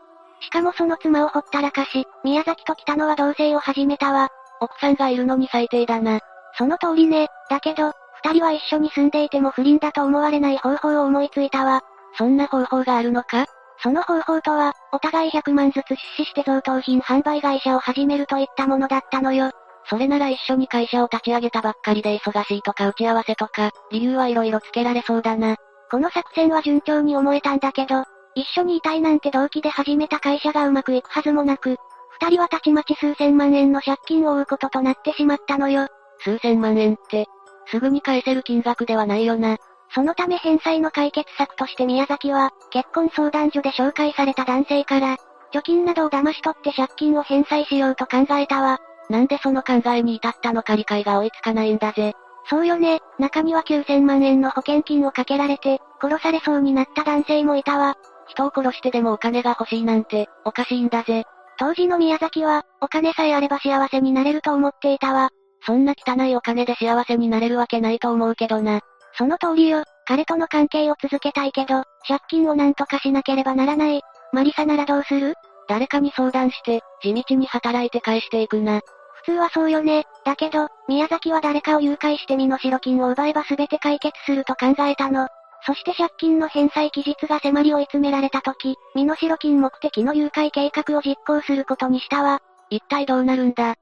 しかもその妻をほったらかし、宮崎と北野は同棲を始めたわ。奥さんがいるのに最低だな。その通りね。だけど、二人は一緒に住んでいても不倫だと思われない方法を思いついたわ。そんな方法があるのか？その方法とは、お互い100万ずつ出資して贈答品販売会社を始めるといったものだったのよ。それなら一緒に会社を立ち上げたばっかりで忙しいとか打ち合わせとか、理由はいろいろつけられそうだな。この作戦は順調に思えたんだけど、一緒にいたいなんて動機で始めた会社がうまくいくはずもなく、二人はたちまち数千万円の借金を負うこととなってしまったのよ。数千万円って、すぐに返せる金額ではないよな。そのため返済の解決策として宮崎は、結婚相談所で紹介された男性から、貯金などを騙し取って借金を返済しようと考えたわ。なんでその考えに至ったのか理解が追いつかないんだぜ。そうよね、中には9000万円の保険金をかけられて、殺されそうになった男性もいたわ。人を殺してでもお金が欲しいなんて、おかしいんだぜ。当時の宮崎は、お金さえあれば幸せになれると思っていたわ。そんな汚いお金で幸せになれるわけないと思うけどな。その通りよ、彼との関係を続けたいけど、借金をなんとかしなければならない。マリサならどうする？誰かに相談して、地道に働いて返していくな。普通はそうよね。だけど、宮崎は誰かを誘拐して身代金を奪えば全て解決すると考えたの。そして借金の返済期日が迫り追い詰められた時、身代金目的の誘拐計画を実行することにしたわ。一体どうなるんだ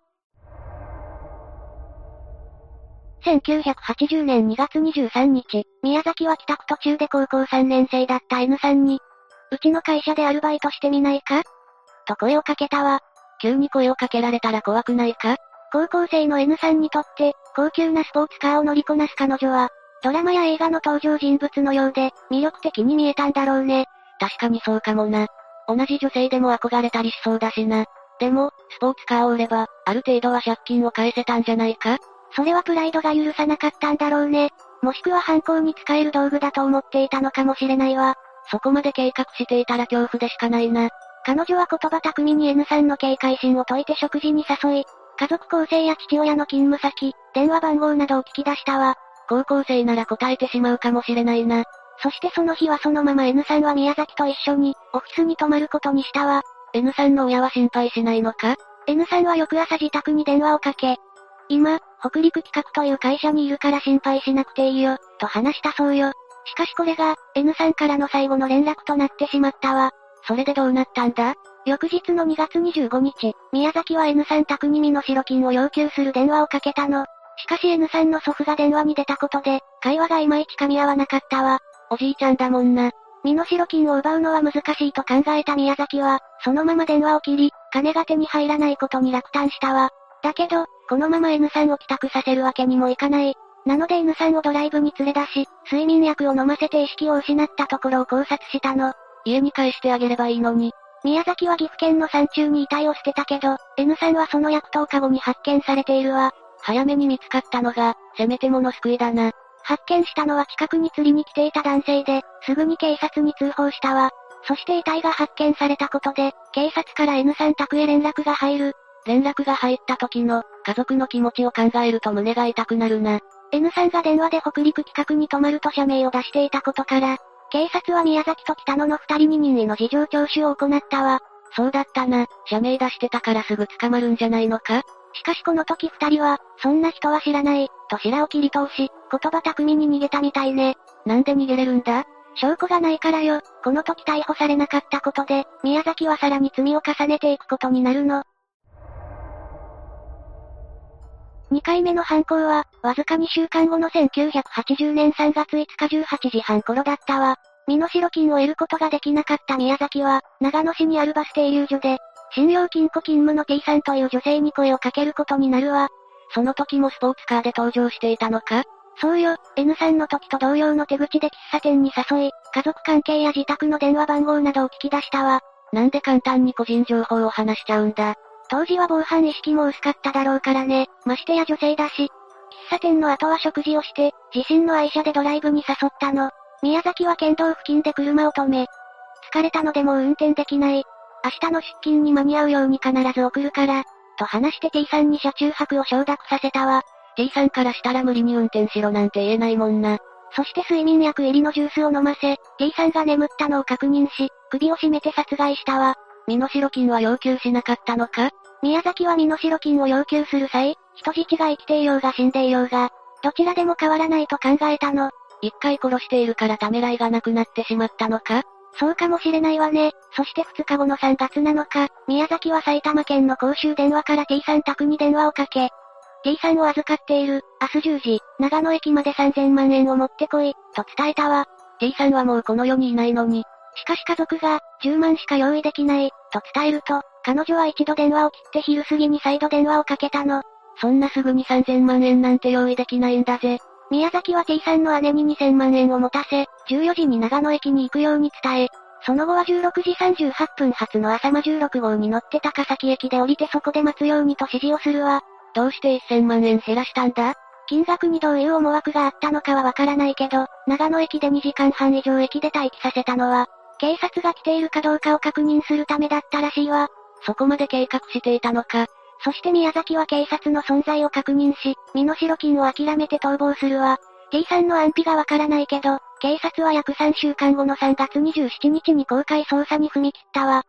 ？1980年2月23日、宮崎は帰宅途中で高校3年生だった N さんに、うちの会社でアルバイトしてみないか？と声をかけたわ。急に声をかけられたら怖くないか？高校生の N さんにとって、高級なスポーツカーを乗りこなす彼女は、ドラマや映画の登場人物のようで、魅力的に見えたんだろうね。確かにそうかもな。同じ女性でも憧れたりしそうだしな。でも、スポーツカーを売れば、ある程度は借金を返せたんじゃないか？それはプライドが許さなかったんだろうね。もしくは犯行に使える道具だと思っていたのかもしれないわ。そこまで計画していたら恐怖でしかないな。彼女は言葉巧みに N さんの警戒心を解いて食事に誘い、家族構成や父親の勤務先、電話番号などを聞き出したわ。高校生なら答えてしまうかもしれないな。そしてその日はそのまま N さんは宮崎と一緒に、オフィスに泊まることにしたわ。N さんの親は心配しないのか ?N さんは翌朝自宅に電話をかけ、今、北陸企画という会社にいるから心配しなくていいよ、と話したそうよ。しかしこれが、N さんからの最後の連絡となってしまったわ。それでどうなったんだ？翌日の2月25日、宮崎は N さん宅に身代金を要求する電話をかけたの。しかし N さんの祖父が電話に出たことで、会話がいまいち噛み合わなかったわ。おじいちゃんだもんな。身代金を奪うのは難しいと考えた宮崎は、そのまま電話を切り、金が手に入らないことに落胆したわ。だけど、このまま N さんを帰宅させるわけにもいかない。なので N さんをドライブに連れ出し、睡眠薬を飲ませて意識を失ったところを考察したの。家に帰してあげればいいのに。宮崎は岐阜県の山中に遺体を捨てたけど、N さんはその薬湯カゴに発見されているわ。早めに見つかったのが、せめてもの救いだな。発見したのは近くに釣りに来ていた男性で、すぐに警察に通報したわ。そして遺体が発見されたことで、警察から N さん宅へ連絡が入る。連絡が入った時の、家族の気持ちを考えると胸が痛くなるな。N さんが電話で北陸企画に泊まると社名を出していたことから、警察は宮崎と北野の二人に任意の事情聴取を行ったわ。そうだったな、社名出してたからすぐ捕まるんじゃないのか？しかしこの時二人は、そんな人は知らない、と白を切り通し、言葉巧みに逃げたみたいね。なんで逃げれるんだ？証拠がないからよ、この時逮捕されなかったことで、宮崎はさらに罪を重ねていくことになるの。2回目の犯行は、わずか2週間後の1980年3月5日18時半頃だったわ。身の代金を得ることができなかった宮崎は、長野市にあるバス停留所で、信用金庫勤務の T さんという女性に声をかけることになるわ。その時もスポーツカーで登場していたのか？そうよ、N さんの時と同様の手口で喫茶店に誘い、家族関係や自宅の電話番号などを聞き出したわ。なんで簡単に個人情報を話しちゃうんだ？当時は防犯意識も薄かっただろうからね、ましてや女性だし。喫茶店の後は食事をして、自身の愛車でドライブに誘ったの。宮崎は県道付近で車を止め。疲れたのでもう運転できない。明日の出勤に間に合うように必ず送るから、と話して T さんに車中泊を承諾させたわ。T さんからしたら無理に運転しろなんて言えないもんな。そして睡眠薬入りのジュースを飲ませ、T さんが眠ったのを確認し、首を絞めて殺害したわ。身代金は要求しなかったのか？宮崎は身代金を要求する際、人質が生きていようが死んでいようが、どちらでも変わらないと考えたの。一回殺しているからためらいがなくなってしまったのか？そうかもしれないわね。そして2日後の3月7日、宮崎は埼玉県の公衆電話から T さん宅に電話をかけ、T さんを預かっている、明日10時、長野駅まで3000万円を持ってこい、と伝えたわ。T さんはもうこの世にいないのに。しかし家族が、10万しか用意できない、と伝えると、彼女は一度電話を切って昼過ぎに再度電話をかけたの。そんなすぐに3000万円なんて用意できないんだぜ。宮崎は T さんの姉に2000万円を持たせ、14時に長野駅に行くように伝え、その後は16時38分発の朝間16号に乗って高崎駅で降りてそこで待つようにと指示をするわ。どうして1000万円減らしたんだ？金額にどういう思惑があったのかはわからないけど、長野駅で2時間半以上駅で待機させたのは、警察が来ているかどうかを確認するためだったらしいわ。そこまで計画していたのか。そして宮崎は警察の存在を確認し、身代金を諦めて逃亡するわ。T さんの安否がわからないけど、警察は約3週間後の3月27日に公開捜査に踏み切ったわ。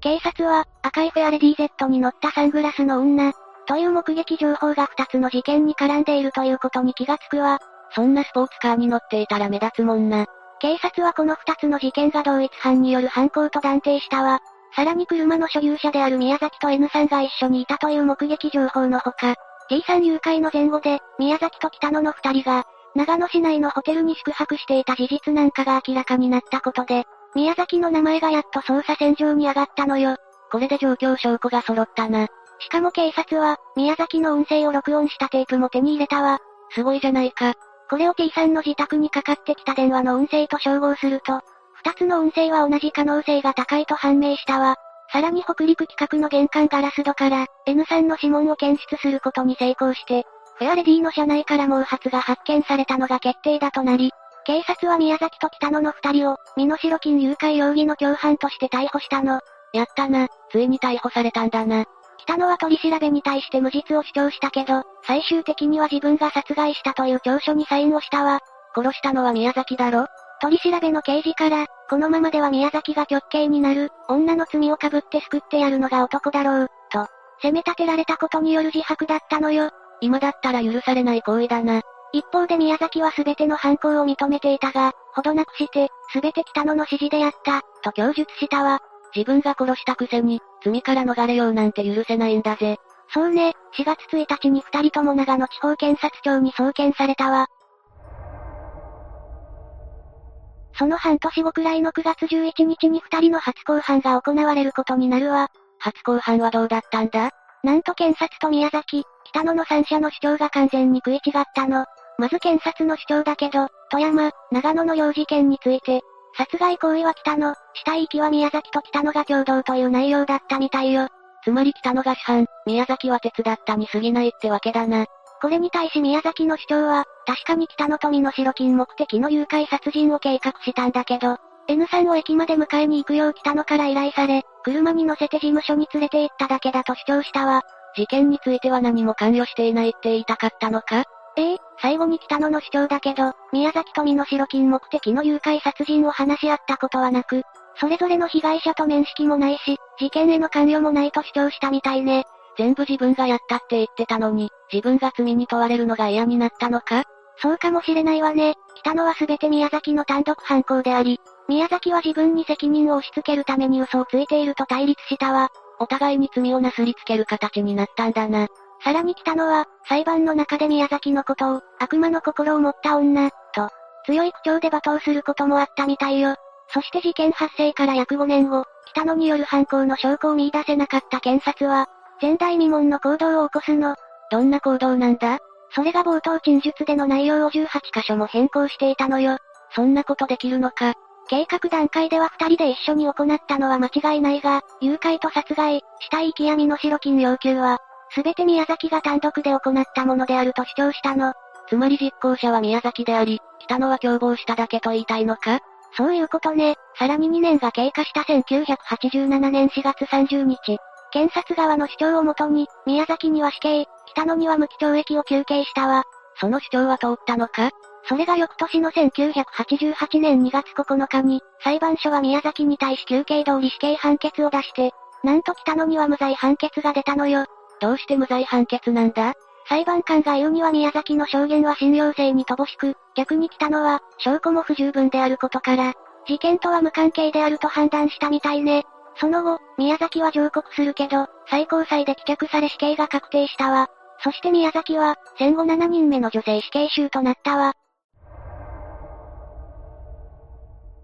警察は、赤いフェアレディ Z に乗ったサングラスの女、という目撃情報が2つの事件に絡んでいるということに気がつくわ。そんなスポーツカーに乗っていたら目立つもんな。警察はこの2つの事件が同一犯による犯行と断定したわ。さらに車の所有者である宮崎と N さんが一緒にいたという目撃情報のほか、T さん誘拐の前後で、宮崎と北野の二人が、長野市内のホテルに宿泊していた事実なんかが明らかになったことで、宮崎の名前がやっと捜査線上に上がったのよ。これで状況証拠が揃ったな。しかも警察は、宮崎の音声を録音したテープも手に入れたわ。すごいじゃないか。これを T さんの自宅にかかってきた電話の音声と照合すると、二つの音声は同じ可能性が高いと判明したわ。さらに北陸企画の玄関ガラス戸から、N さんの指紋を検出することに成功して、フェアレディの車内から毛髪が発見されたのが決定だとなり、警察は宮崎と北野の二人を、身代金誘拐容疑の共犯として逮捕したの。やったな、ついに逮捕されたんだな。北野は取り調べに対して無実を主張したけど、最終的には自分が殺害したという調書にサインをしたわ。殺したのは宮崎だろ？取り調べの刑事から、このままでは宮崎が極刑になる、女の罪をかぶって救ってやるのが男だろう、と、責め立てられたことによる自白だったのよ。今だったら許されない行為だな。一方で宮崎は全ての犯行を認めていたが、ほどなくして、全て北野の指示でやった、と供述したわ。自分が殺したくせに、罪から逃れようなんて許せないんだぜ。そうね、4月1日に二人とも長野地方検察庁に送検されたわ。その半年後くらいの9月11日に二人の初公判が行われることになるわ。初公判はどうだったんだ？なんと検察と宮崎、北野の三者の主張が完全に食い違ったの。まず検察の主張だけど、富山、長野の幼事件について、殺害行為は北野、死体遺棄は宮崎と北野が共同という内容だったみたいよ。つまり北野が主犯、宮崎は手伝ったに過ぎないってわけだな。これに対し宮崎の主張は、確かに北野と身代金目的の誘拐殺人を計画したんだけど、N さんを駅まで迎えに行くよう北野から依頼され、車に乗せて事務所に連れて行っただけだと主張したわ。事件については何も関与していないって言いたかったのか？ええ最後に北野の主張だけど、宮崎と身代金目的の誘拐殺人を話し合ったことはなく、それぞれの被害者と面識もないし、事件への関与もないと主張したみたいね。全部自分がやったって言ってたのに、自分が罪に問われるのが嫌になったのか？そうかもしれないわね。北野は全て宮崎の単独犯行であり、宮崎は自分に責任を押し付けるために嘘をついていると対立したわ。お互いに罪をなすりつける形になったんだな。さらに北野は、裁判の中で宮崎のことを、悪魔の心を持った女、と、強い口調で罵倒することもあったみたいよ。そして事件発生から約5年後、北野による犯行の証拠を見出せなかった検察は、前代未聞の行動を起こすの。どんな行動なんだ？それが冒頭陳述での内容を18箇所も変更していたのよ。そんなことできるのか？計画段階では二人で一緒に行ったのは間違いないが、誘拐と殺害、死体遺棄や身代金要求は、すべて宮崎が単独で行ったものであると主張したの。つまり実行者は宮崎であり、北野は共謀しただけと言いたいのか？そういうことね。さらに2年が経過した1987年4月30日、検察側の主張をもとに、宮崎には死刑、北野には無期懲役を求刑したわ。その主張は通ったのか？それが翌年の1988年2月9日に、裁判所は宮崎に対し休刑通り死刑判決を出して、なんと北野には無罪判決が出たのよ。どうして無罪判決なんだ？裁判官が言うには宮崎の証言は信用性に乏しく、逆に北野は、証拠も不十分であることから、事件とは無関係であると判断したみたいね。その後、宮崎は上告するけど、最高裁で棄却され死刑が確定したわ。そして宮崎は、戦後7人目の女性死刑囚となったわ。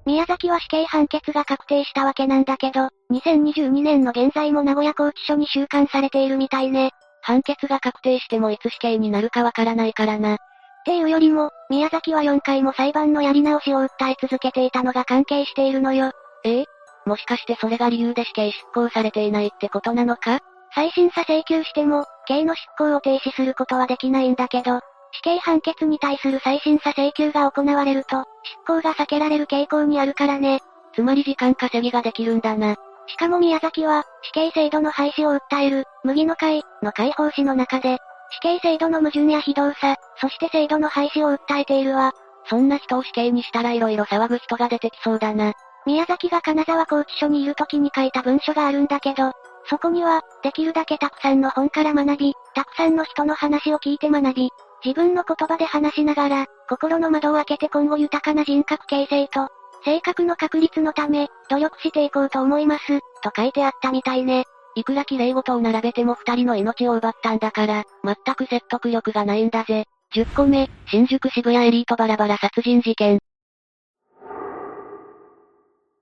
宮崎は死刑判決が確定したわけなんだけど、2022年の現在も名古屋拘置所に収監されているみたいね。判決が確定してもいつ死刑になるかわからないからな。っていうよりも、宮崎は4回も裁判のやり直しを訴え続けていたのが関係しているのよ。ええ？もしかしてそれが理由で死刑執行されていないってことなのか？再審査請求しても、刑の執行を停止することはできないんだけど、死刑判決に対する再審査請求が行われると、執行が避けられる傾向にあるからね。つまり時間稼ぎができるんだな。しかも宮崎は、死刑制度の廃止を訴える、麦の会の解放誌の中で、死刑制度の矛盾や非道さ、そして制度の廃止を訴えているわ。そんな人を死刑にしたら色々騒ぐ人が出てきそうだな。宮崎が金沢拘置所にいる時に書いた文書があるんだけど、そこには、できるだけたくさんの本から学び、たくさんの人の話を聞いて学び、自分の言葉で話しながら、心の窓を開けて今後豊かな人格形成と、性格の確立のため、努力していこうと思います、と書いてあったみたいね。いくら綺麗事を並べても二人の命を奪ったんだから、全く説得力がないんだぜ。10個目、新宿渋谷エリートバラバラ殺人事件。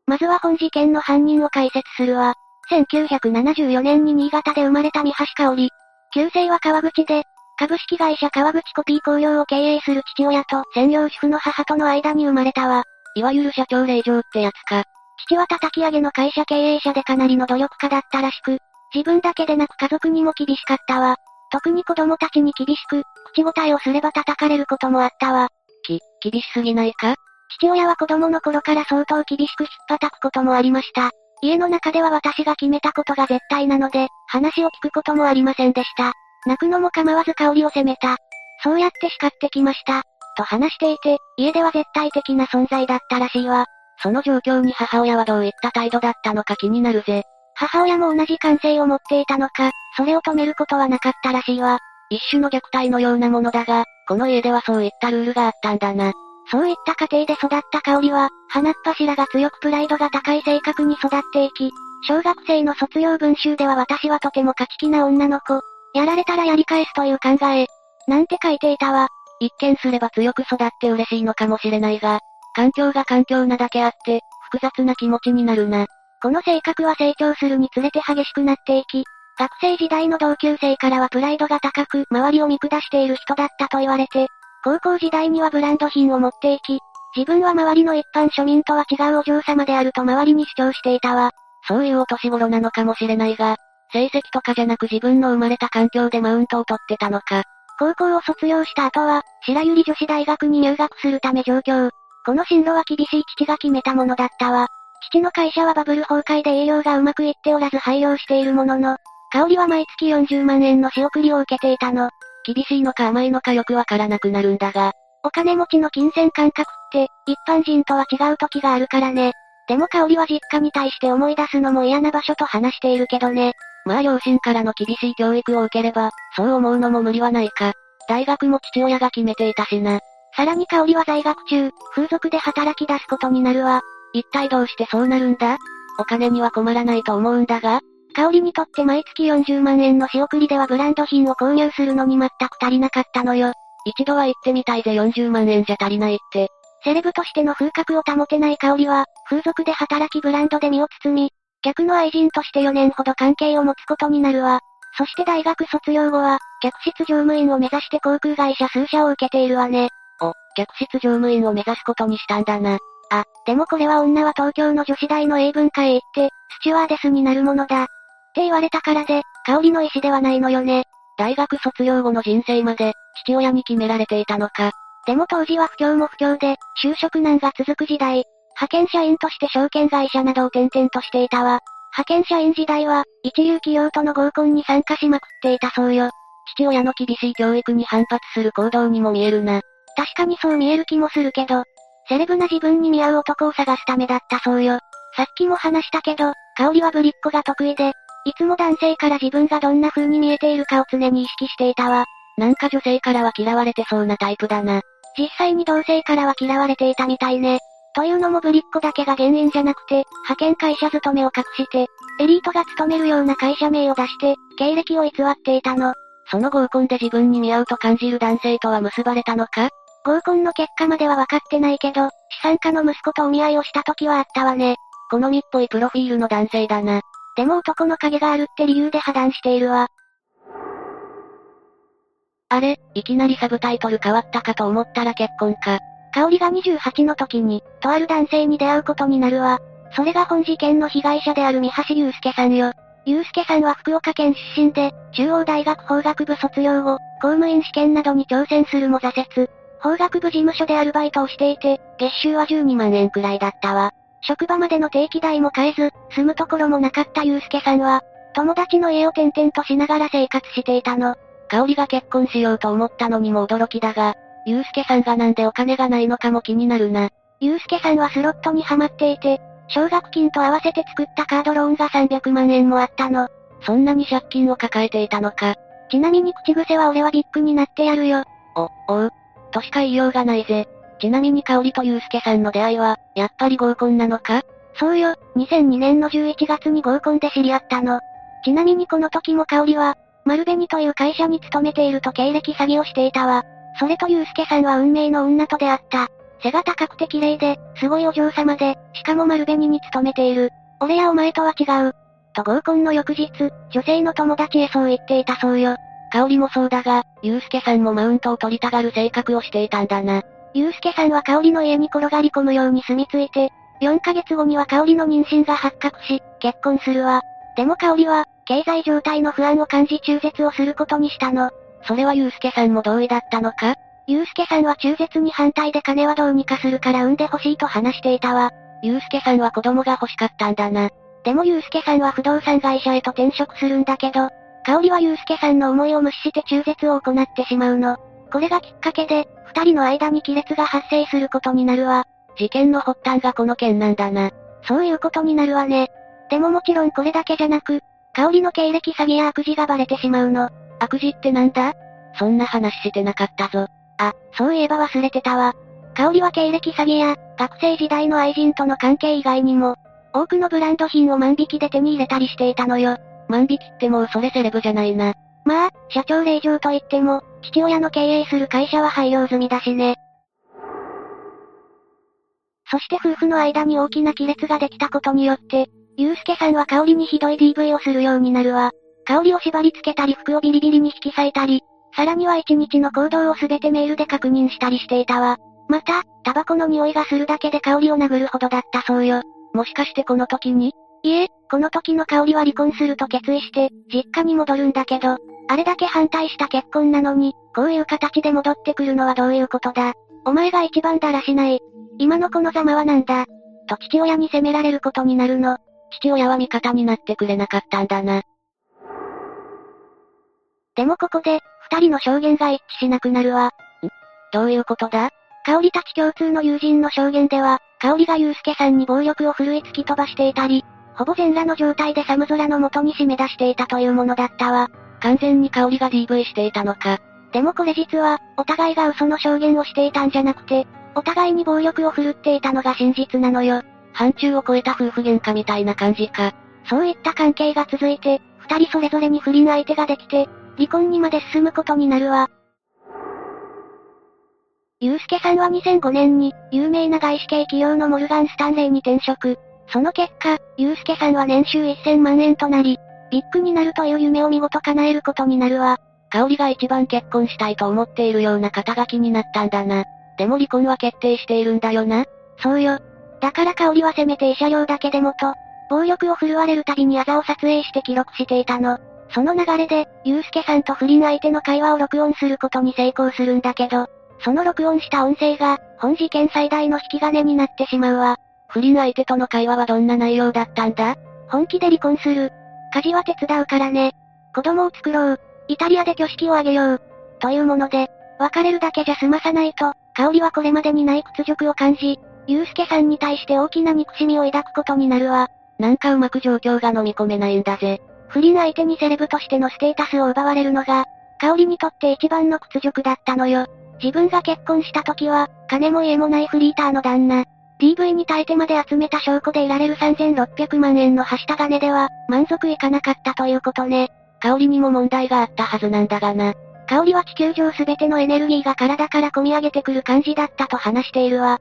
まずは本事件の犯人を解説するわ。1974年に新潟で生まれた三橋香織。旧姓は川口で、株式会社川口コピー工業を経営する父親と専業主婦の母との間に生まれたわ。いわゆる社長令嬢ってやつか。父は叩き上げの会社経営者でかなりの努力家だったらしく、自分だけでなく家族にも厳しかったわ。特に子供たちに厳しく、口答えをすれば叩かれることもあったわ。き、厳しすぎないか？父親は子供の頃から相当厳しく引っ叩くこともありました。家の中では私が決めたことが絶対なので、話を聞くこともありませんでした。泣くのも構わず香りを責めた。そうやって叱ってきました。と話していて、家では絶対的な存在だったらしいわ。その状況に母親はどういった態度だったのか気になるぜ。母親も同じ感性を持っていたのか、それを止めることはなかったらしいわ。一種の虐待のようなものだが、この家ではそういったルールがあったんだな。そういった家庭で育った香りは、鼻っ柱が強くプライドが高い性格に育っていき、小学生の卒業文集では私はとても勝ち気な女の子、やられたらやり返すという考え。なんて書いていたわ。一見すれば強く育って嬉しいのかもしれないが、環境が環境なだけあって、複雑な気持ちになるな。この性格は成長するにつれて激しくなっていき、学生時代の同級生からはプライドが高く、周りを見下している人だったと言われて、高校時代にはブランド品を持っていき、自分は周りの一般庶民とは違うお嬢様であると周りに主張していたわ。そういうお年頃なのかもしれないが、成績とかじゃなく自分の生まれた環境でマウントを取ってたのか。高校を卒業した後は、白百合女子大学に入学するため上京。この進路は厳しい父が決めたものだったわ。父の会社はバブル崩壊で営業がうまくいっておらず廃業しているものの、香りは毎月40万円の仕送りを受けていたの。厳しいのか甘いのかよくわからなくなるんだが。お金持ちの金銭感覚って、一般人とは違う時があるからね。でも香りは実家に対して思い出すのも嫌な場所と話しているけどね。まあ両親からの厳しい教育を受ければ、そう思うのも無理はないか。大学も父親が決めていたしな。さらに香りは在学中、風俗で働き出すことになるわ。一体どうしてそうなるんだ？お金には困らないと思うんだが香りにとって毎月40万円の仕送りではブランド品を購入するのに全く足りなかったのよ。一度は行ってみたいぜ40万円じゃ足りないって。セレブとしての風格を保てない香りは、風俗で働きブランドで身を包み、客の愛人として4年ほど関係を持つことになるわ。そして大学卒業後は、客室乗務員を目指して航空会社数社を受けているわね。お、客室乗務員を目指すことにしたんだな。あ、でもこれは女は東京の女子大の英文化へ行って、スチュワーデスになるものだ。って言われたからで、香りの意思ではないのよね。大学卒業後の人生まで、父親に決められていたのか。でも当時は不況も不況で、就職難が続く時代、派遣社員として証券会社などを転々としていたわ。派遣社員時代は、一流企業との合コンに参加しまくっていたそうよ。父親の厳しい教育に反発する行動にも見えるな。確かにそう見える気もするけど、セレブな自分に見合う男を探すためだったそうよ。さっきも話したけど、香りはぶりっ子が得意で、いつも男性から自分がどんな風に見えているかを常に意識していたわ。なんか女性からは嫌われてそうなタイプだな。実際に同性からは嫌われていたみたいね。というのもぶりっ子だけが原因じゃなくて、派遣会社勤めを隠して、エリートが勤めるような会社名を出して、経歴を偽っていたの。その合コンで自分に見合うと感じる男性とは結ばれたのか？合コンの結果までは分かってないけど、資産家の息子とお見合いをした時はあったわね。好みっぽいプロフィールの男性だな。でも男の影があるって理由で破談しているわ。あれ、いきなりサブタイトル変わったかと思ったら結婚か。香りが28の時に、とある男性に出会うことになるわ。それが本事件の被害者である三橋祐介さんよ。祐介さんは福岡県出身で、中央大学法学部卒業後、公務員試験などに挑戦するも挫折。法学部事務所でアルバイトをしていて、月収は12万円くらいだったわ。職場までの定期代も買えず、住むところもなかった祐介さんは、友達の家を転々としながら生活していたの。香りが結婚しようと思ったのにも驚きだが、ゆうすけさんがなんでお金がないのかも気になるな。ゆうすけさんはスロットにハマっていて、奨学金と合わせて作ったカードローンが300万円もあったの。そんなに借金を抱えていたのか。ちなみに口癖は俺はビッグになってやるよ。お、おう。としか言いようがないぜ。ちなみに香りとゆうすけさんの出会いは、やっぱり合コンなのか？そうよ、2002年の11月に合コンで知り合ったの。ちなみにこの時も香りは、丸紅という会社に勤めていると経歴詐欺をしていたわ。それとゆうすけさんは運命の女と出会った。背が高くて綺麗で、すごいお嬢様で、しかも丸紅に勤めている。俺やお前とは違う。と合コンの翌日、女性の友達へそう言っていたそうよ。香りもそうだが、ゆうすけさんもマウントを取りたがる性格をしていたんだな。ゆうすけさんは香りの家に転がり込むように住み着いて、4ヶ月後には香りの妊娠が発覚し、結婚するわ。でも香りは、経済状態の不安を感じ中絶をすることにしたの。それはゆうすけさんも同意だったのか？ゆうすけさんは中絶に反対で金はどうにかするから産んでほしいと話していたわ。ゆうすけさんは子供が欲しかったんだな。でもゆうすけさんは不動産会社へと転職するんだけど、香りはゆうすけさんの思いを無視して中絶を行ってしまうの。これがきっかけで、二人の間に亀裂が発生することになるわ。事件の発端がこの件なんだな。そういうことになるわね。でももちろんこれだけじゃなく、香りの経歴詐欺や悪事がバレてしまうの。悪事ってなんだ？そんな話してなかったぞ。あ、そういえば忘れてたわ。香りは経歴詐欺や、学生時代の愛人との関係以外にも、多くのブランド品を万引きで手に入れたりしていたのよ。万引きってもうそれセレブじゃないな。まあ、社長令嬢と言っても、父親の経営する会社は廃業済みだしね。そして夫婦の間に大きな亀裂ができたことによって、ゆうすけさんは香りにひどい DV をするようになるわ。香りを縛り付けたり服をビリビリに引き裂いたり、さらには一日の行動をすべてメールで確認したりしていたわ。また、タバコの匂いがするだけで香りを殴るほどだったそうよ。もしかしてこの時に？いえ、この時の香りは離婚すると決意して、実家に戻るんだけど、あれだけ反対した結婚なのに、こういう形で戻ってくるのはどういうことだお前が一番だらしない。今のこのざまはなんだと父親に責められることになるの。父親は味方になってくれなかったんだな。でもここで、二人の証言が一致しなくなるわ。んどういうことだ？香りたち共通の友人の証言では、香りが祐介さんに暴力を振るい突き飛ばしていたり、ほぼ全裸の状態で寒空の元に締め出していたというものだったわ。完全に香りが DV していたのか。でもこれ実は、お互いが嘘の証言をしていたんじゃなくて、お互いに暴力を振るっていたのが真実なのよ。範疇を超えた夫婦喧嘩みたいな感じか。そういった関係が続いて、二人それぞれに不倫相手ができて、離婚にまで進むことになるわ。ゆうすけさんは2005年に、有名な外資系企業のモルガン・スタンレーに転職。その結果、ゆうすけさんは年収1000万円となり、ビッグになるという夢を見事叶えることになるわ。香りが一番結婚したいと思っているような肩書きになったんだな。でも離婚は決定しているんだよな。そうよ。だから香りはせめて慰謝料だけでもと、暴力を振るわれるたびにあざを撮影して記録していたの。その流れで、ゆうすけさんと不倫相手の会話を録音することに成功するんだけど、その録音した音声が、本事件最大の引き金になってしまうわ。不倫相手との会話はどんな内容だったんだ？本気で離婚する。家事は手伝うからね。子供を作ろう。イタリアで挙式を挙げよう。というもので、別れるだけじゃ済まさないと、香りはこれまでにない屈辱を感じ、ゆうすけさんに対して大きな憎しみを抱くことになるわ。なんかうまく状況が飲み込めないんだぜ。不倫相手にセレブとしてのステータスを奪われるのが、香りにとって一番の屈辱だったのよ。自分が結婚した時は、金も家もないフリーターの旦那。DV に耐えてまで集めた証拠で得られる3600万円のはした金では、満足いかなかったということね。香りにも問題があったはずなんだがな。香りは地球上すべてのエネルギーが体から込み上げてくる感じだったと話しているわ。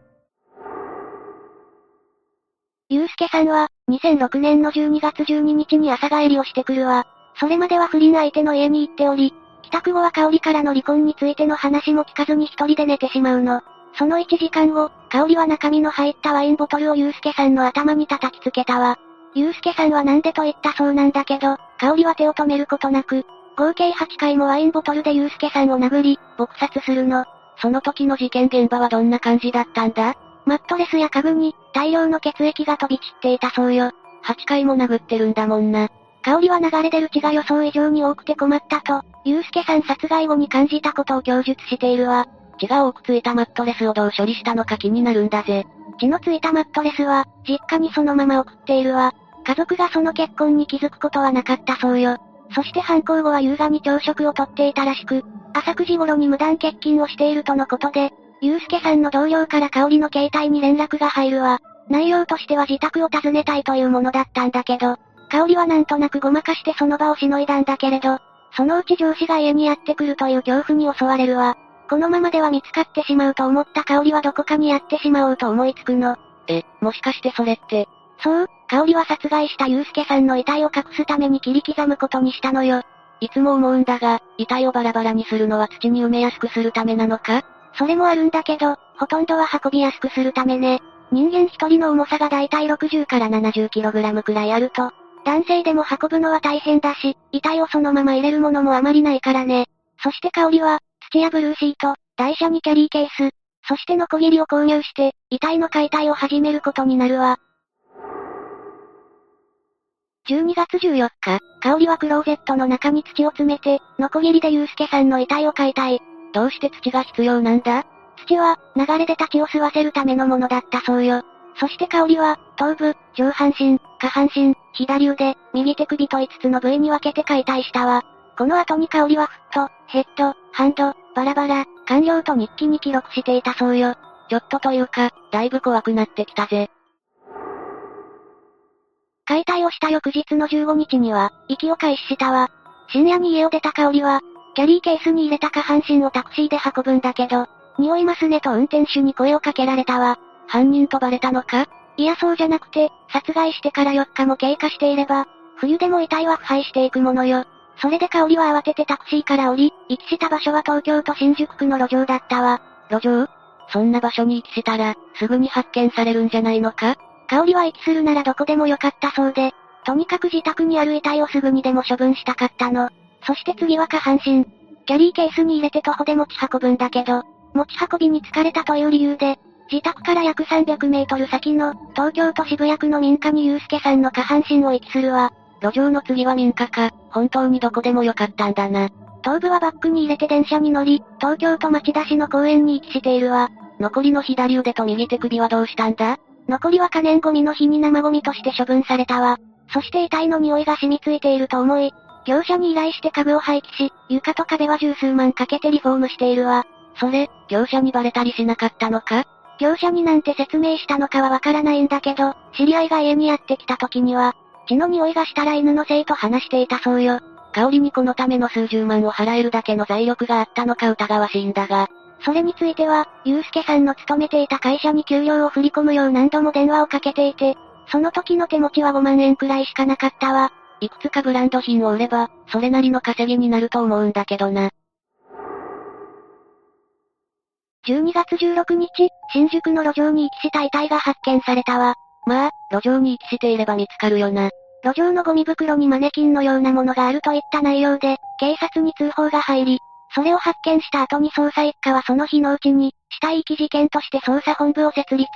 ゆうすけさんは、2006年の12月12日に朝帰りをしてくるわ。それまでは不倫相手の家に行っており、帰宅後は香りからの離婚についての話も聞かずに一人で寝てしまうの。その1時間後、香りは中身の入ったワインボトルをゆうすけさんの頭に叩きつけたわ。ゆうすけさんはなんでと言ったそうなんだけど、香りは手を止めることなく、合計8回もワインボトルでゆうすけさんを殴り、撲殺するの。その時の事件現場はどんな感じだったんだ？マットレスや家具に、大量の血液が飛び散っていたそうよ。8回も殴ってるんだもんな。香りは流れ出る血が予想以上に多くて困ったと、ゆうすけさん殺害後に感じたことを供述しているわ。血が多くついたマットレスをどう処理したのか気になるんだぜ。血のついたマットレスは、実家にそのまま送っているわ。家族がその結婚に気づくことはなかったそうよ。そして犯行後は優雅に朝食をとっていたらしく、朝9時頃に無断欠勤をしているとのことで、ゆうすけさんの同僚から香りの携帯に連絡が入るわ。内容としては自宅を訪ねたいというものだったんだけど、香りはなんとなくごまかしてその場をしのいだんだけれど、そのうち上司が家にやってくるという恐怖に襲われるわ。このままでは見つかってしまうと思った香りはどこかにやってしまおうと思いつくの？え、もしかしてそれって？そう、香りは殺害したゆうすけさんの遺体を隠すために切り刻むことにしたのよ。いつも思うんだが、遺体をバラバラにするのは土に埋めやすくするためなのか？それもあるんだけど、ほとんどは運びやすくするためね。人間一人の重さがだいたい60から 70kg くらいあると、男性でも運ぶのは大変だし、遺体をそのまま入れるものもあまりないからね。そして香りは、土やブルーシート、台車にキャリーケース、そしてノコギリを購入して、遺体の解体を始めることになるわ。12月14日、香りはクローゼットの中に土を詰めて、ノコギリでユうスケさんの遺体を解体。どうして土が必要なんだ？土は、流れ出た血を吸わせるためのものだったそうよ。そして香りは、頭部、上半身、下半身、左腕、右手首と5つの部位に分けて解体したわ。この後に香りはフット、ヘッド、ハンド、バラバラ、完了と日記に記録していたそうよ。ちょっとというか、だいぶ怖くなってきたぜ。解体をした翌日の15日には、息を開始したわ。深夜に家を出た香りは、キャリーケースに入れた下半身をタクシーで運ぶんだけど、匂いますねと運転手に声をかけられたわ。犯人とバレたのか？いやそうじゃなくて、殺害してから4日も経過していれば、冬でも遺体は腐敗していくものよ。それで香りは慌ててタクシーから降り、遺棄した場所は東京都新宿区の路上だったわ。路上？そんな場所に遺棄したら、すぐに発見されるんじゃないのか？香りは遺棄するならどこでもよかったそうで、とにかく自宅にある遺体をすぐにでも処分したかったの。そして次は下半身。キャリーケースに入れて徒歩で持ち運ぶんだけど、持ち運びに疲れたという理由で、自宅から約300メートル先の、東京都渋谷区の民家に祐介さんの下半身を遺棄するわ。路上の次は民家か、本当にどこでもよかったんだな。頭部はバッグに入れて電車に乗り、東京都町田市の公園に遺棄しているわ。残りの左腕と右手首はどうしたんだ？残りは可燃ゴミの日に生ゴミとして処分されたわ。そして遺体の匂いが染みついていると思い、業者に依頼して家具を廃棄し、床と壁は十数万かけてリフォームしているわ。それ、業者にバレたりしなかったのか？業者になんて説明したのかはわからないんだけど、知り合いが家にやってきた時には、血の匂いがしたら犬のせいと話していたそうよ。香りにこのための数十万を払えるだけの財力があったのか疑わしいんだが。それについては、ゆうすけさんの勤めていた会社に給料を振り込むよう何度も電話をかけていて、その時の手持ちは5万円くらいしかなかったわ。いくつかブランド品を売れば、それなりの稼ぎになると思うんだけどな。12月16日、新宿の路上に遺棄した遺体が発見されたわ。まあ、路上に遺棄していれば見つかるよな。路上のゴミ袋にマネキンのようなものがあるといった内容で、警察に通報が入り、それを発見した後に捜査一課はその日のうちに、死体遺棄事件として捜査本部を設立。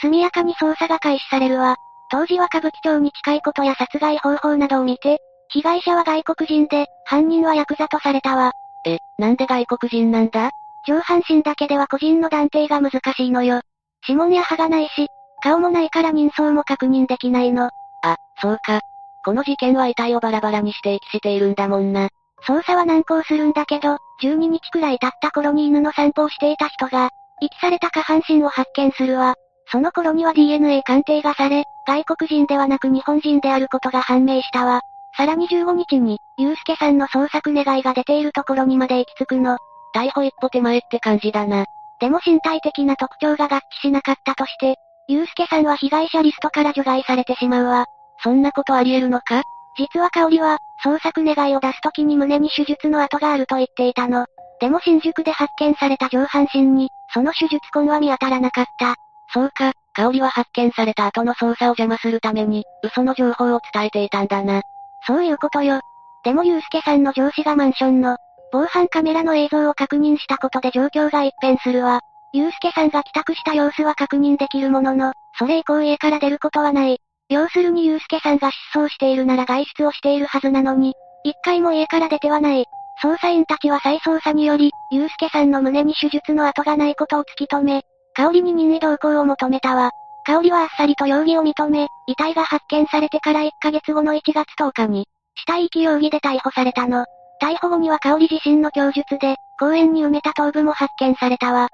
速やかに捜査が開始されるわ。当時は歌舞伎町に近いことや殺害方法などを見て、被害者は外国人で、犯人はヤクザとされたわ。え、なんで外国人なんだ？上半身だけでは個人の断定が難しいのよ。指紋や歯がないし、顔もないから人相も確認できないの。あ、そうか。この事件は遺体をバラバラにして遺棄しているんだもんな。捜査は難航するんだけど、12日くらい経った頃に犬の散歩をしていた人が、遺棄された下半身を発見するわ。その頃には DNA 鑑定がされ、外国人ではなく日本人であることが判明したわ。さらに15日に、ゆうすけさんの捜索願いが出ているところにまで行き着くの。逮捕一歩手前って感じだな。でも身体的な特徴が合致しなかったとして、ゆうすけさんは被害者リストから除外されてしまうわ。そんなことあり得るのか？実は香織は、捜索願いを出す時に胸に手術の跡があると言っていたの。でも新宿で発見された上半身に、その手術痕は見当たらなかった。そうか、香織は発見された後の捜査を邪魔するために、嘘の情報を伝えていたんだな。そういうことよ。でもゆうすけさんの上司がマンションの、防犯カメラの映像を確認したことで状況が一変するわ。ゆうすけさんが帰宅した様子は確認できるものの、それ以降家から出ることはない。要するにゆうすけさんが失踪しているなら外出をしているはずなのに、一回も家から出てはない。捜査員たちは再捜査により、ゆうすけさんの胸に手術の跡がないことを突き止め、香りに任意同行を求めたわ。香りはあっさりと容疑を認め、遺体が発見されてから1ヶ月後の1月10日に、死体遺棄容疑で逮捕されたの。逮捕後には香り自身の供述で、公園に埋めた頭部も発見されたわ。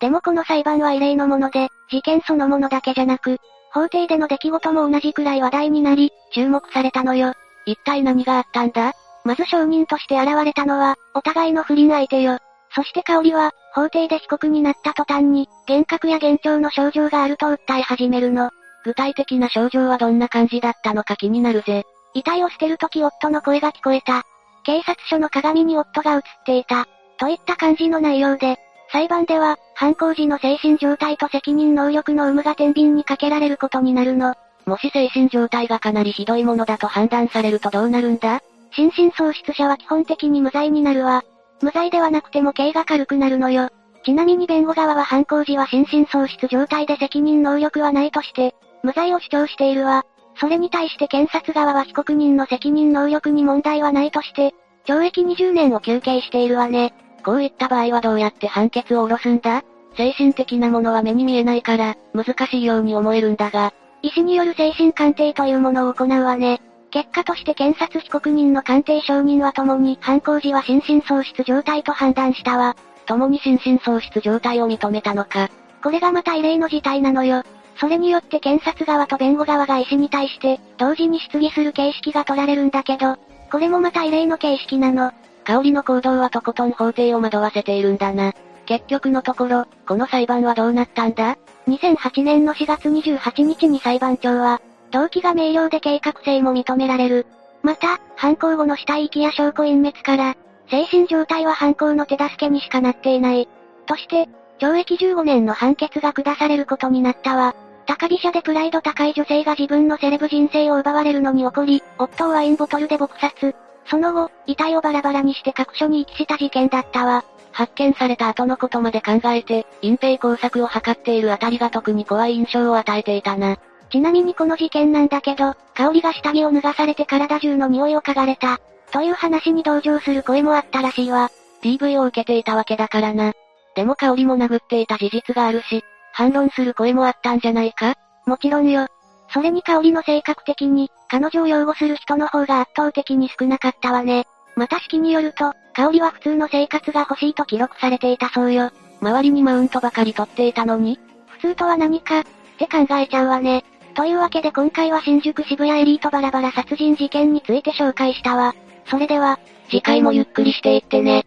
でもこの裁判は異例のもので、事件そのものだけじゃなく、法廷での出来事も同じくらい話題になり、注目されたのよ。一体何があったんだ？まず証人として現れたのは、お互いの不倫相手よ。そして香織は、法廷で被告になった途端に、幻覚や幻聴の症状があると訴え始めるの。具体的な症状はどんな感じだったのか気になるぜ。遺体を捨てるとき夫の声が聞こえた。警察署の鏡に夫が映っていた。といった感じの内容で、裁判では、犯行時の精神状態と責任能力の有無が天秤にかけられることになるの。もし精神状態がかなりひどいものだと判断されるとどうなるんだ？心神喪失者は基本的に無罪になるわ。無罪ではなくても刑が軽くなるのよ。ちなみに弁護側は犯行時は心神喪失状態で責任能力はないとして、無罪を主張しているわ。それに対して検察側は被告人の責任能力に問題はないとして、懲役20年を求刑しているわね。こういった場合はどうやって判決を下ろすんだ？精神的なものは目に見えないから、難しいように思えるんだが。医師による精神鑑定というものを行うわね。結果として検察被告人の鑑定証人は共に犯行時は心神喪失状態と判断したわ。共に心神喪失状態を認めたのか。これがまた異例の事態なのよ。それによって検察側と弁護側が医師に対して、同時に質疑する形式が取られるんだけど、これもまた異例の形式なの。香りの行動はとことん法廷を惑わせているんだな。結局のところ、この裁判はどうなったんだ ?2008 年の4月28日に裁判長は、動機が明瞭で計画性も認められる。また、犯行後の死体遺棄や証拠隠滅から、精神状態は犯行の手助けにしかなっていない。として、懲役15年の判決が下されることになったわ。高飛車でプライド高い女性が自分のセレブ人生を奪われるのに怒り、夫をワインボトルで撲殺。その後、遺体をバラバラにして各所に遺棄した事件だったわ。発見された後のことまで考えて、隠蔽工作を図っているあたりが特に怖い印象を与えていたな。ちなみにこの事件なんだけど、香りが下着を脱がされて体中の匂いを嗅がれた。という話に同情する声もあったらしいわ。DV を受けていたわけだからな。でも香りも殴っていた事実があるし、反論する声もあったんじゃないか？もちろんよ。それに香りの性格的に、彼女を擁護する人の方が圧倒的に少なかったわね。また式によると、香りは普通の生活が欲しいと記録されていたそうよ。周りにマウントばかり取っていたのに普通とは何か、って考えちゃうわね。というわけで今回は新宿渋谷エリートバラバラ殺人事件について紹介したわ。それでは、次回もゆっくりしていってね。